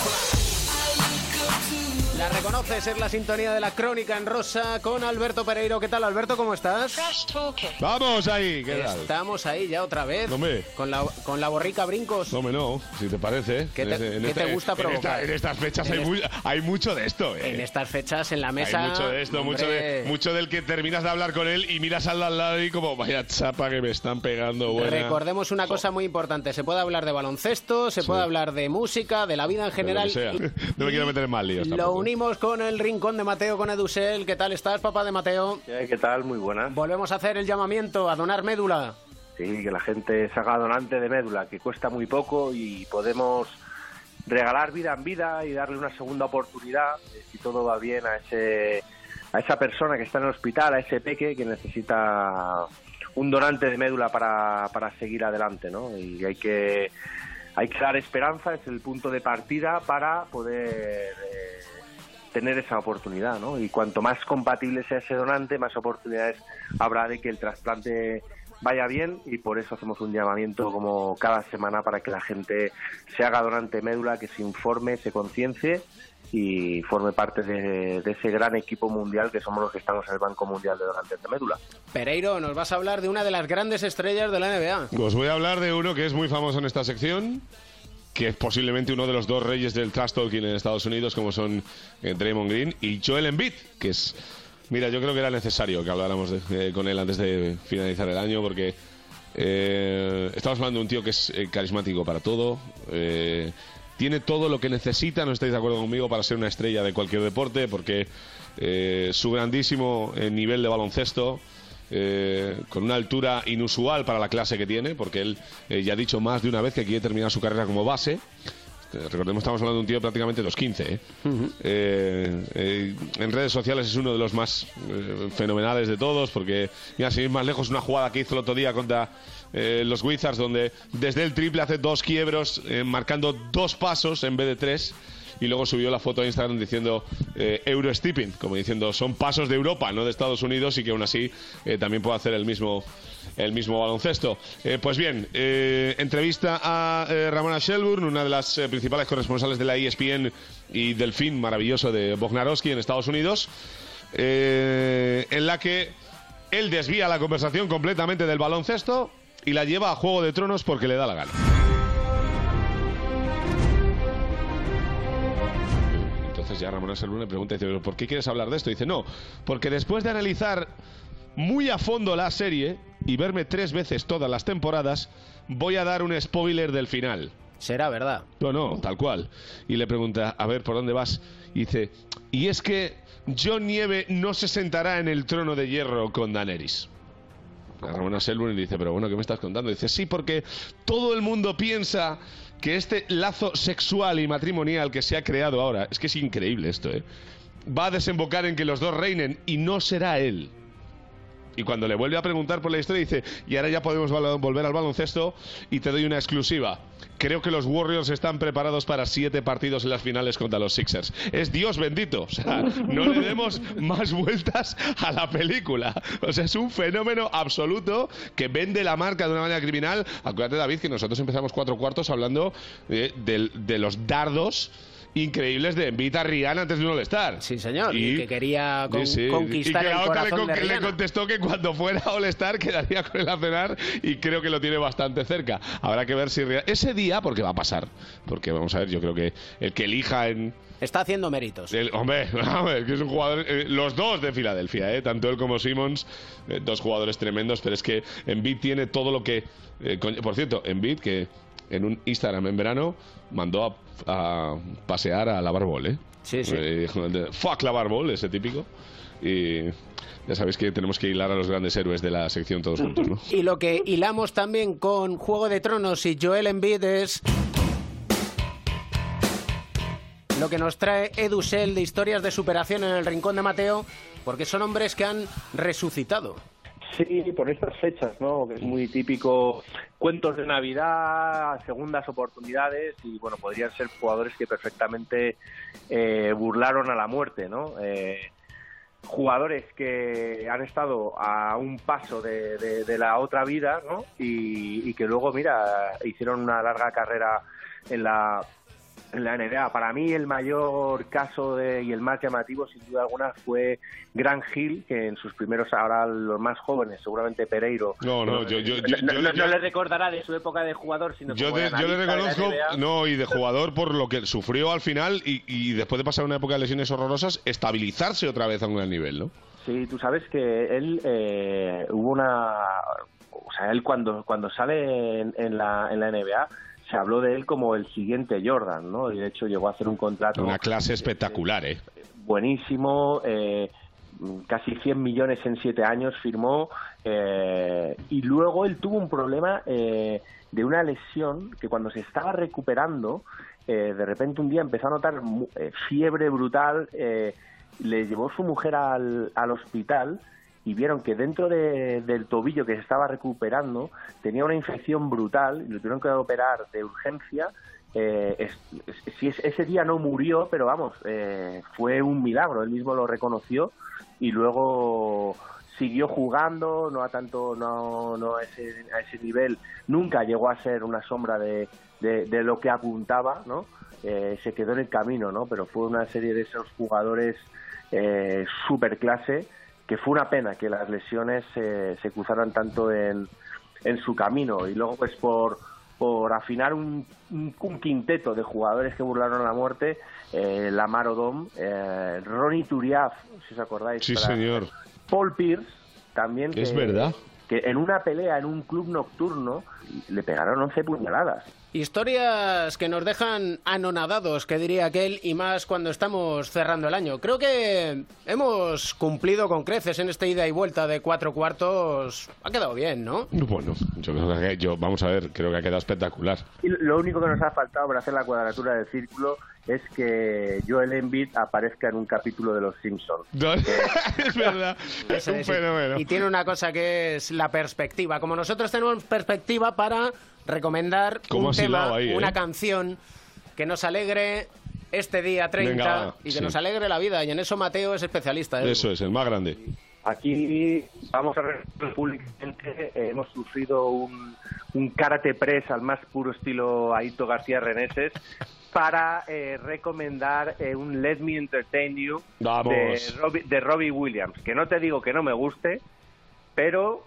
fly. I look up to La reconoces, es la sintonía de la crónica en rosa con Alberto Pereiro. ¿Qué tal, Alberto? ¿Cómo estás? Vamos ahí, ¿qué tal? Estamos ahí ya otra vez. Hombre. Con la, con la borrica brincos. No, me no, si te parece. ¿Qué te- En qué te gusta en provocar? esta- En, estas fechas En hay, hay mucho de esto, ¿eh? En estas fechas en la mesa. Hay mucho de esto, mucho, de- mucho del que terminas de hablar con él y miras al lado y como, vaya chapa que me están pegando, buena. Recordemos una cosa muy importante. Se puede hablar de baloncesto, se puede hablar de música, de la vida en De lo general. que sea. y- No me quiero meter en mal líos Lo tampoco. unimos con el rincón de Mateo, con Edusel. ¿Qué tal estás, papá de Mateo? ¿Qué tal? Muy buenas. Volvemos a hacer el llamamiento a donar médula. Sí, que la gente se haga donante de médula, que cuesta muy poco y podemos regalar vida en vida y darle una segunda oportunidad, si todo va bien, a ese a esa persona que está en el hospital, a ese peque que necesita un donante de médula para, para seguir adelante, ¿no? Y hay que hay que dar esperanza, es el punto de partida para poder eh, tener esa oportunidad, ¿no? Y cuanto más compatible sea ese donante, más oportunidades habrá de que el trasplante vaya bien y por eso hacemos un llamamiento como cada semana para que la gente se haga donante médula, que se informe, se conciencie y forme parte de, de ese gran equipo mundial que somos los que estamos en el Banco Mundial de Donantes de Médula. Pereiro, nos vas a hablar de una de las grandes estrellas de la NBA. Os voy a hablar de uno que es muy famoso en esta sección, que es posiblemente uno de los dos reyes del trash talking en Estados Unidos, como son eh, Draymond Green y Joel Embiid, que es... Mira, yo creo que era necesario que habláramos de- eh, con él antes de finalizar el año, porque eh, estamos hablando de un tío que es carismático para todo, tiene todo lo que necesita, no estáis de acuerdo conmigo, para ser una estrella de cualquier deporte, porque su grandísimo nivel de baloncesto, eh, con una altura inusual para la clase que tiene, porque él eh, ya ha dicho más de una vez que quiere terminar su carrera como base. Eh, Recordemos, estamos hablando de un tío prácticamente de los 15. ¿eh? Eh, en redes sociales es uno de los más fenomenales de todos, porque, mira, sin ir más lejos, una jugada que hizo el otro día contra los Wizards, donde desde el triple hace dos quiebros, marcando dos pasos en vez de tres. Y luego subió la foto a Instagram diciendo eh, Eurostepping, como diciendo son pasos de Europa, no de Estados Unidos, y que aún así eh, también puede hacer el mismo, el mismo baloncesto. Eh, pues bien, eh, entrevista a Ramona Shelburne, una de las principales corresponsales de la ESPN y del fin maravilloso de Bognarowski en Estados Unidos, en la que él desvía la conversación completamente del baloncesto y la lleva a Juego de Tronos porque le da la gana. Entonces ya Ramón Shelburne le pregunta, dice, "¿Pero ¿por qué quieres hablar de esto? Y dice, no, porque después de analizar muy a fondo la serie y verme tres veces todas las temporadas, voy a dar un spoiler del final. Será verdad. No, no, tal cual. Y le pregunta, a ver, ¿por dónde vas? Y dice, y es que John Nieve no se sentará en el trono de hierro con Daenerys. A Ramona Selburne le dice, pero bueno, ¿qué me estás contando? Dice, sí, porque todo el mundo piensa que este lazo sexual y matrimonial que se ha creado ahora, es que es increíble esto, ¿eh? Va a desembocar en que los dos reinen y no será él. Y cuando le vuelve a preguntar por la historia, dice, y ahora ya podemos volver al baloncesto y te doy una exclusiva. Creo que los Warriors están preparados para siete partidos en las finales contra los Sixers. Es Dios bendito. O sea, no le demos más vueltas a la película. O sea, es un fenómeno absoluto que vende la marca de una manera criminal. Acuérdate, David, que nosotros empezamos cuatro cuartos hablando eh, del- de, los dardos increíbles de Embiid a Rihanna antes de un All-Star. Sí, señor, y que quería con- Sí, sí. conquistar y que el le, corazón de con- le contestó que cuando fuera All-Star quedaría con él a cenar y creo que lo tiene bastante cerca. Habrá que ver si Rihanna- ese día, porque va a pasar, porque vamos a ver, yo creo que el que elija en Está haciendo méritos. el- hombre, que es un jugador. eh, los dos de Filadelfia, eh, tanto él como Simmons, eh, dos jugadores tremendos, pero es que Embiid tiene todo lo que. eh, por cierto, Embiid que en un Instagram en verano mandó a, a pasear a la barbol, ¿eh? Sí, sí. Fuck la barbol, ese típico. Y ya sabéis que tenemos que hilar a los grandes héroes de la sección todos juntos, ¿no? Y lo que hilamos también con Juego de Tronos y Joel Embiid es lo que nos trae Edu Sel de historias de superación en el Rincón de Mateo, porque son hombres que han resucitado. Sí, por estas fechas, ¿no? Que es muy típico cuentos de Navidad, segundas oportunidades y, bueno, podrían ser jugadores que perfectamente eh, burlaron a la muerte, ¿no? Eh, jugadores que han estado a un paso de, de- la otra vida, ¿no? Y que luego, mira, hicieron una larga carrera en la en la NBA. Para mí el mayor caso de, y el más llamativo, sin duda alguna, fue Grant Hill, que en sus primeros, ahora los más jóvenes, seguramente Pereiro. No, no, yo, yo, yo, no, yo- no- no le recordará de su época de jugador, sino Yo, como de- yo le reconozco, no, y de jugador por lo que sufrió al final y, y después de pasar una época de lesiones horrorosas, estabilizarse otra vez a un gran nivel, ¿no? Sí, tú sabes que él eh, hubo una, o sea, él cuando cuando sale en, en la en la NBA se habló de él como el siguiente Jordan, ¿no? Y de hecho llegó a hacer un contrato Una clase espectacular, ¿eh? buenísimo, eh, casi 100 millones en 7 años firmó eh, y luego él tuvo un problema eh, de una lesión que cuando se estaba recuperando, eh, de repente un día empezó a notar eh, fiebre brutal, eh, le llevó su mujer al, al hospital y vieron que dentro de- del tobillo que se estaba recuperando tenía una infección brutal y lo tuvieron que operar de urgencia. Eh, ese día no murió, pero vamos, eh, fue un milagro, él mismo lo reconoció y luego siguió jugando, no a tanto, no, no a, ese, a ese nivel, nunca llegó a ser una sombra de, de, de lo que apuntaba, ¿no? Eh, se quedó en el camino, ¿no? Pero fue una serie de esos jugadores eh, super clase que fue una pena que las lesiones eh, se cruzaran tanto en, en su camino y luego pues por por afinar un, un, un quinteto de jugadores que burlaron a la muerte, eh, Lamar Odom, eh, Ronnie Turiaf, si os acordáis. Sí, para- señor. Paul Pierce, también. Es que- verdad. Que en una pelea en un club nocturno le pegaron 11 puñaladas. Historias que nos dejan anonadados, que diría aquel, y más cuando estamos cerrando el año. Creo que hemos cumplido con creces en esta ida y vuelta de cuatro cuartos. Ha quedado bien, ¿no? Bueno, yo creo que yo, vamos a ver, creo que ha quedado espectacular. Y lo único que nos ha faltado para hacer la cuadratura del círculo es que Joel Embiid aparezca en un capítulo de Los Simpsons. es verdad, es un fenómeno. Y tiene una cosa que es la perspectiva. Como nosotros tenemos perspectiva para recomendar ¿Cómo un tema, ahí, eh? una canción que nos alegre este día 30 Venga, va, y que sí. nos alegre la vida. Y en eso Mateo es especialista. ¿eh? Eso es, el más grande. Aquí vamos a ver públicamente, eh, hemos sufrido un, un karate press al más puro estilo Aito García Reneses para eh, recomendar eh, un Let Me Entertain You de Robbie, de Robbie Williams, que no te digo que no me guste, pero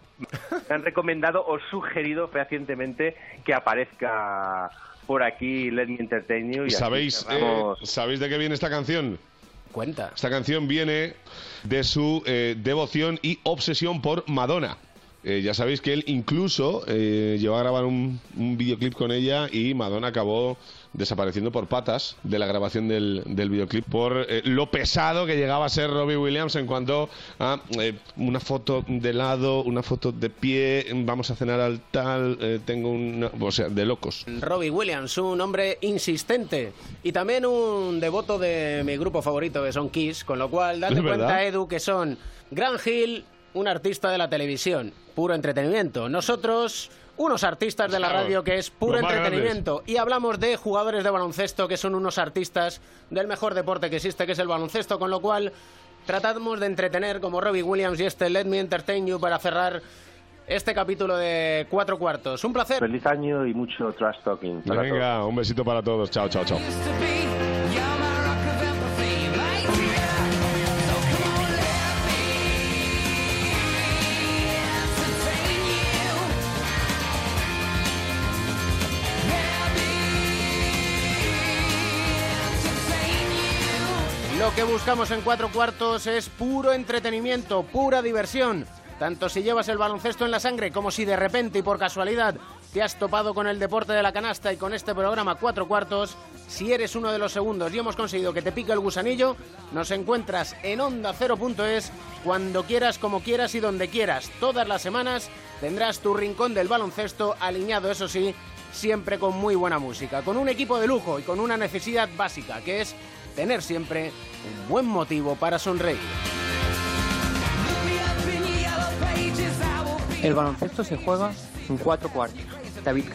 me han recomendado o sugerido fehacientemente que aparezca por aquí Let Me Entertain You. Y así ¿Sabéis, eh. ¿Sabéis de qué viene esta canción? Cuenta. Esta canción viene de su eh, devoción y obsesión por Madonna. Eh, ya sabéis que él incluso eh, llegó a grabar un, un videoclip con ella y Madonna acabó desapareciendo por patas de la grabación del, del videoclip por eh, lo pesado que llegaba a ser Robbie Williams en cuanto a una foto de lado, una foto de pie, vamos a cenar al tal, tengo una... O sea, de locos. Robbie Williams, un hombre insistente y también un devoto de mi grupo favorito que son Kiss, con lo cual date cuenta. Edu que son Grant Hill, un artista de la televisión, puro entretenimiento. Nosotros, unos artistas de la radio que es puro entretenimiento. Y hablamos de jugadores de baloncesto que son unos artistas del mejor deporte que existe, que es el baloncesto, con lo cual tratamos de entretener como Robbie Williams y este Let Me Entertain You para cerrar este capítulo de Cuatro Cuartos. Un placer. Feliz año y mucho trash talking. para todos. Venga, un besito para todos. Chao, chao, chao. Que buscamos en cuatro cuartos es puro entretenimiento, pura diversión. Tanto si llevas el baloncesto en la sangre como si de repente y por casualidad te has topado con el deporte de la canasta y con este programa cuatro cuartos, si eres uno de los segundos y hemos conseguido que te pique el gusanillo, nos encuentras en onda 0.es cuando quieras, como quieras y donde quieras. Todas las semanas tendrás tu rincón del baloncesto alineado, eso sí, siempre con muy buena música, con un equipo de lujo y con una necesidad básica que es tener siempre un buen motivo para sonreír. El baloncesto se juega en cuatro cuartos. David